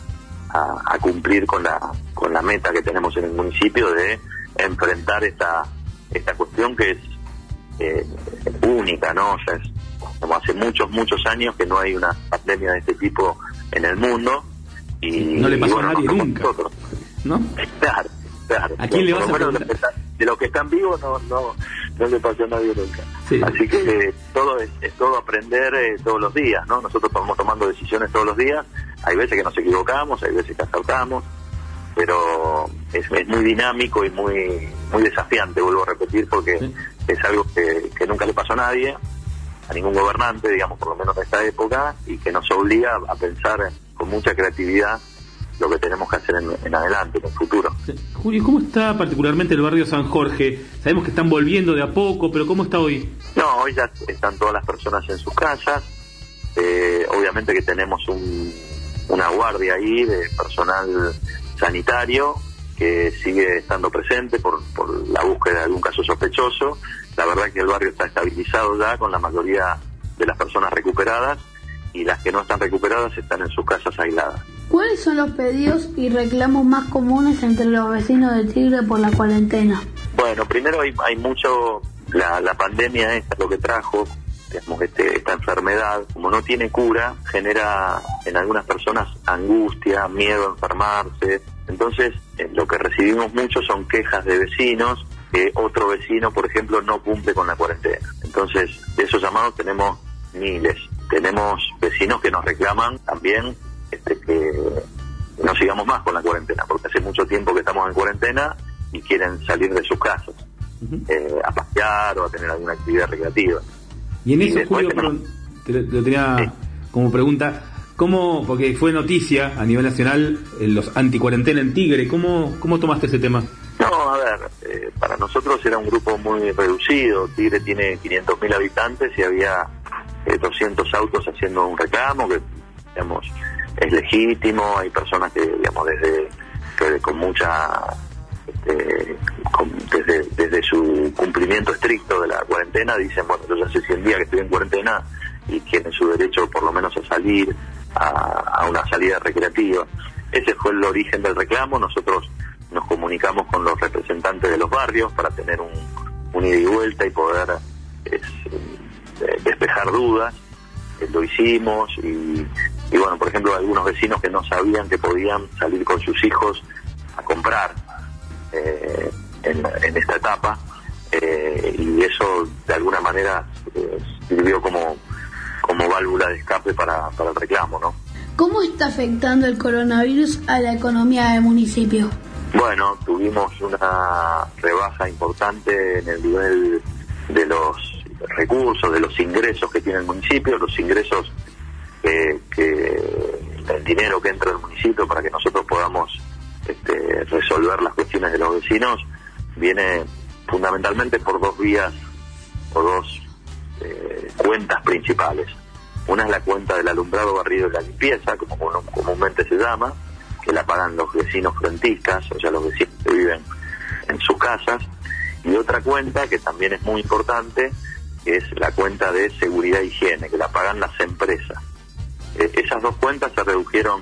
a cumplir con la, con la meta que tenemos en el municipio de enfrentar esta, esta cuestión que es eh, única, ¿no? O sea, es como hace muchos, muchos años que no hay una pandemia de este tipo en el mundo y No le pasó y bueno, a nadie tocó nunca. nosotros. ¿No? Claro, claro. ¿A quién le vas a preguntar? de los que están- de los que están vivos no, no, no le pasó a nadie nunca. Sí. Así que eh, todo es, es todo aprender eh, todos los días, ¿no? Nosotros estamos tomando decisiones todos los días. Hay veces que nos equivocamos, hay veces que acertamos, pero es, es muy dinámico y muy muy desafiante, vuelvo a repetir, porque es algo que, que nunca le pasó a nadie, a ningún gobernante, digamos, por lo menos en esta época, y que nos obliga a pensar con mucha creatividad lo que tenemos que hacer en, en adelante, en el futuro. Julio, ¿cómo está particularmente el barrio San Jorge? Sabemos que están volviendo de a poco, pero ¿cómo está hoy? No, hoy ya están todas las personas en sus casas. Eh, obviamente que tenemos un- una guardia ahí de personal sanitario que sigue estando presente por, por la búsqueda de algún caso sospechoso. La verdad que el barrio está estabilizado ya con la mayoría de las personas recuperadas y las que no están recuperadas están en sus casas aisladas. ¿Cuáles son los pedidos y reclamos más comunes entre los vecinos de Tigre por la cuarentena? Bueno, primero hay, hay mucho, la, la pandemia esta lo que trajo, digamos, este, esta enfermedad, como no tiene cura, genera en algunas personas angustia, miedo a enfermarse. Entonces, eh, lo que recibimos mucho son quejas de vecinos que otro vecino, por ejemplo, no cumple con la cuarentena. Entonces, de esos llamados tenemos miles. Tenemos vecinos que nos reclaman también este, que no sigamos más con la cuarentena, porque hace mucho tiempo que estamos en cuarentena y quieren salir de sus casas eh, a pasear o a tener alguna actividad recreativa. Y en Y eso, Julio, tenemos- te lo, te lo tenía como pregunta, ¿cómo, porque fue noticia a nivel nacional los anticuarentena en Tigre, ¿cómo, cómo tomaste ese tema? No, a ver, eh, para nosotros era un grupo muy reducido. Tigre tiene 500.000 habitantes y había eh, 200 autos haciendo un reclamo que, digamos, es legítimo. Hay personas que, digamos, desde que con mucha, este, desde, su cumplimiento estricto de la cuarentena, dicen, bueno, yo ya hace 100 días que estoy en cuarentena y tienen su derecho por lo menos a salir a, una salida recreativa. Ese fue el origen del reclamo. Nosotros nos comunicamos con los representantes de los barrios para tener un, ida y vuelta y poder eh, despejar dudas. Eh, lo hicimos y, y bueno, por ejemplo, algunos vecinos que no sabían que podían salir con sus hijos a comprar eh, en, en esta etapa eh, y eso de alguna manera eh, sirvió como, como válvula de escape para, para el reclamo, ¿no? ¿Cómo está afectando el coronavirus a la economía del municipio? Bueno, tuvimos una rebaja importante en el nivel de los recursos, de los ingresos que tiene el municipio, los ingresos que, que el dinero que entra al municipio para que nosotros podamos este, resolver las cuestiones de los vecinos viene fundamentalmente por dos vías o dos eh, cuentas principales. Una es la cuenta del alumbrado barrido y la limpieza, como comúnmente se llama, que la pagan los vecinos frentistas, o sea, los vecinos que viven en sus casas. Y otra cuenta que también es muy importante, es la cuenta de seguridad e higiene, que la pagan las empresas. Eh, esas dos cuentas se redujeron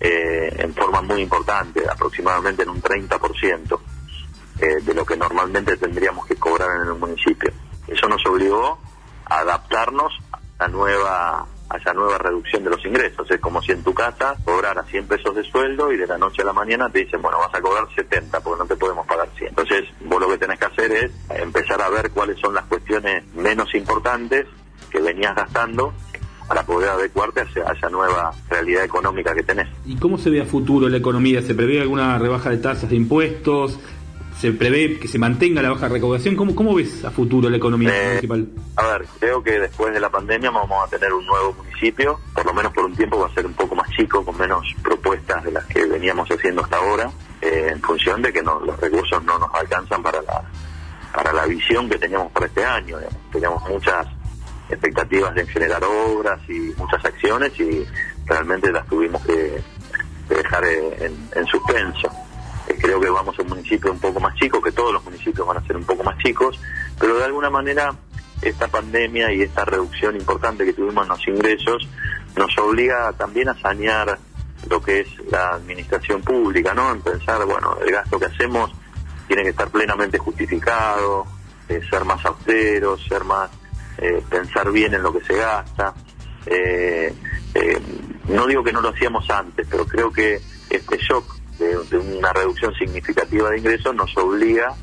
eh, en forma muy importante, aproximadamente en un 30% eh, de lo que normalmente tendríamos que cobrar en el municipio. Eso nos obligó a adaptarnos a, nueva, a esa nueva reducción de los ingresos. Es como si en tu casa cobraras 100 pesos de sueldo y de la noche a la mañana te dicen, bueno, vas a cobrar 70 porque no te podemos pagar 100. Entonces, vos lo que tenés que hacer es empezar a ver cuáles son las cuestiones menos importantes que venías gastando para poder adecuarte a esa nueva realidad económica que tenés. ¿Y cómo se ve a futuro la economía? ¿Se prevé alguna rebaja de tasas de impuestos? ¿Se prevé que se mantenga la baja recaudación? ¿Cómo, cómo ves a futuro la economía Eh, municipal? A ver, creo que después de la pandemia vamos a tener un nuevo municipio, por lo menos por un tiempo va a ser un poco más chico, con menos propuestas de las que veníamos haciendo hasta ahora, eh, en función de que no- los recursos no nos alcanzan para la, para la visión que teníamos para este año. digamos. Teníamos muchas expectativas de generar obras y muchas acciones y realmente las tuvimos que, dejar en, en suspenso. Eh, creo que vamos a un municipio un poco más chico, que todos los municipios van a ser un poco más chicos, pero de alguna manera esta pandemia y esta reducción importante que tuvimos en los ingresos nos obliga también a sanear lo que es la administración pública, ¿no? En pensar, bueno, el gasto que hacemos tiene que estar plenamente justificado, eh, ser más austeros, ser más, eh, pensar bien en lo que se gasta. Eh, eh, no digo que no lo hacíamos antes, pero creo que este shock de, de una reducción significativa de ingresos nos obliga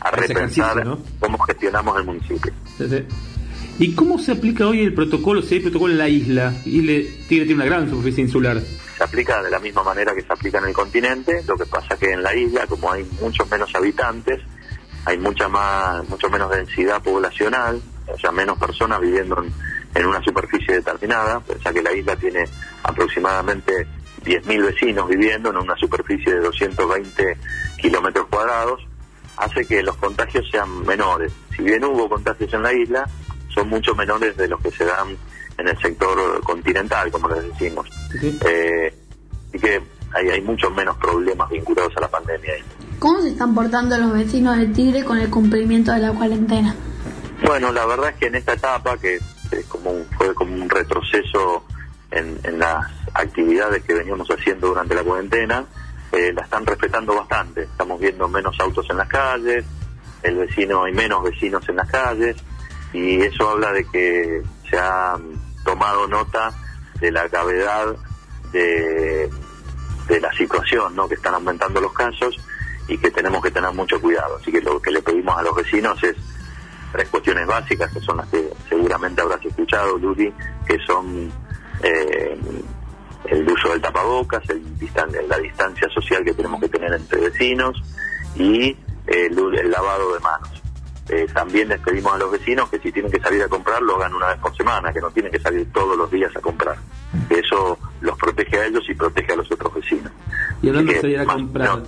a repensar cómo gestionamos el municipio. Sí, sí. ¿Y cómo se aplica hoy el protocolo, si hay protocolo en la isla? Isla Tigre tiene una gran superficie insular. se aplica de la misma manera que se aplica en el continente, lo que pasa que en la isla, como hay muchos menos habitantes, hay mucha más, mucho menos densidad poblacional, o sea, menos personas viviendo en, en una superficie determinada, pensá que la isla tiene aproximadamente 10.000 vecinos viviendo en una superficie de 220 kilómetros cuadrados, hace que los contagios sean menores. Si bien hubo contagios en la isla, son mucho menores de los que se dan en el sector continental, como les decimos. Eh, así que hay, hay muchos menos problemas vinculados a la pandemia. ¿Cómo se están portando los vecinos de Tigre con el cumplimiento de la cuarentena? Bueno, la verdad es que en esta etapa, que es como un- fue como un retroceso en, en las actividades que veníamos haciendo durante la cuarentena, eh, la están respetando bastante. Estamos viendo menos autos en las calles, el vecino hay menos vecinos en las calles, y eso habla de que se ha tomado nota de la gravedad de, de la situación, ¿no? que están aumentando los casos y que tenemos que tener mucho cuidado. Así que lo que le pedimos a los vecinos es tres cuestiones básicas que son las que seguramente habrás escuchado, Luli, que son eh, el uso del tapabocas, el distan- la distancia social que tenemos que tener entre vecinos y el, el lavado de manos. Eh, también les pedimos a los vecinos que si tienen que salir a comprar lo hagan una vez por semana, que no tienen que salir todos los días a comprar. Eso los protege a ellos y protege a los otros vecinos. Y hablando de salir a comprar,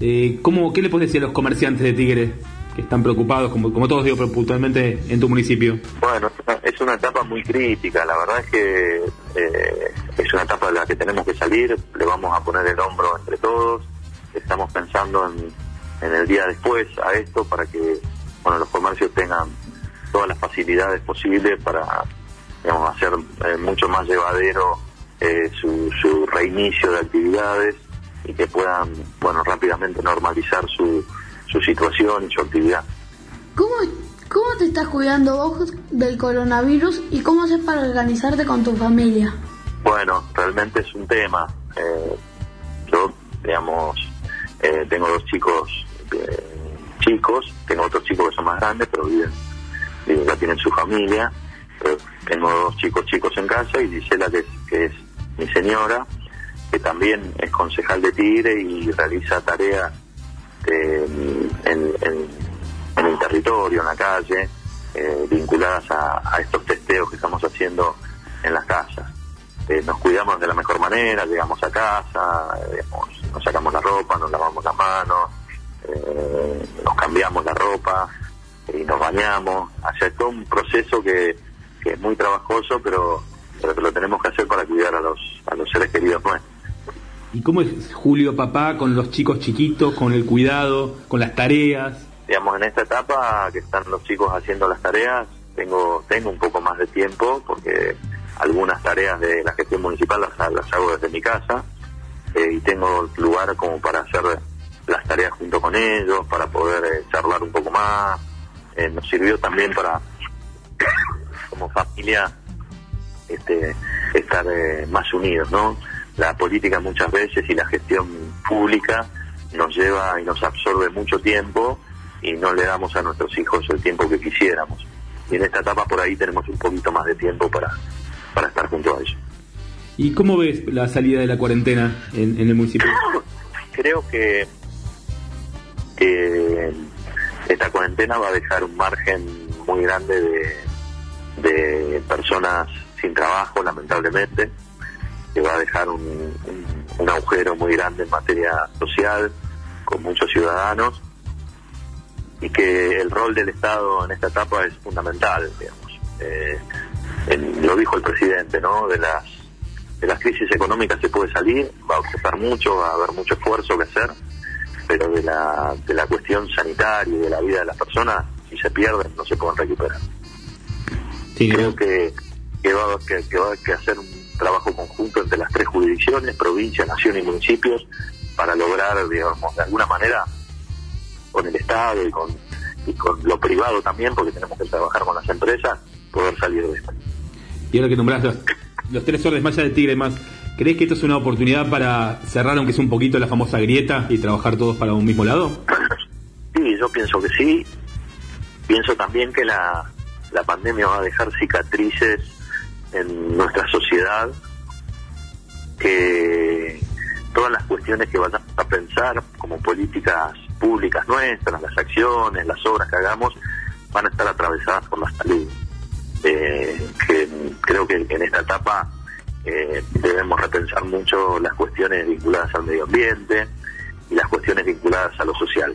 eh, ¿cómo, ¿qué le puedes decir a los comerciantes de Tigre que están preocupados, como, como todos digo, pero puntualmente en tu municipio? Bueno, es una- etapa muy crítica, la verdad es que eh, es una etapa de la que tenemos que salir, le vamos a poner el hombro entre todos, estamos pensando en, en el día después a esto para que bueno, los comercios tengan todas las facilidades posibles para digamos, hacer eh, mucho más llevadero eh, su, su reinicio de actividades y que puedan bueno rápidamente normalizar su, su situación y su actividad. ¿Cómo, ¿Cómo te estás cuidando vos del coronavirus y cómo haces para organizarte con tu familia? Bueno, realmente es un tema. Eh, yo, digamos, eh, tengo dos chicos eh, chicos, tengo otros chicos que son más grandes, pero viven, viven- ya tienen su familia. Pero tengo dos chicos chicos en casa y Gisela, que es, que es mi señora, que también es concejal de Tigre y realiza tareas en, el territorio, en la calle, eh, vinculadas a, estos testeos que estamos haciendo en las casas. Eh, nos cuidamos de la mejor manera, llegamos a casa, eh, nos sacamos la ropa, nos lavamos las manos, nos cambiamos la ropa y nos bañamos. O sea, es todo un proceso que, que es muy trabajoso, pero, pero que lo tenemos que hacer para cuidar a los, a los seres queridos nuestros. ¿Y cómo es Julio papá con los chicos chiquitos, con el cuidado, con las tareas? digamos, en esta etapa que están los chicos haciendo las tareas, tengo tengo un poco más de tiempo porque algunas tareas de la gestión municipal las, las hago desde mi casa eh, y tengo lugar como para hacer las tareas junto con ellos, para poder eh, charlar un poco más. Eh, nos sirvió también para, como familia, este, estar más unidos, ¿no? La política muchas veces y la gestión pública nos lleva y nos absorbe mucho tiempo y no le damos a nuestros hijos el tiempo que quisiéramos. Y en esta etapa por ahí tenemos un poquito más de tiempo para, para estar junto a ellos. ¿Y cómo ves la salida de la cuarentena en, en el municipio? Creo que, que esta cuarentena va a dejar un margen muy grande de, de personas sin trabajo, lamentablemente, que va a dejar un, un, un agujero muy grande en materia social con muchos ciudadanos y que el rol del Estado en esta etapa es fundamental, digamos. Eh, en- lo dijo el presidente, ¿no? De las de las crisis económicas se puede salir, va a costar mucho, va a haber mucho esfuerzo que hacer, pero de la, de la cuestión sanitaria y de la vida de las personas, si se pierden, no se pueden recuperar. Creo que, que, va, que, que va a que hacer un trabajo conjunto entre las tres jurisdicciones, provincia, nación y municipios, para lograr, digamos, de alguna manera, con el Estado y con, y con lo privado también, porque tenemos que trabajar con las empresas, poder salir de esto. Y ahora que nombrás los, los tres órdenes más allá de Tigre más, ¿crees que esto es una oportunidad para cerrar aunque sea un poquito la famosa grieta y trabajar todos para un mismo lado? Sí, yo pienso que sí. Pienso también que la, la pandemia va a dejar cicatrices en nuestra sociedad, que todas las cuestiones que vayamos a pensar como políticas públicas nuestras, las acciones, las obras que hagamos, van a estar atravesadas por la salud. Eh, que creo que en esta etapa eh, debemos repensar mucho las cuestiones vinculadas al medio ambiente y las cuestiones vinculadas a lo social.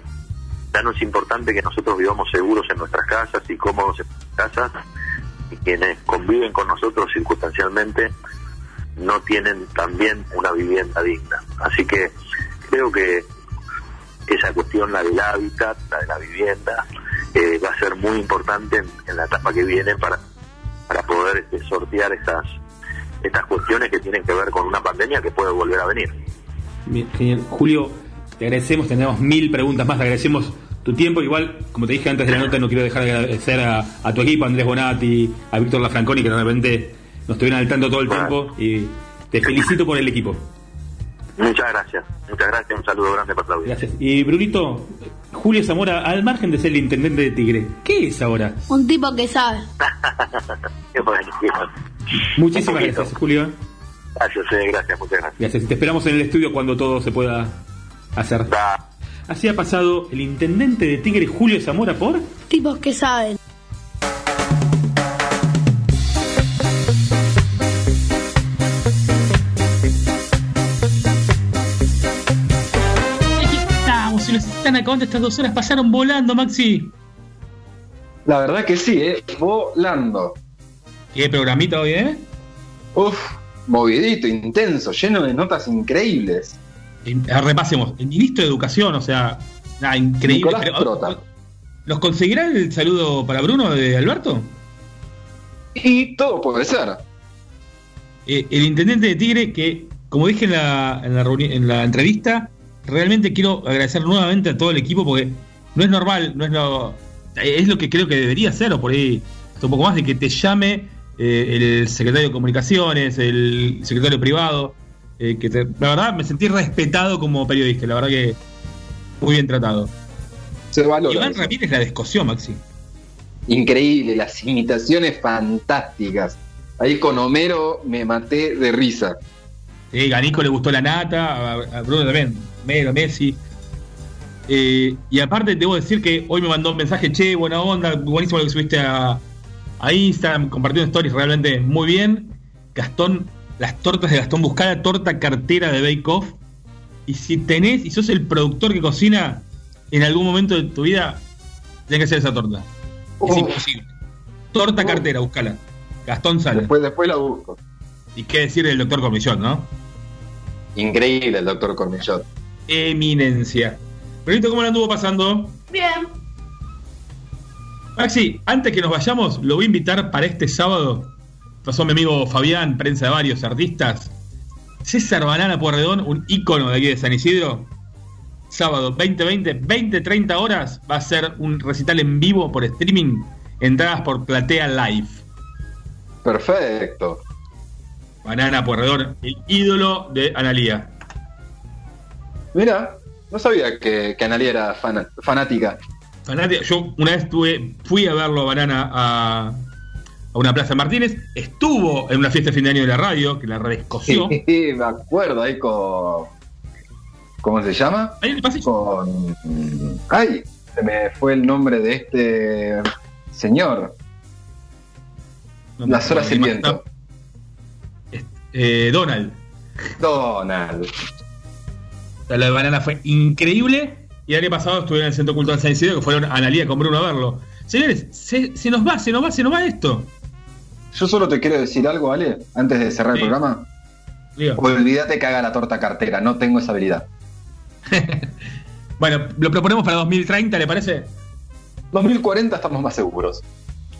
Ya no es importante que nosotros vivamos seguros en nuestras casas y cómodos en nuestras casas, y quienes conviven con nosotros circunstancialmente no tienen también una vivienda digna. Así que creo que esa cuestión, la del hábitat, la de la vivienda, eh, va a ser muy importante en, la etapa que viene para, para poder este, sortear estas, estas cuestiones que tienen que ver con una pandemia que puede volver a venir. Bien. Julio, te agradecemos, tenemos mil preguntas más, te agradecemos tu tiempo. Igual, como te dije antes de la nota, no quiero dejar de agradecer a, a tu equipo, a Andrés Bonatti, a Víctor Lafranconi, que de repente nos estuvieron al tanto todo el tiempo. Y te felicito por el equipo. Muchas gracias, muchas gracias, un saludo grande para Claudia. Gracias. Y Brunito, Julio Zamora, al margen de ser el intendente de Tigre, ¿qué es ahora? Un tipo que sabe. Qué bueno. Muchísimas gracias, Julio. Gracias, eh, gracias, muchas gracias. Gracias. Y te esperamos en el estudio cuando todo se pueda hacer. Así ha pasado el intendente de Tigre, Julio Zamora, por. Tipos que saben. Aquí estamos, si nos están acabando estas dos horas, pasaron volando, Maxi. La verdad que sí, ¿eh? Volando. ¿Qué programita hoy, eh? Uf, movidito, intenso, lleno de notas increíbles. Repasemos. El ministro de Educación, o sea, nada, increíble. Pero-. ¿Los conseguirá el saludo para Bruno de Alberto? Y todo puede ser. Eh, el intendente de Tigre, que como dije en la, en, la reuni- en la entrevista, realmente quiero agradecer nuevamente a todo el equipo porque no es normal, no es lo, es lo que creo que debería ser, o por ahí un poco más de que te llame eh, el secretario de comunicaciones, el secretario privado, eh, que te- la verdad me sentí respetado como periodista, la verdad que muy bien tratado. Se valora. Iván eso. Ramírez la descosió, Maxi. Increíble, las imitaciones fantásticas. Ahí con Homero me maté de risa. Sí, a Nico le gustó la nata, a, Bruno también, Mero, Messi. Eh, y aparte, debo decir que hoy me mandó un mensaje, che, buena onda, buenísimo lo que subiste a, a Instagram, compartiendo stories, realmente muy bien. Gastón, las tortas de Gastón, buscá la torta cartera de Bake Off. Y si tenés, y sos el productor que cocina en algún momento de tu vida, tenés que hacer esa torta. Es imposible. Torta cartera, búscala. Gastón sale. Después, después la busco. Y qué decir del doctor Cormillot, ¿no? Increíble el doctor Cormillot. Eminencia. Benito, ¿cómo la anduvo pasando? Bien. Maxi, antes que nos vayamos, lo voy a invitar para este sábado. Pasó mi amigo Fabián, prensa de varios artistas. César Banana Porredón, un ícono de aquí de San Isidro. Sábado 2020, 20-30 horas, va a ser un recital en vivo por streaming. Entradas por Platea Live. Perfecto. Banana Porredón, el ídolo de Analía. Mira, no sabía que, que Analia era fanática. Fanática. Yo una vez tuve, fui a verlo a Banana a, a una plaza Martínez. Estuvo en una fiesta de fin de año de la radio, que la redescoció. Sí, me acuerdo ahí con. ¿Cómo se llama? Ahí en el pasillo. Con. ¡Ay! Se me fue el nombre de este señor. Las horas del viento. Eh, Donald. Donald. La de Banana fue increíble. Y el año pasado estuve en el Centro Cultural San Isidro, que fueron a Analía con Bruno a verlo. Señores, se, se nos va, se nos va, se nos va esto. Yo solo te quiero decir algo, Ale, antes de cerrar el programa. Olvídate que haga la torta cartera, no tengo esa habilidad. Bueno, lo proponemos para 2030, ¿le parece? 2040 estamos más seguros.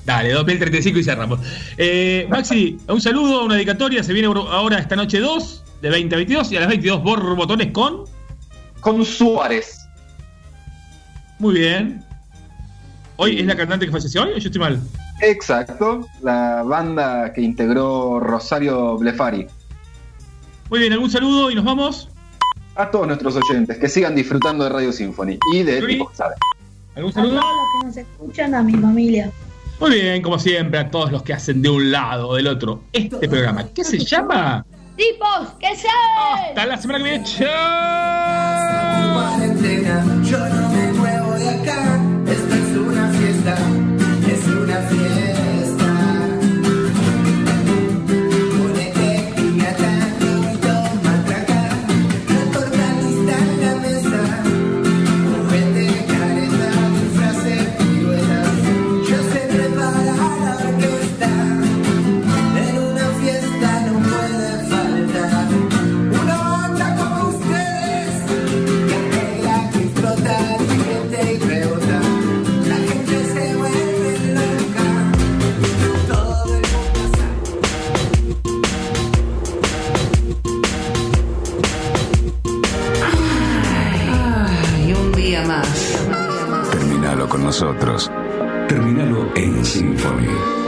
Dale, 2035 y cerramos. Eh, Maxi, un saludo, una dedicatoria. Se viene ahora esta noche 2 de 2022 y a las 22 borbotones con. Con Suárez. Muy bien. ¿Hoy es la cantante que falleció hoy o yo estoy mal? Exacto, la banda que integró Rosario Blefari. Muy bien, ¿algún saludo y nos vamos? A todos nuestros oyentes, que sigan disfrutando de Radio Symphony y de. Tipo que Sabe. ¿Algún A todos saludo? los que nos escuchan, a mi familia. Muy bien, como siempre, a todos los que hacen de un lado o del otro este programa. ¿Qué se llama? ¡Tipos! ¿Qué saben? Hasta la semana que viene. ¡Chao! cuarentena, yo no me muevo de acá. Esta es una fiesta, nosotros. Terminalo en Symphony.